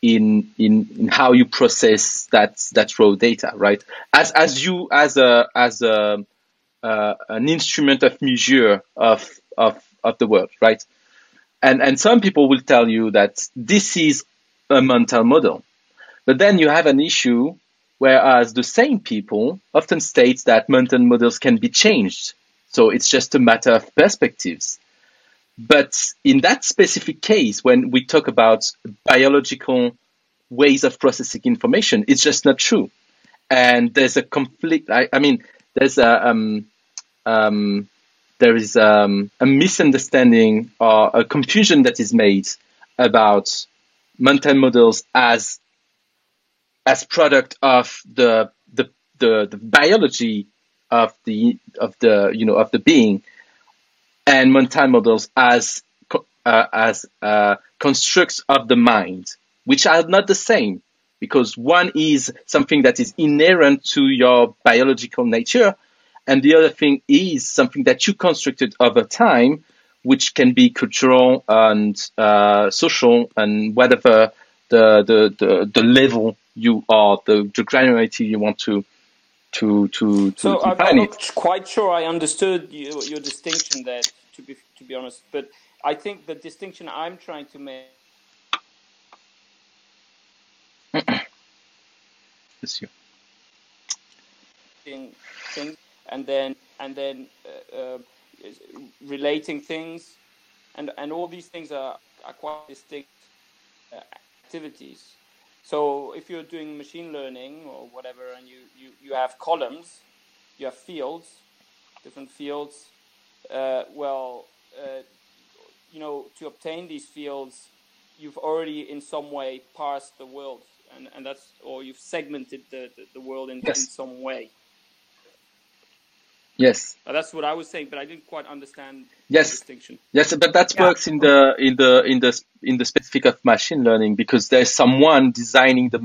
in in in how you process that that raw data right? As as you as a as a uh, an instrument of measure of of of the world right? And and some people will tell you that this is a mental model but then you have an issue whereas the same people often state that mental models can be changed. So it's just a matter of perspectives. But in that specific case when we talk about biological ways of processing information it's just not true. And there's a conflict i, I mean there's a um, um, there is um, a misunderstanding or a confusion that is made about mental models as as product of the the, the, the biology of the of the you know of the being. And mental models as uh, as uh, constructs of the mind which are not the same because one is something that is inherent to your biological nature and the other thing is something that you constructed over time, which can be cultural and uh, social and whatever the, the, the, the level you are, the, the granularity you want to to to, to So I'm, I'm not quite sure I understood your, your distinction there. To be to be honest, but I think the distinction I'm trying to make *coughs* It's you. thing- things and then and then uh, uh, relating things and and all these things are, are quite distinct uh, activities so if you're doing machine learning or whatever and you, you, you have columns you have fields different fields uh, well uh, you know to obtain these fields you've already in some way parsed the world and, and that's or you've segmented the, the, the world in, in some way Yes. uh, that's what I was saying, but I didn't quite understand the Yes. distinction. Yes, but that Yeah. works in the in the in the in the specific of machine learning because there's someone designing the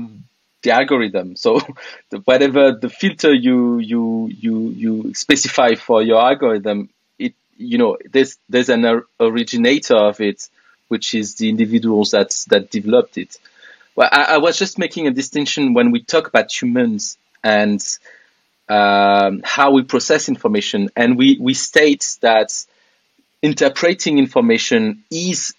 the algorithm. So *laughs* the, whatever the filter you you you you specify for your algorithm, it you know there's there's an or- originator of it, which is the individuals that that developed it. Well, I, I was just making a distinction when we talk about humans and um, how we process information, and we we state that interpreting information is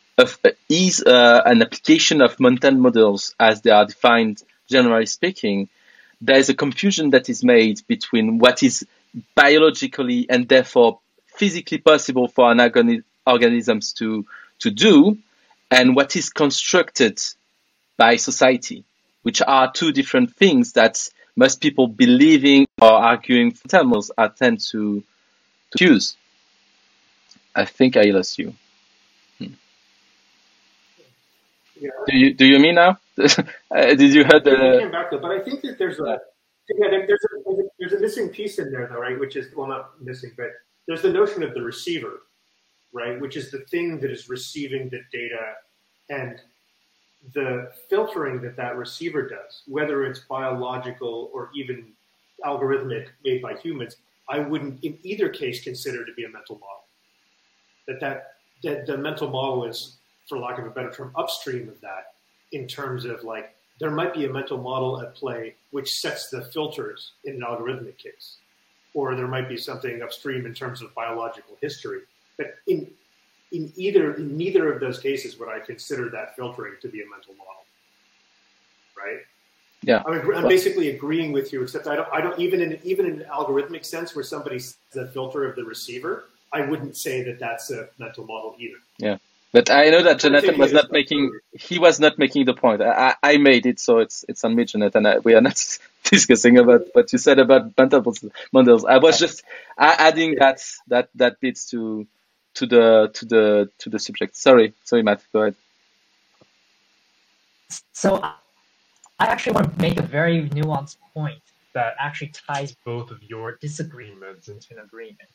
is uh, an application of mental models as they are defined generally speaking. There is a confusion that is made between what is biologically and therefore physically possible for an organi- organisms to to do, and what is constructed by society, which are two different things that most people believing or arguing for models are tend to to use. I think I lost you. Yeah, Do you do you mean now? *laughs* Uh, Did you hear the? came back though, but I think that there's a yeah, there- there's a there's a there's a missing piece in there though, right? Which is well, not missing, but there's the notion of the receiver, right? Which is the thing that is receiving the data and the filtering that that receiver does, whether it's biological or even algorithmic made by humans. I wouldn't, in either case, consider to be a mental model. That that that the mental model is, for lack of a better term, upstream of that in terms of like there might be a mental model at play which sets the filters in an algorithmic case, or there might be something upstream in terms of biological history. But in in either in neither of those cases would I consider that filtering to be a mental model, right? Yeah. I'm, I'm basically agreeing with you, except I don't I don't even in even in an algorithmic sense where somebody says a filter of the receiver, I wouldn't say that that's a mental model either. Yeah. But I know that Jonathan was not making. He was not making the point. I, I I made it, so it's it's on me, Jonathan. I, we are not *laughs* discussing about what you said about mental models. I was just adding that that that bits to to the to the to the subject. Sorry, sorry, Matt. Go ahead. So I actually want to make a very nuanced point that actually ties both of your disagreements into an agreement.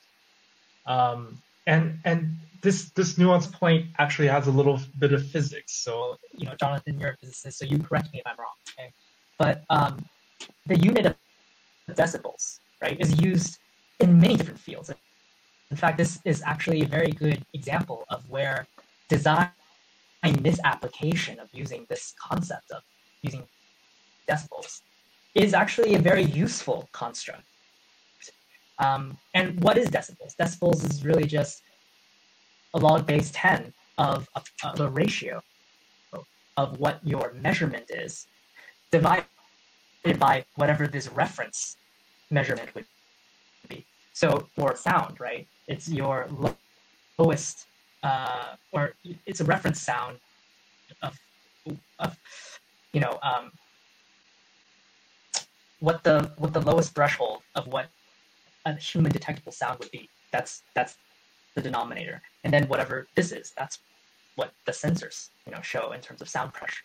Um, and and this this nuanced point actually has a little bit of physics. So you know, Jonathan, you're a physicist, so you correct me if I'm wrong. Okay, but um, the unit of decibels, right, is used in many different fields. In fact, this is actually a very good example of where design and misapplication of using this concept of using decibels is actually a very useful construct. Um, and what is decibels? Decibels is really just a log base 10 of, of, of the ratio of what your measurement is divided by whatever this reference measurement would be. So for sound, right, it's your lowest, uh, or it's a reference sound of, of you know, um, what the what the lowest threshold of what a human detectable sound would be. That's that's the denominator, and then whatever this is, that's what the sensors you know show in terms of sound pressure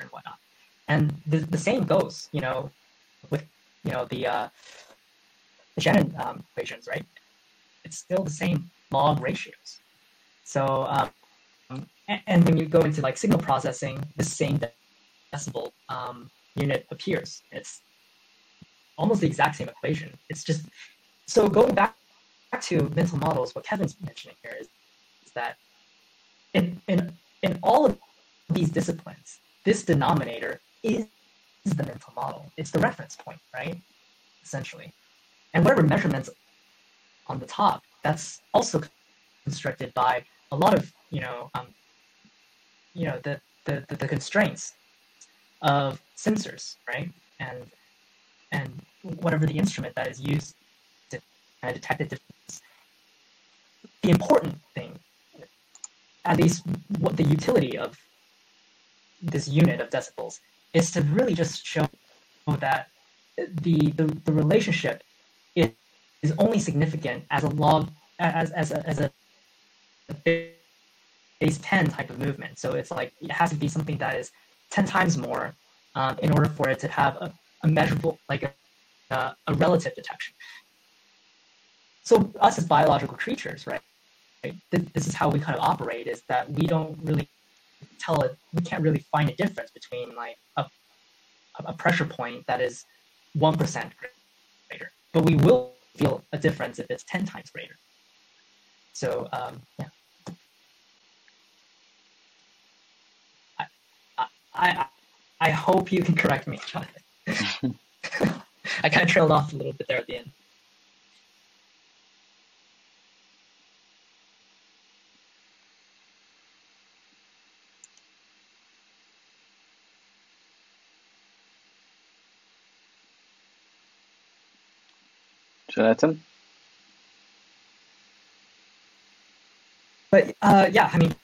and whatnot. And the, the same goes, you know, with you know the uh, the Shannon um, equations, right? It's still the same log ratios. So um, and, and when you go into like signal processing, the same decibel um, unit appears. It's almost the exact same equation. It's just so going back, back to mental models, what Kevin's mentioning here is, is that in, in, in all of these disciplines, this denominator is, is the mental model. It's the reference point, right? Essentially. And whatever measurements on the top, that's also constructed by a lot of, you know, um, you know, the, the, the, constraints of sensors, right? And and whatever the instrument that is used to uh, detect the difference. The important thing, at least what the utility of this unit of decibels, is to really just show that the the, the relationship is, is only significant as a log as as a, as a base 10 type of movement. So it's like it has to be something that is 10 times more um, in order for it to have a, a measurable, like a, a relative detection. So us as biological creatures, right? right this, is how we kind of operate is that we don't really tell it, we can't really find a difference between like a, a pressure point that is 1% greater, but we will feel a difference if it's 10 times greater. So um, yeah. I, I, I hope you can correct me, Jonathan. *laughs* *laughs* I kind of trailed off a little bit there at the end. Jonathan? But uh, yeah, I mean,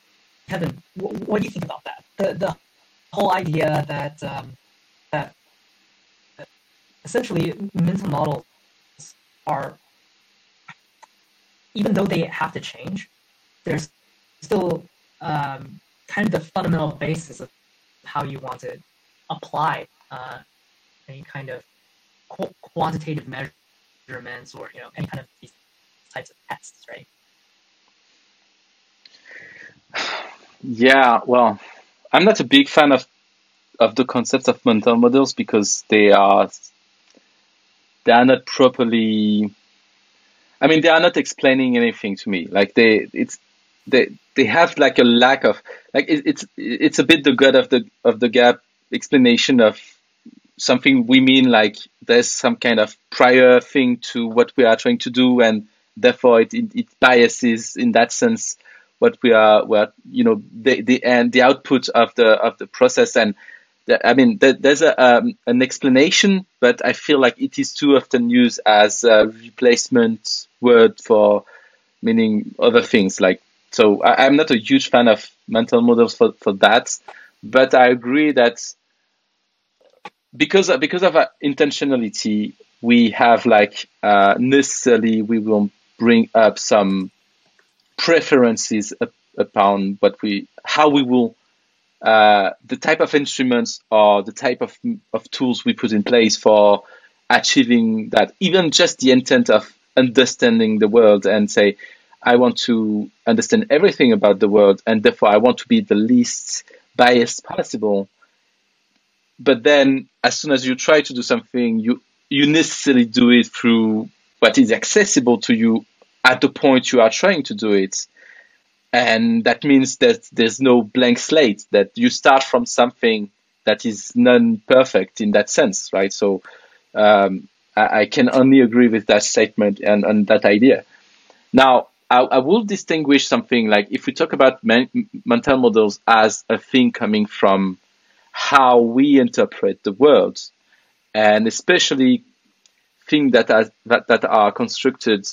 Kevin, what, what do you think about that? The the whole idea that um, that, essentially mental models are, even though they have to change, there's still um, kind of the fundamental basis of how you want to apply uh, any kind of qu- quantitative measurements or you know any kind of these types of tests, right? Yeah, well, I'm not a big fan of of the concept of mental models because they are they are not properly I mean they are not explaining anything to me. Like they it's they they have like a lack of like it, it's it's a bit the god of the of the gap explanation of something we mean like there's some kind of prior thing to what we are trying to do and therefore it, it, it biases in that sense what we are what you know the the and the output of the of the process. And the, I mean the, there's a um, an explanation but I feel like it is too often used as a replacement word for meaning other things like so I, I'm not a huge fan of mental models for, for that but I agree that because because of our intentionality we have like uh, necessarily we will bring up some preferences upon what we how we will uh, the type of instruments or the type of of tools we put in place for achieving that even just the intent of understanding the world and say I want to understand everything about the world and therefore I want to be the least biased possible but then as soon as you try to do something you you necessarily do it through what is accessible to you at the point you are trying to do it. And that means that there's no blank slate, that you start from something that is non-perfect in that sense, right? So um, I, I, can only agree with that statement and, and that idea. Now, I, I, will distinguish something like if we talk about men, mental models as a thing coming from how we interpret the world, and especially things that are that, that are constructed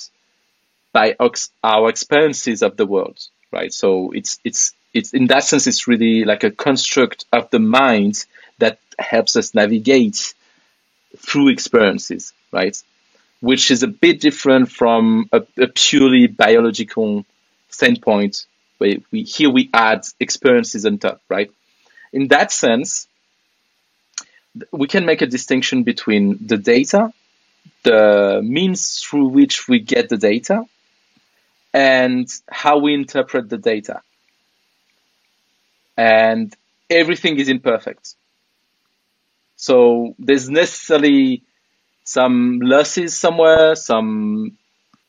by our experiences of the world, right? So it's it's it's in that sense it's really like a construct of the mind that helps us navigate through experiences, right? Which is a bit different from a, a purely biological standpoint where we here we add experiences on top, right? In that sense, we can make a distinction between the data, the means through which we get the data, and how we interpret the data. And everything is imperfect. So there's necessarily some losses somewhere, some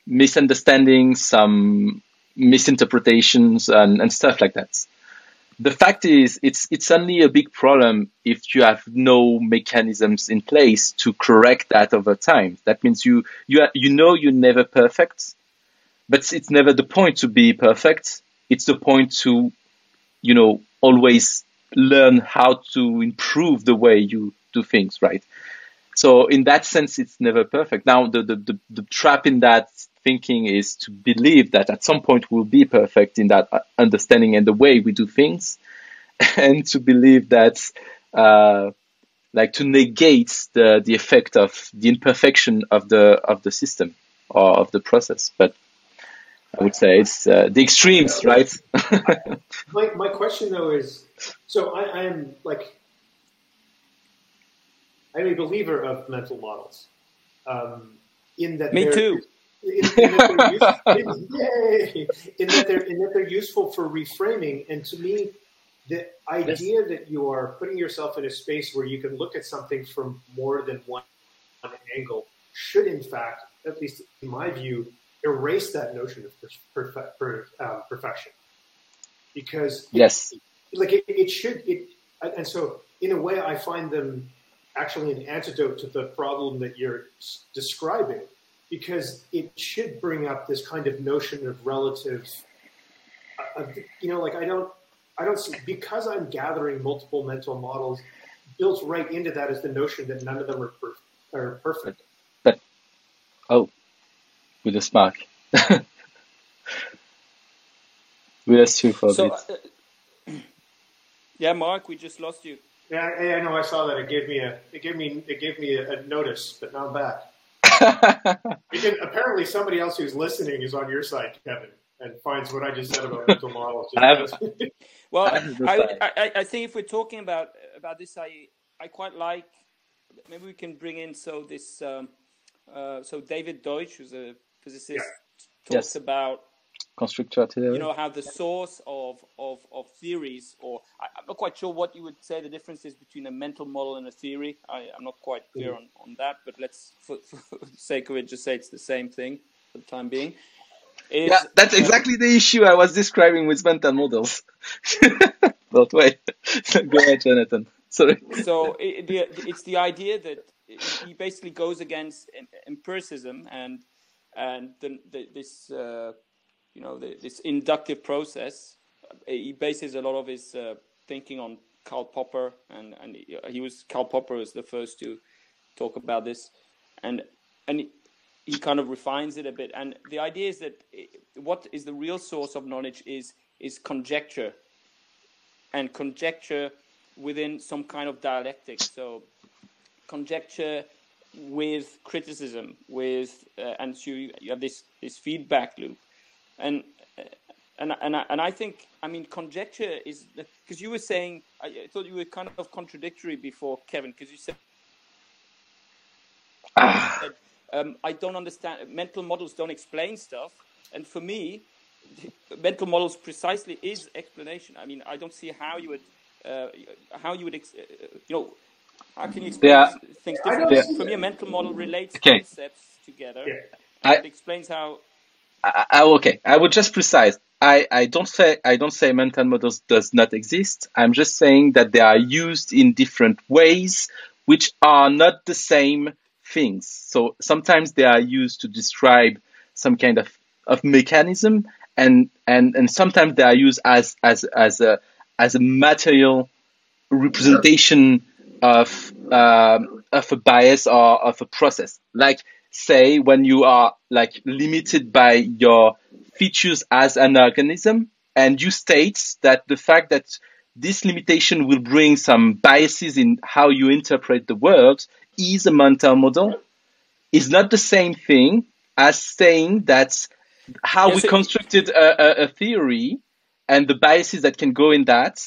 misunderstandings, some misinterpretations, and, and stuff like that. The fact is, it's it's only a big problem if you have no mechanisms in place to correct that over time. That means you you you know you're never perfect, but it's never the point to be perfect. It's the point to, you know, always learn how to improve the way you do things, right? So in that sense, it's never perfect. Now, the, the, the, the, trap in that thinking is to believe that at some point we'll be perfect in that uh, understanding and the way we do things, *laughs* and to believe that, uh, like to negate the, the effect of the imperfection of the, of the system or of the process. But I would say it's uh, the extremes, right? *laughs* my, my question though is, so I, I am like I'm a believer of mental models. Um, in that me too. In, in, that in, yay, in that they're in that they're useful for reframing, and to me, the idea yes. that you are putting yourself in a space where you can look at something from more than one angle should, in fact, at least in my view, erase that notion of perfe- per, um, perfection. Because yes, like it, it should. It and so in a way, I find them actually an antidote to the problem that you're describing because it should bring up this kind of notion of relative uh, of, you know like i don't i don't see because i'm gathering multiple mental models built right into that is the notion that none of them are, per, are perfect. But oh with a spark. We lost you for a so, bit uh, *clears throat* yeah mark we just lost you yeah, I, I know. I saw that. It gave me a. It gave me. It gave me a, a notice, but now I'm back. *laughs* can, apparently, somebody else who's listening is on your side, Kevin, and finds what I just said about mental models. *laughs* *laughs* well, I, I, I think if we're talking about about this, I I quite like. Maybe we can bring in so this. Um, uh, so David Deutsch, who's a physicist, yeah. talks yes. about constructor theory. You know how the source of, of, of theories, or I, am not quite sure what you would say the difference is between a mental model and a theory. I, am not quite clear mm. on, on that, but let's, for, for sake of it, just say it's the same thing for the time being. Is, yeah, that's exactly the issue I was describing with mental models. *laughs* but wait, *laughs* go ahead, Jonathan. Sorry. So it, the, it's the idea that he basically goes against empiricism and and the, the, this uh, you know, the, this inductive process. Uh, he bases a lot of his uh, thinking on Karl Popper, and and he, he, was Karl Popper was the first to talk about this, and and he, kind of refines it a bit. And the idea is that what is the real source of knowledge is is conjecture, and conjecture within some kind of dialectic. So conjecture with criticism, with uh, and so you, you have this this feedback loop and and and I, and I think I mean conjecture is because you were saying I thought you were kind of contradictory before Kevin because you said ah. um, I don't understand mental models don't explain stuff and for me mental models precisely is explanation I mean I don't see how you would uh, how you would ex- uh, you know how can you explain yeah. things differently for me a mental model relates okay. concepts together yeah. I, it explains how I, I, okay, I would just precise. I, I don't say I don't say mental models does not exist. I'm just saying that they are used in different ways, which are not the same things. So sometimes they are used to describe some kind of, of mechanism, and, and, and sometimes they are used as as as a as a material representation of um, of a bias or of a process. Like say when you are like limited by your features as an organism and you state that the fact that this limitation will bring some biases in how you interpret the world is a mental model. Is not the same thing as saying that how yes, we constructed a, a, theory and the biases that can go in that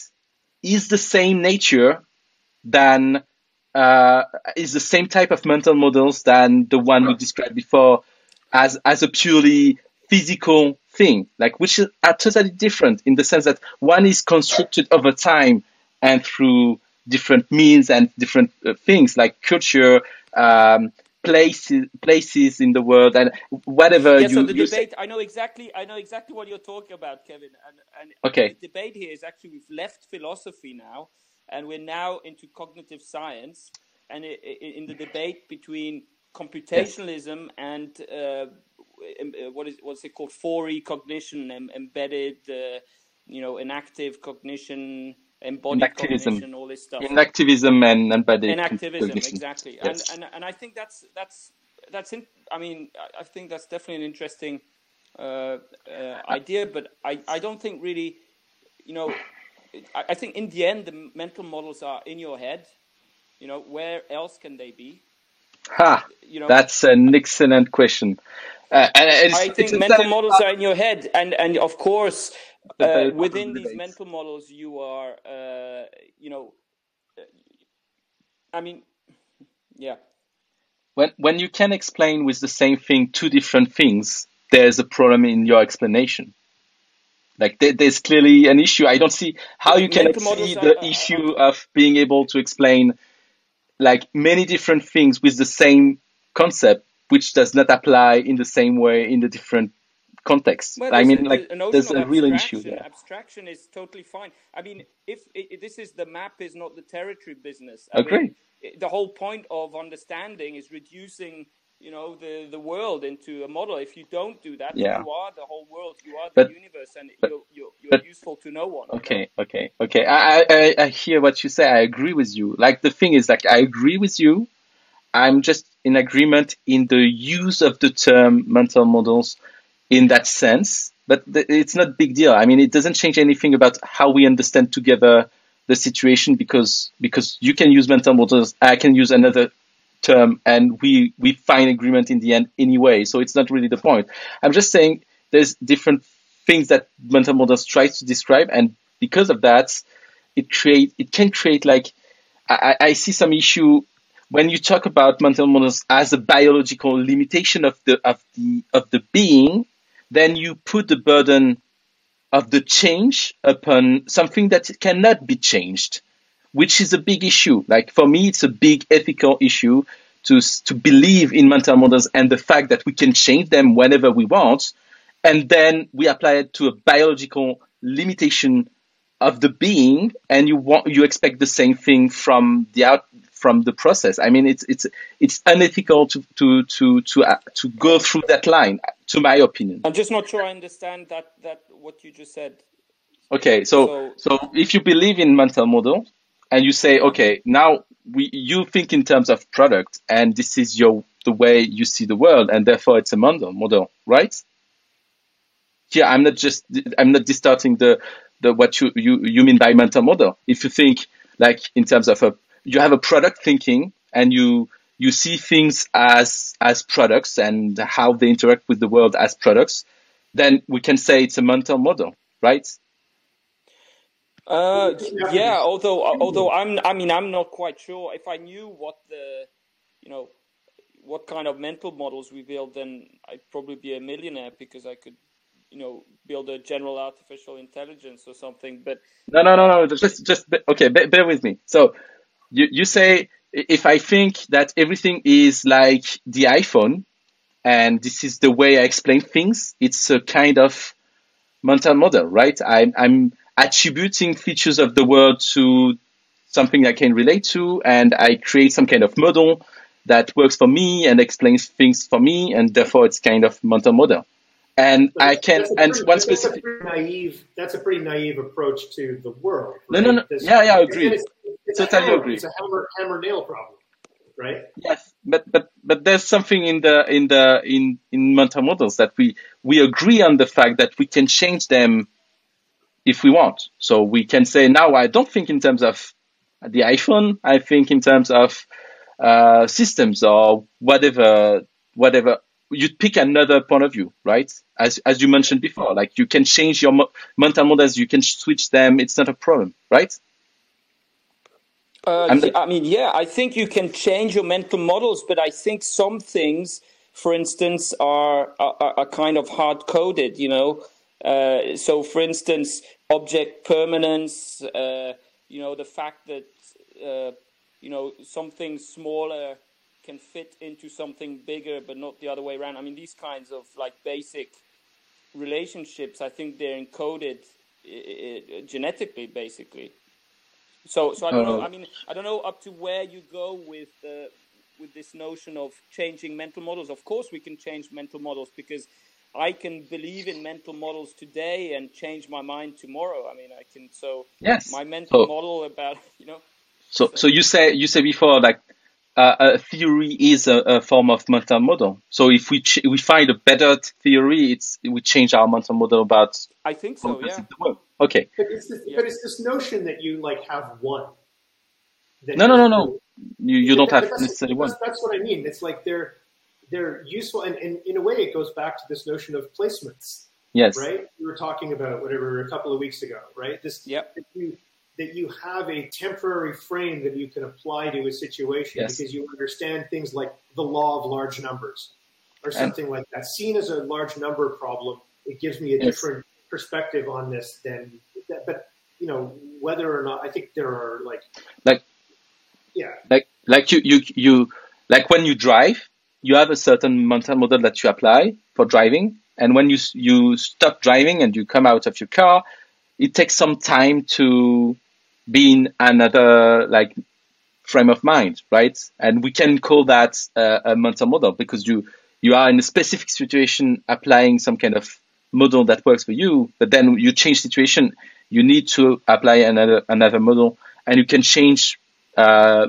is the same nature than uh, is the same type of mental models than the one we described before as, as a purely physical thing, like which are totally different in the sense that one is constructed over time and through different means and different uh, things like culture, um, places places in the world and whatever Yeah, you so the you debate, I know exactly, I know exactly what you're talking about, Kevin. And, and Okay, the debate here is actually we've left philosophy now, and we're now into cognitive science, and i- i- in the debate between computationalism and uh, uh, what is what's it called, 4E cognition, em- embedded, uh, you know, enactive cognition, embodied enactivism, cognition, all this stuff. Enactivism and embedded and con- cognition. exactly. And Yes. and and i think that's that's that's in i mean i think that's definitely an interesting uh, uh, idea but i i don't think really you know it, I, I think in the end the mental models are in your head. You know where else can they be? Ha, you know? That's an excellent question. Uh, and it's, I think mental models are in your head, and and of course, uh, very part of within these mental models, you are, uh, you know, I mean, yeah, When when you can explain with the same thing two different things, there's a problem in your explanation. Like there, there's clearly an issue. I don't see how you can see the are, issue of being able to explain like many different things with the same concept, which does not apply in the same way in the different contexts. Well, I there's a, mean, like there's a real issue abstraction. there. Abstraction is totally fine. I mean, if i i- this is the map, is not the territory business. I Agree. i- the whole point of understanding is reducing, you know, the the world into a model. If you don't do that, Yeah. you are the whole world. You are the But universe, and but you're you're, you're but useful to no one. You know. okay, okay, okay. I, I I I hear what you say. I agree with you. Like the thing is, like I agree with you. I'm just in agreement in the use of the term mental models in that sense, but th- it's not big deal. I mean, it doesn't change anything about how we understand together the situation because because you can use mental models, I can use another term, and we we find agreement in the end anyway. So it's not really the point. I'm just saying there's different things that mental models try to describe, and because of that, it create it can create like I, I I see some issue when you talk about mental models as a biological limitation of the of the of the being, then you put the burden of the change upon something that cannot be changed, which is a big issue. Like for me, it's a big ethical issue to to believe in mental models and the fact that we can change them whenever we want, and then we apply it to a biological limitation of the being and you want you expect the same thing from the out from the process i mean it's it's it's unethical to to to to uh, to go through that line to my opinion I'm just not sure I understand that that what you just said. okay so So, so if you believe in mental model and you say okay now we you think in terms of product and this is your the way you see the world and therefore it's a model model right here I'm not just I'm not distorting the the what you you you mean by mental model. If you think like in terms of a you have a product thinking and you you see things as as products and how they interact with the world as products, then we can say it's a mental model, right? Uh, It doesn't y- have to be yeah. Although, uh, although. I'm, I mean, I'm not quite sure. If I knew what the, you know, what kind of mental models we build, then I'd probably be a millionaire because I could, you know, build a general artificial intelligence or something. But No, no, no, no. Just just okay. Bear, bear with me. So you you say if I think that everything is like the iPhone and this is the way I explain things, it's a kind of mental model, right? I'm, I'm attributing features of the world to something I can relate to, and I create some kind of model that works for me and explains things for me, and therefore it's kind of mental model. And But I can, a and pretty one specific, pretty naive that's a pretty naive approach to the world, no, no, right? no, This yeah, yeah, I agree, it's, it's a totally hammer agree. it's a hammer hammer nail problem, right? Yes, but but but there's something in the in the in in mental models that we we agree on the fact that we can change them if we want. So we can say now I don't think in terms of the iPhone. I think in terms of uh, systems or whatever whatever. You pick another point of view, right? As as you mentioned before, like you can change your mo- mental models, you can switch them. It's not a problem, right? Uh, I mean, yeah, I think you can change your mental models, but I think some things, for instance, are are, are kind of hard coded. You know, uh, so for instance, object permanence. Uh, you know, the fact that uh, you know something smaller can fit into something bigger, but not the other way around. I mean, these kinds of like basic relationships, I think they're encoded genetically, basically. So, so I don't know. Uh, I mean, I don't know up to where you go with uh, with this notion of changing mental models. Of course, we can change mental models because I can believe in mental models today and change my mind tomorrow. I mean, I can. So yes. my mental So model about *laughs* you know. so so So you say you say before like uh, a theory is a, a form of mental model. So if we ch- we find a better theory, it's we change our mental model about I think so. Yeah. the world. Okay. But it's this, Yeah. but it's this notion that you like have one. That No, no, no, no. You you don't have necessarily one. that's what I mean. It's like they're they're useful, and, and in a way, it goes back to this notion of placements, Yes. right? We were talking about whatever a couple of weeks ago, right? This Yep. that you that you have a temporary frame that you can apply to a situation Yes. because you understand things like the law of large numbers or And something like that. Seen as a large number problem, it gives me a yes. different perspective on this than that. But you know, whether or not I think there are like, Like yeah, like like you you you like when you drive, you have a certain mental model that you apply for driving, and when you you stop driving and you come out of your car, it takes some time to be in another like frame of mind, right? And we can call that uh, a mental model because you you are in a specific situation applying some kind of model that works for you, but then you change situation, you need to apply another another model, and you can change uh,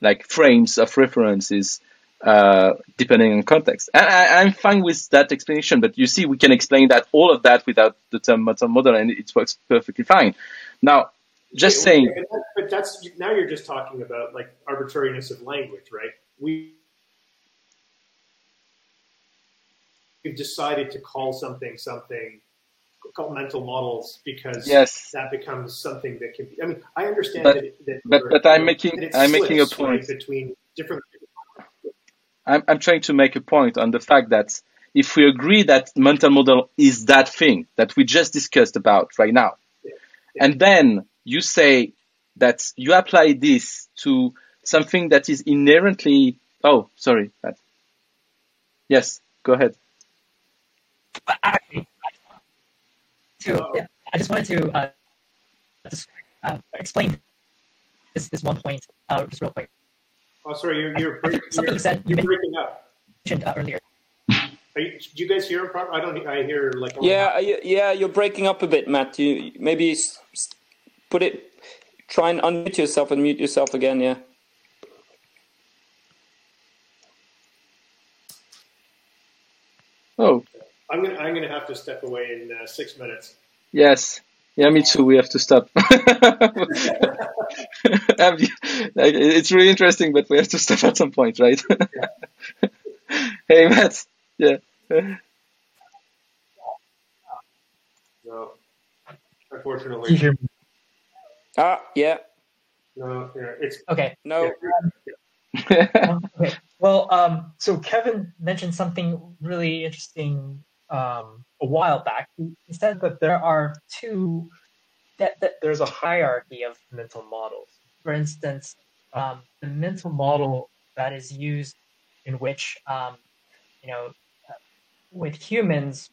like frames of references uh, depending on context. And I, I'm fine with that explanation, but you see, we can explain that all of that without the term mental model, and it works perfectly fine. Now, just Wait, saying, but, but that's now you're just talking about like arbitrariness of language, right? We we've decided to call something something called mental models because yes, that becomes something that can be. I mean, I understand but that that, but but I'm making I'm making a slips right point. between different. I'm I'm trying to make a point on the fact that if we agree that mental model is that thing that we just discussed about right now, and then you say that you apply this to something that is inherently oh sorry yes go ahead. I just wanted to uh, just, uh, explain this this one point uh, just real quick. Oh, sorry, you're you're, I think break- something you're, you said you you're breaking up. mentioned uh, earlier. Are you, do you guys hear him? I don't. I hear like only Yeah, half. I- yeah, you're breaking up a bit, Matt. You maybe s- s- put it. Try and unmute yourself and mute yourself again. Yeah. oh I'm gonna I'm gonna have to step away in uh, six minutes. yes yeah me too we have to stop *laughs* like, it's really interesting but we have to stop at some point right *laughs* hey Matt yeah No, unfortunately, hear me? Ah, yeah. no. Yeah, it's Okay. No. Um, *laughs* okay. Well, um, so Kevin mentioned something really interesting um, a while back. He, said that there are two that, that there's a hierarchy of mental models. For instance, um, the mental model that is used in which um, you know uh, with humans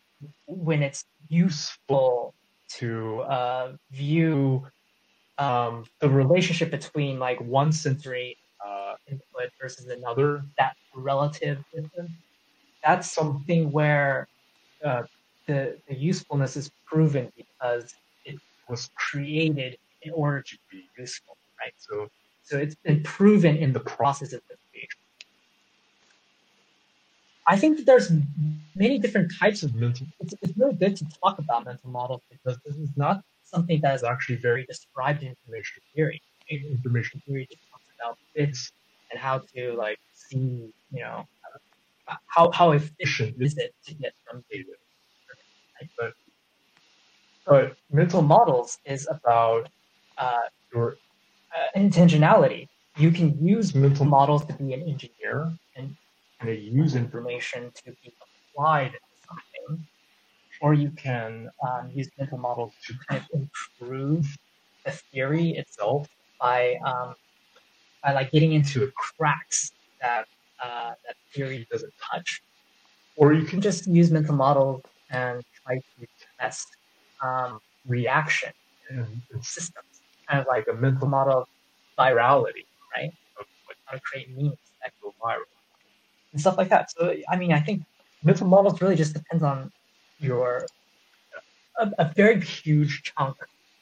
when it's useful to uh, view um, the relationship between like one sensory uh, input versus another, that relative difference, that's something where uh, the, the usefulness is proven because it was created in order to be useful, right? So, so it's been proven in the process of the creation. I think that there's many different types of mental. It's, it's really good to talk about mental models because this is not something that is actually very described in information theory. Information theory just talks about bits and how to like see, you know, how how efficient is it to get from data. Right? But but mental models is about uh, your uh, intentionality. You can use mental models to be an engineer and kind of use information to be applied to something, or you can um, use mental models to kind of improve the theory itself by um, by like getting into cracks that uh, that theory doesn't touch, or you can just use mental models and try to test um, reaction in, in systems, kind of like a mental model of virality, right? Of what how to create memes that go viral and stuff like that. So I mean, I think mental models really just depends on your a, a very huge chunk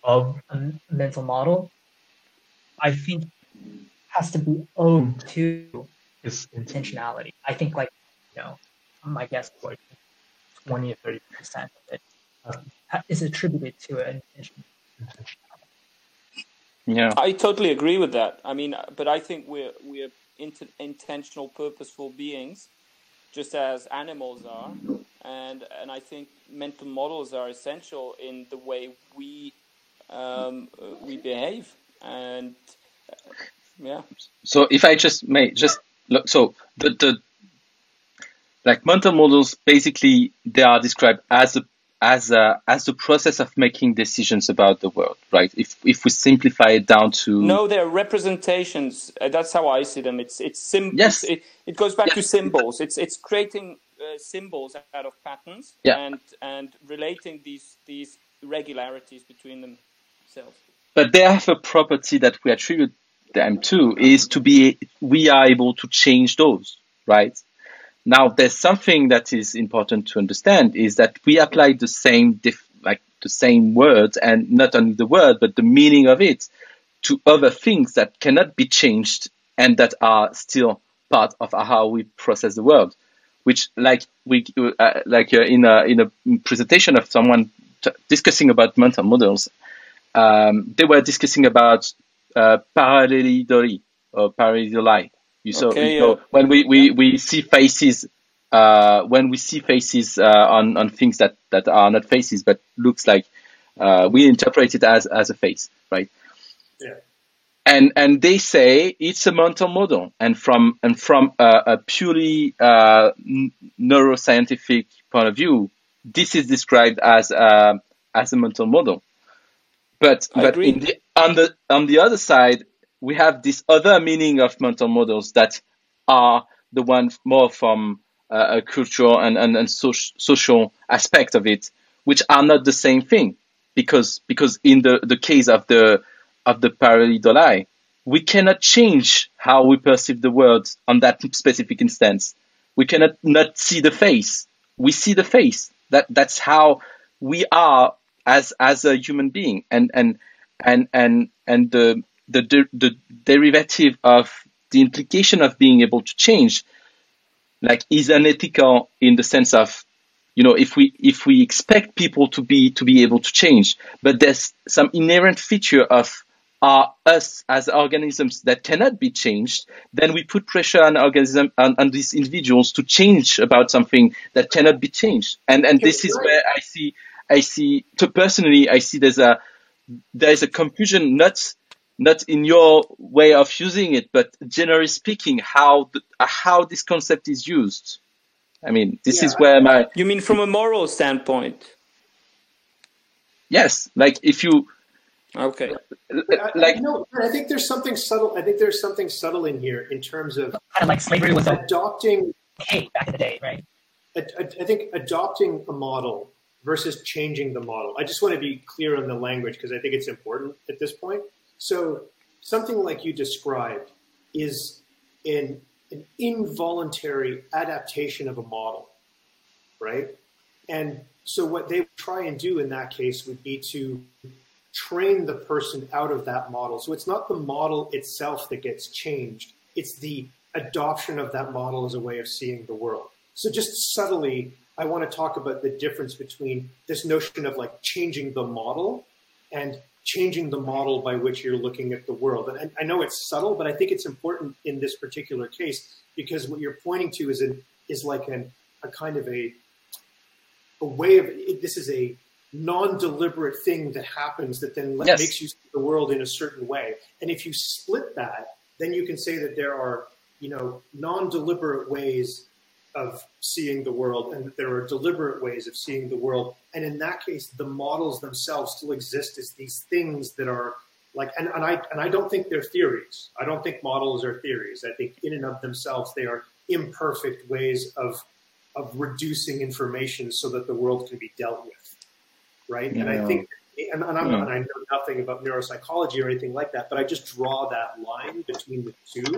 of a mental model. I think has to be owed to this intentionality. I think like you know, my guess is like twenty or thirty percent of it um, is attributed to an intention. Yeah. I totally agree with that. I mean, but I think we're we're int- intentional, purposeful beings, just as animals are, and and I think mental models are essential in the way we um, we behave, and uh, yeah. So if I just may just look, so the the like mental models basically they are described as a as a as the process of making decisions about the world, right? If if we simplify it down to No, they're representations. Uh, that's how I see them. It's it's symbols. Yes. It, it goes back to symbols. It's it's creating uh, symbols out of patterns Yeah. and and relating these these irregularities between themselves. but they have a property that we attribute them to is to be we are able to change those right? Now there's something that is important to understand is that we apply the same dif- like the same words and not only the word but the meaning of it to other things that cannot be changed and that are still part of how we process the world which like we uh, like uh, in a in a presentation of someone t- discussing about mental models um, they were discussing about uh, parallelidoli or paralleli. You saw, Okay, you know, yeah. when we, we, we see faces, uh, when we see faces uh, on, on things that, that are not faces but looks like uh, we interpret it as, as a face, right? Yeah. And and they say it's a mental model, and from and from a, a purely uh, n- neuroscientific point of view, this is described as a, as a mental model. But I but agree. in the, on the on the other side, we have this other meaning of mental models that are the one more from uh, a cultural and and, and soc- social aspect of it, which are not the same thing, because because in the the case of the of the pareidolia, we cannot change how we perceive the world on that specific instance. We cannot not see the face. We see the face. That that's how we are as as a human being. And and and and and the the the, the derivative of the implication of being able to change, like, is unethical in the sense of you know if we if we expect people to be to be able to change but there's some inherent feature of uh, us as organisms that cannot be changed then we put pressure on organism on, on these individuals to change about something that cannot be changed and and this is where i see i see to personally i see there's a there is a confusion not not in your way of using it but generally speaking how the, how this concept is used I mean, this is where my You mean from a moral standpoint? yes, like if you Okay. I, like I, no, I think there's something subtle. I think there's something subtle in here in terms of Kind of like slavery was adopting. okay back in the day, right? I, I think adopting a model versus changing the model. I just want to be clear on the language because I think it's important at this point. So something like you described is an an involuntary adaptation of a model, right? And so what they try and do in that case would be to train the person out of that model. So it's not the model itself that gets changed, it's the adoption of that model as a way of seeing the world. So just subtly, I want to talk about the difference between this notion of like changing the model and changing the model by which you're looking at the world. And I know it's subtle, but I think it's important in this particular case because what you're pointing to is an is like an a kind of a a way of it, this is a non-deliberate thing that happens that then Yes. makes you see the world in a certain way. And if you split that, then you can say that there are you know non-deliberate ways of seeing the world and that there are deliberate ways of seeing the world and in that case the models themselves still exist as these things that are Like, and, and I and I don't think they're theories. I don't think models are theories. I think in and of themselves they are imperfect ways of of reducing information so that the world can be dealt with, right? And I think, and, and, I'm, Yeah. and I know nothing about neuropsychology or anything like that, but I just draw that line between the two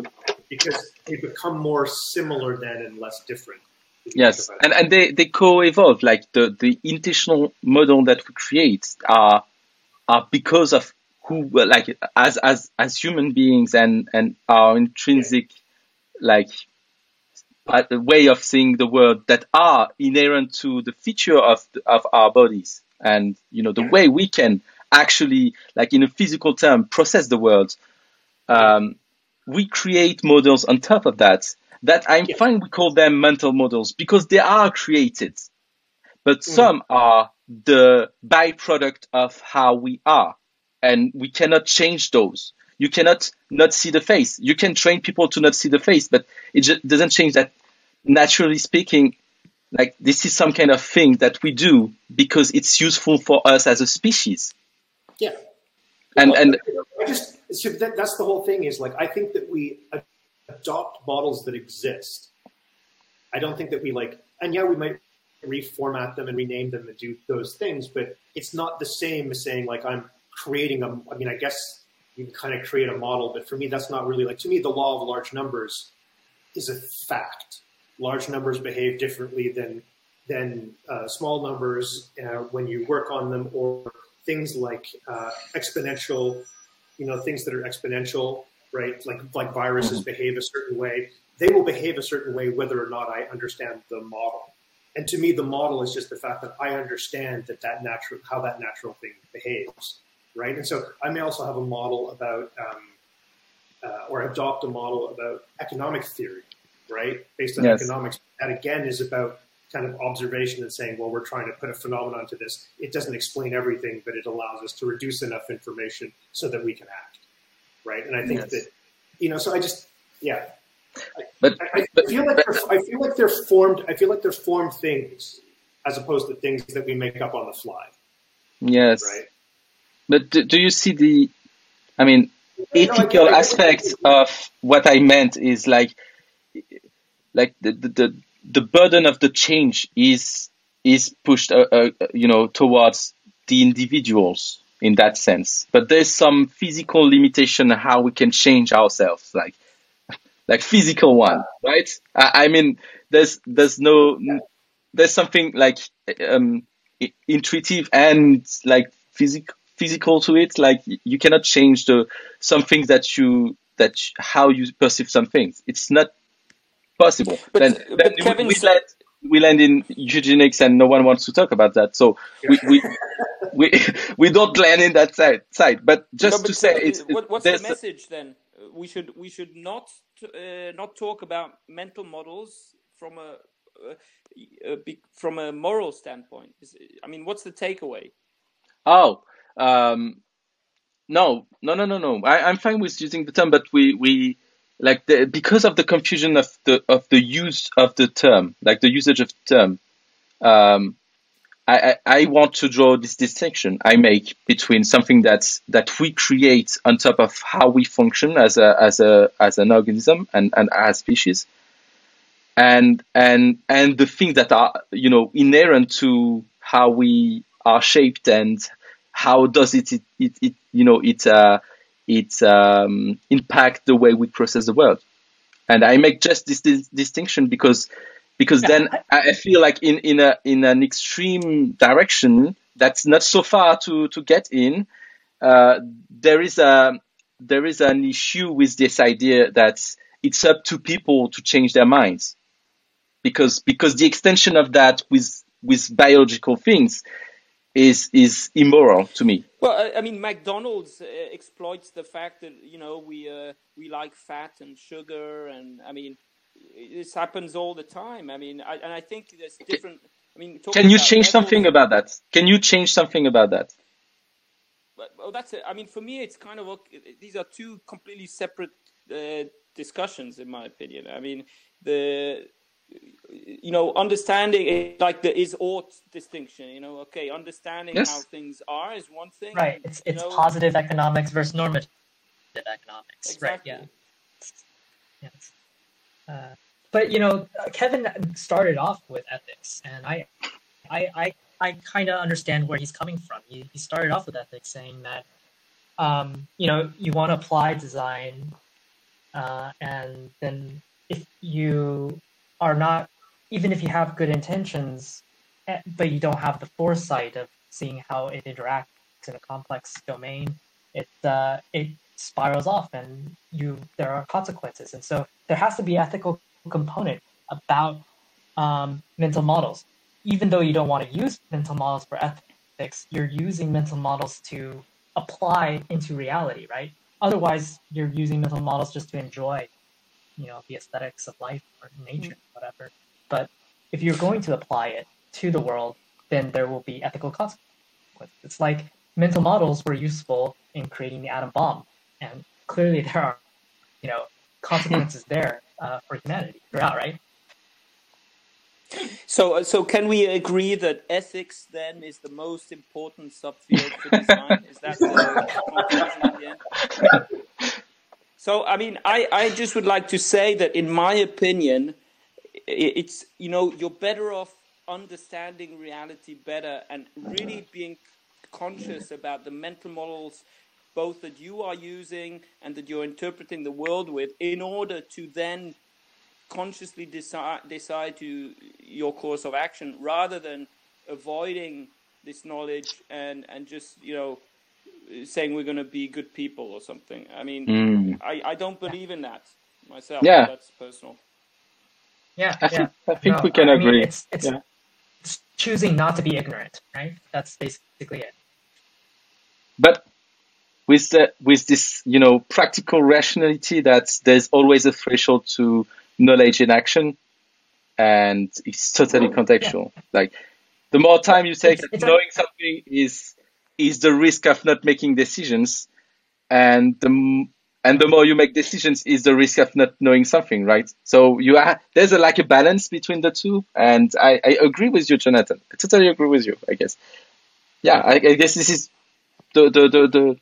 because they become more similar then and less different. Yes, and and they they co-evolve. Like the the intentional model that we create are are because of who like as as as human beings and and our intrinsic like uh, the way of seeing the world that are inherent to the feature of the, of our bodies and you know the way we can actually like in a physical term process the world um, we create models on top of that that i'm Yeah. fine we call them mental models because they are created but Mm. some are the byproduct of how we are and we cannot change those you cannot not see the face you can train people to not see the face but it just doesn't change that naturally speaking like this is some kind of thing that we do because it's useful for us as a species Yeah. And Well, and I just so that, that's the whole thing is like I think that we adopt models that exist. I don't think that we like, and yeah, we might reformat them and rename them and do those things, but it's not the same as saying like I'm creating a. I mean, I guess you can kind of create a model, but for me, that's not really like to me. The law of large numbers is a fact. Large numbers behave differently than than uh, small numbers uh, when you work on them, or things like uh, exponential, you know, things that are exponential, right? Like like viruses behave a certain way. They will behave a certain way whether or not I understand the model. And to me, the model is just the fact that I understand that that natural how that natural thing behaves, right? And so I may also have a model about, um, uh, or adopt a model about economic theory, right? Based on Yes. economics. That again is about kind of observation and saying, well, we're trying to put a phenomenon to this. It doesn't explain everything, but it allows us to reduce enough information so that we can act, right? And I think Yes. that, you know, so I just, yeah, but I, I but, feel like but they're, I feel like they're formed. I feel like they're formed things as opposed to things that we make up on the fly, yes right? but do, do you see the i mean No, ethical get- aspect of what I meant is like like the the, the, the burden of the change is is pushed uh, uh, you know towards the individuals in that sense. But there's some physical limitation how we can change ourselves like like physical one right? I, I mean there's there's no there's something like um intuitive and like physical physical to it. Like you cannot change the some things that you that how you perceive some things. It's not possible But then but then we, Kevin, we land we land in eugenics and no one wants to talk about that so we we we, *laughs* we don't land in that side side but just no, but to say it's what, what's the message then? We should we should not uh, not talk about mental models from a uh, uh, from a moral standpoint. Is, I mean, what's the takeaway? Oh, um, no, no, no, no, no. I, I'm fine with using the term, but we, we like the, because of the confusion of the of the use of the term, like the usage of term. Um, I, I, I want to draw this distinction I make between something that's that we create on top of how we function as a as a as an organism and, and as species, and and and the things that are you know inherent to how we are shaped and how does it it, it, it you know it uh, it um, impact the way we process the world. And I make just this, dis distinction because because then I I feel like in in a in an extreme direction that's not so far to to get in uh, there is a there is an issue with this idea that it's up to people to change their minds. Because because the extension of that with with biological things is is immoral to me. Well, I, I mean, McDonald's uh, exploits the fact that you know we uh, we like fat and sugar, and I mean, this happens all the time. I mean, I, and I think there's different. I mean, Can you change something about that? Can you change something about that? Well, that's it. I mean, for me, it's kind of these are two completely separate uh, discussions, in my opinion. I mean, the you know, understanding it, like the is ought distinction. You know, okay, understanding Yes. how things are is one thing. Right. It's it's know, positive economics versus normative economics. Exactly. Right. Yeah. Yes. Uh, but you know, uh, Kevin started off with ethics, and I, I, I, I kind of understand where he's coming from. He, he started off with ethics, saying that, um, you know, you want to apply design, uh, and then if you are not, even if you have good intentions, eh, but you don't have the foresight of seeing how it interacts in a complex domain, it uh, it spirals off, and you there are consequences. And so there has to be ethical component about um, mental models. Even though you don't want to use mental models for ethics, you're using mental models to apply into reality, right? Otherwise, you're using mental models just to enjoy, you know, the aesthetics of life or nature, whatever. But if you're going to apply it to the world, then there will be ethical consequences. It's like mental models were useful in creating the atom bomb, and clearly there are, you know, consequences *laughs* there uh, for humanity throughout, right? So, uh, so can we agree that ethics then is the most important subfield for design? is that the *laughs* conclusion in the end? So, I mean, I, I just would like to say that, in my opinion, it's you know you're better off understanding reality better and really being conscious about the mental models both that you are using and that you're interpreting the world with in order to then consciously decide decide to your course of action rather than avoiding this knowledge and and just you know saying we're going to be good people or something i mean Mm. I, I don't believe in that myself Yeah. that's personal Yeah, I yeah. think I think No, we can I mean, agree. it's it's Yeah. it's choosing not to be ignorant, right? That's basically it. But with the, with this, you know, practical rationality that there's always a threshold to knowledge in action, and it's totally contextual. Like the more time you take It's- it's a- knowing something is is the risk of not making decisions, and the and the more you make decisions is the risk of not knowing something, right? So you are there's a like a balance between the two, and I, I agree with you, Jonathan. I totally agree with you. I guess. Yeah, I, I guess this is the the the, the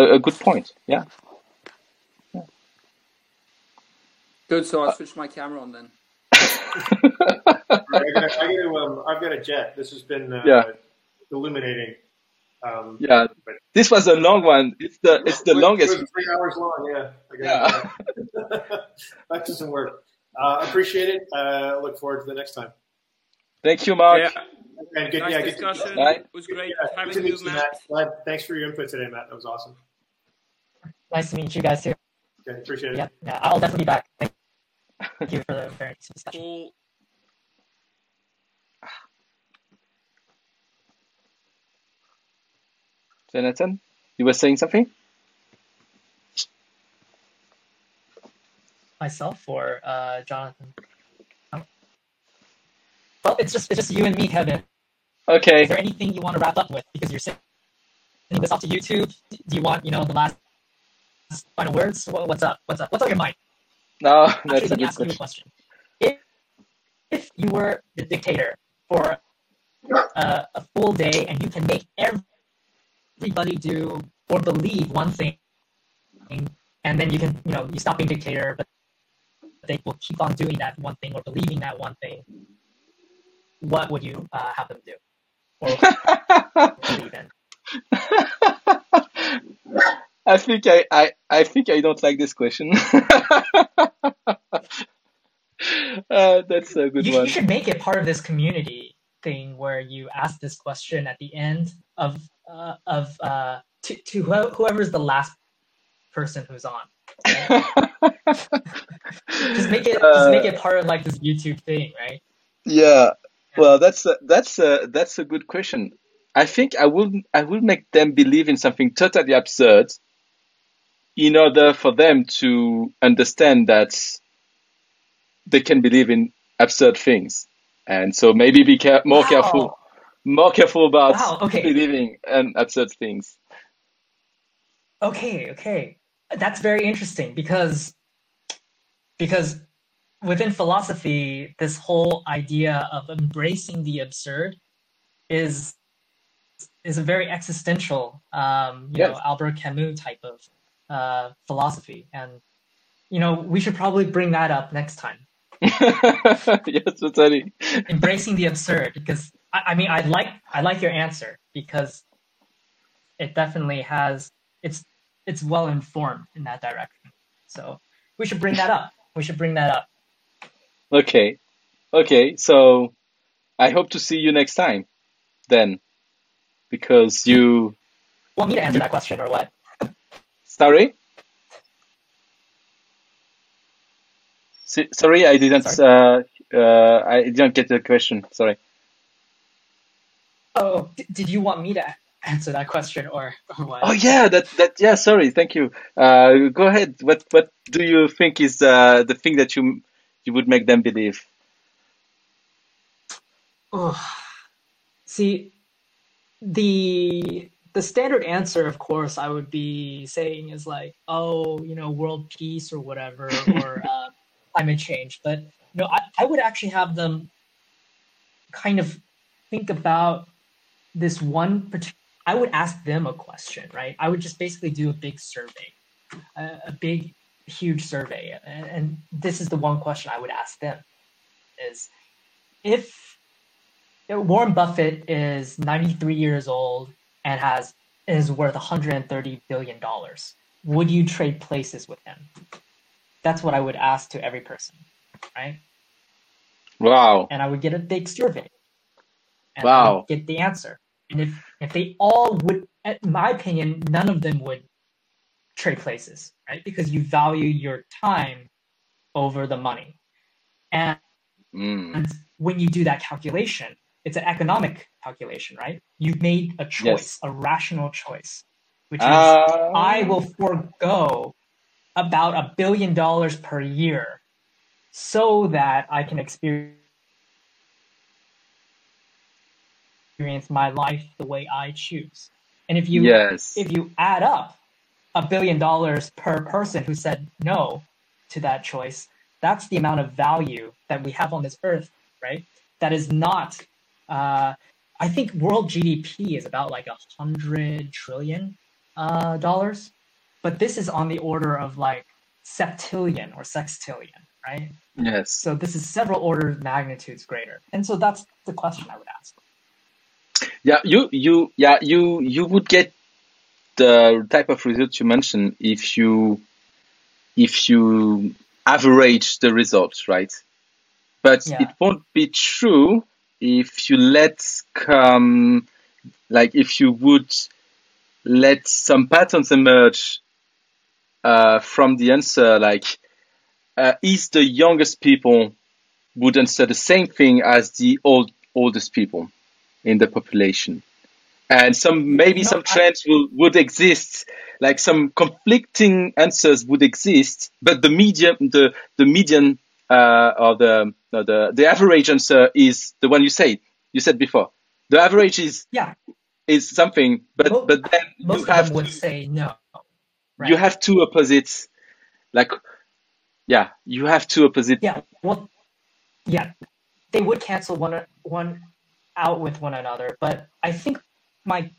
a, a good point. Yeah. good so i'll switch my camera on then *laughs* I gotta, I gotta, um, I've got a jet. This has been uh, Yeah. illuminating. Um, Yeah. but This was a long one. It's the it's the it was- longest. It three hours long. Yeah. I gotta, back to some work. Uh, appreciate it. Uh, look forward to the next time. Thank you, Mark. yeah And good, nice yeah, good discussion Right. it was great yeah, good having to you meet you, matt Matt. Thanks for your input today, Matt. That was awesome. Nice to meet you guys too. Okay, appreciate it. Yeah, yeah. I'll definitely be back. Thank you for the very nice discussion. cool Jonathan, you were saying something? Myself or uh, Jonathan? Well, it's just it's just you and me, Kevin. Okay. Is there anything you want to wrap up with? Because you're sending this off to YouTube. Do you want you know the last final words? What's up? What's up? What's on your mind? No, *laughs* Actually, that's a good ask you a question. question. If, if you were the dictator for uh, a full day and you can make everybody do or believe one thing, and then you can, you know, you stop being dictator, but they will keep on doing that one thing or believing that one thing, what would you uh, have them do or believe in? *laughs* I think I, I, I think I don't like this question. *laughs* uh, that's a good you, one. you should make it part of this community thing where you ask this question at the end of uh, of uh, to, to who- whoever's the last person who's on. *laughs* Just make it just make it part of like this YouTube thing, right? Yeah. Well, that's a, that's a, that's a good question. I think I will I will make them believe in something totally absurd in order for them to understand that they can believe in absurd things. And so maybe be care- more Wow. careful more careful about Wow, okay. believing and absurd things. Okay, okay. That's very interesting because because within philosophy, this whole idea of embracing the absurd is is a very existential, um, you know, Albert Camus type of uh, philosophy, and you know, we should probably bring that up next time. *laughs* yes, totally. Embracing the absurd, because I, I mean, I like I like your answer because it definitely has it's it's well informed in that direction. So we should bring that up. We should bring that up. Okay. Okay. So I hope to see you next time then. Because you Want me to answer that question or what? sorry? Sorry, I didn't Sorry? uh uh I didn't get the question. Sorry. Oh, d- did you want me to answer that question or, or what? Oh yeah, that that yeah, sorry, thank you. Uh go ahead. What what do you think is uh the thing that you you would make them believe? Oh, see, the the standard answer, of course, I would be saying is like, oh, you know, world peace or whatever, *laughs* or uh, climate change. But you know, I, I would actually have them kind of think about this one particular. I would ask them a question, right? I would just basically do a big survey, a, a big, huge survey, and, and this is the one question I would ask them: is if Warren Buffett is 93 years old and has is worth 130 billion dollars. Would you trade places with him? That's what I would ask to every person, right? Wow. And I would get a big survey. Wow. get the answer. And if if they all would, in my opinion, none of them would trade places, right? Because you value your time over the money. And Mm. and when you do that calculation, it's an economic calculation, right? You've made a choice, a rational choice, which is Ah. I will forego about a billion dollars per year so that I can experience experience my life the way I choose. And if you Yes. if you add up a billion dollars per person who said no to that choice, that's the amount of value that we have on this earth, right? That is not. Uh, I think world GDP is about like a hundred trillion uh, dollars, but this is on the order of like septillion or sextillion, right? Yes. So this is several orders of magnitudes greater, and so that's the question I would ask. Yeah, you you yeah you you would get the type of results you mentioned if you if you average the results, right? But Yeah. it won't be true if you let come like if you would let some patterns emerge uh, from the answer, like uh, is the youngest people would answer the same thing as the old oldest people in the population. And some maybe You know, some I- trends will, would exist, like some conflicting answers would exist, but the medium the the median uh, or the no, the the average answer is the one you said you said before. The average is Yeah, is something, but but then you most of have them would to, say no. Right? you have two opposites, like yeah, you have two opposite. Yeah, well, yeah, they would cancel one one out with one another, but I think my,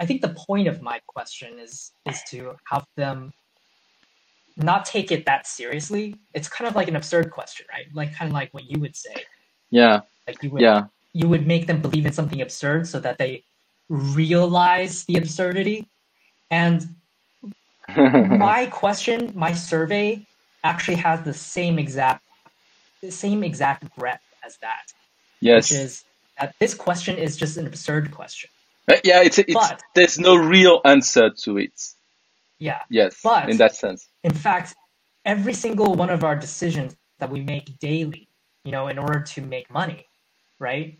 I think the point of my question is is to have them not take it that seriously. It's kind of like an absurd question, right? Like kind of like what you would say. Yeah, Like you would yeah, you would make them believe in something absurd so that they realize the absurdity. And *laughs* my question, my survey actually has the same exact the same exact breadth as that, yes. which is that this question is just an absurd question. Uh, yeah, it's it's But- there's no real answer to it. Yeah. Yes, But- in that sense. In fact, every single one of our decisions that we make daily, you know, in order to make money, right,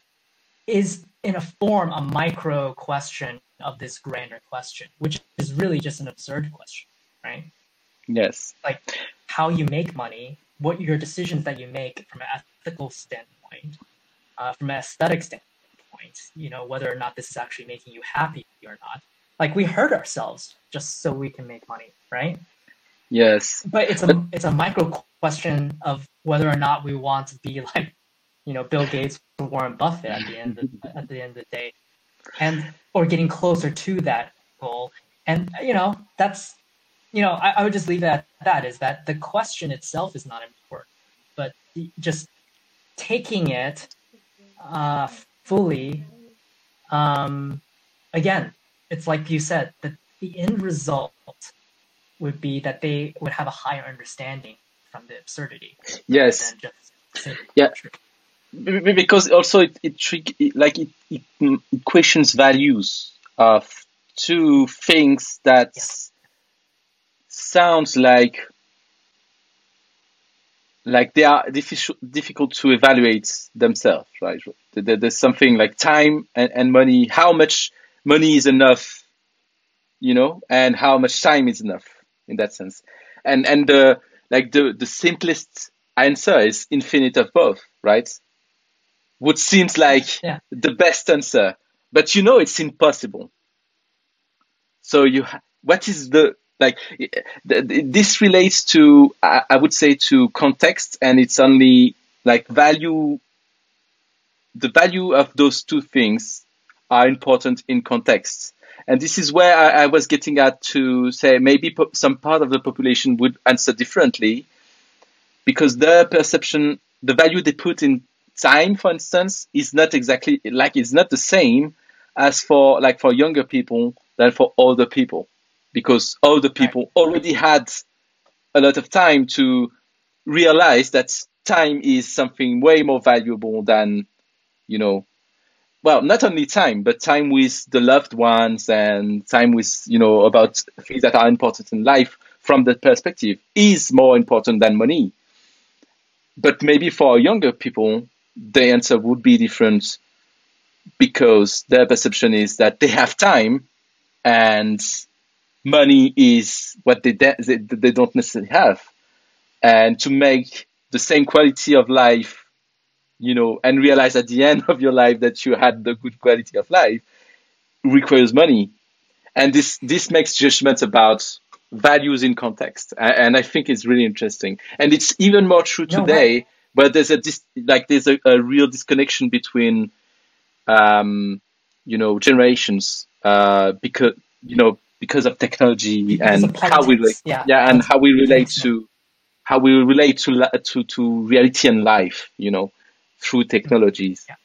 is in a form a micro question of this grander question, which is really just an absurd question, right? Yes. like how you make money, what your decisions that you make from an ethical standpoint, uh, from an aesthetic standpoint, you know, whether or not this is actually making you happy or not. Like we hurt ourselves just so we can make money, right? Yes. But it's a it's a micro question of whether or not we want to be like, you know, Bill Gates or Warren Buffett at the end of, *laughs* at the end of the day, and or getting closer to that goal. And you know, that's you know, I, I would just leave it at that. Is that the question itself is not important, but just taking it uh, fully. Um, again, it's like you said that the end result would be that they would have a higher understanding from the absurdity. Yes. than just Yeah. b- because also it it, trick, it like it, it mm, it questions values of two things that Yes. sounds like like they are difficult difficult to evaluate themselves right? There- there- there's something like time and, and money. How much money is enough you know and how much time is enough in that sense. And and the like the the simplest answer is infinite of both right? Which seems like Yeah. the best answer but you know it's impossible. So you ha- what is the like th- th- this relates to I, would say to context and it's only like value the value of those two things are important in context. And this is where I, I was getting at to say maybe some part of the population would answer differently because their perception the value they put in time for instance is not exactly like it's not the same as for like for younger people than for older people because older people already had a lot of time to realize that time is something way more valuable than you know well not only time but time with the loved ones and time with you know about things that are important in life from that perspective is more important than money. But maybe for younger people the answer would be different because their perception is that they have time and money is what they de- they, they don't necessarily have. And to make the same quality of life you know and realize at the end of your life that you had the good quality of life requires money. And this this makes judgments about values in context. And i think it's really interesting. And it's even more true No, today where there's a dis- like there's a, a real disconnection between um you know generations uh because you know because of technology and of how we politics, relate yeah. and how we relate to how we relate to to to reality and life you know through technologies. Yeah.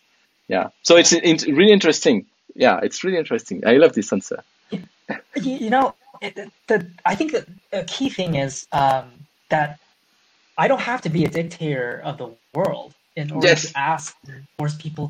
yeah. So it's, it's really interesting. Yeah it's really interesting. I love this answer. You, know, it, the, I think the key thing is um, that I don't have to be a dictator of the world in order Yes. to ask force people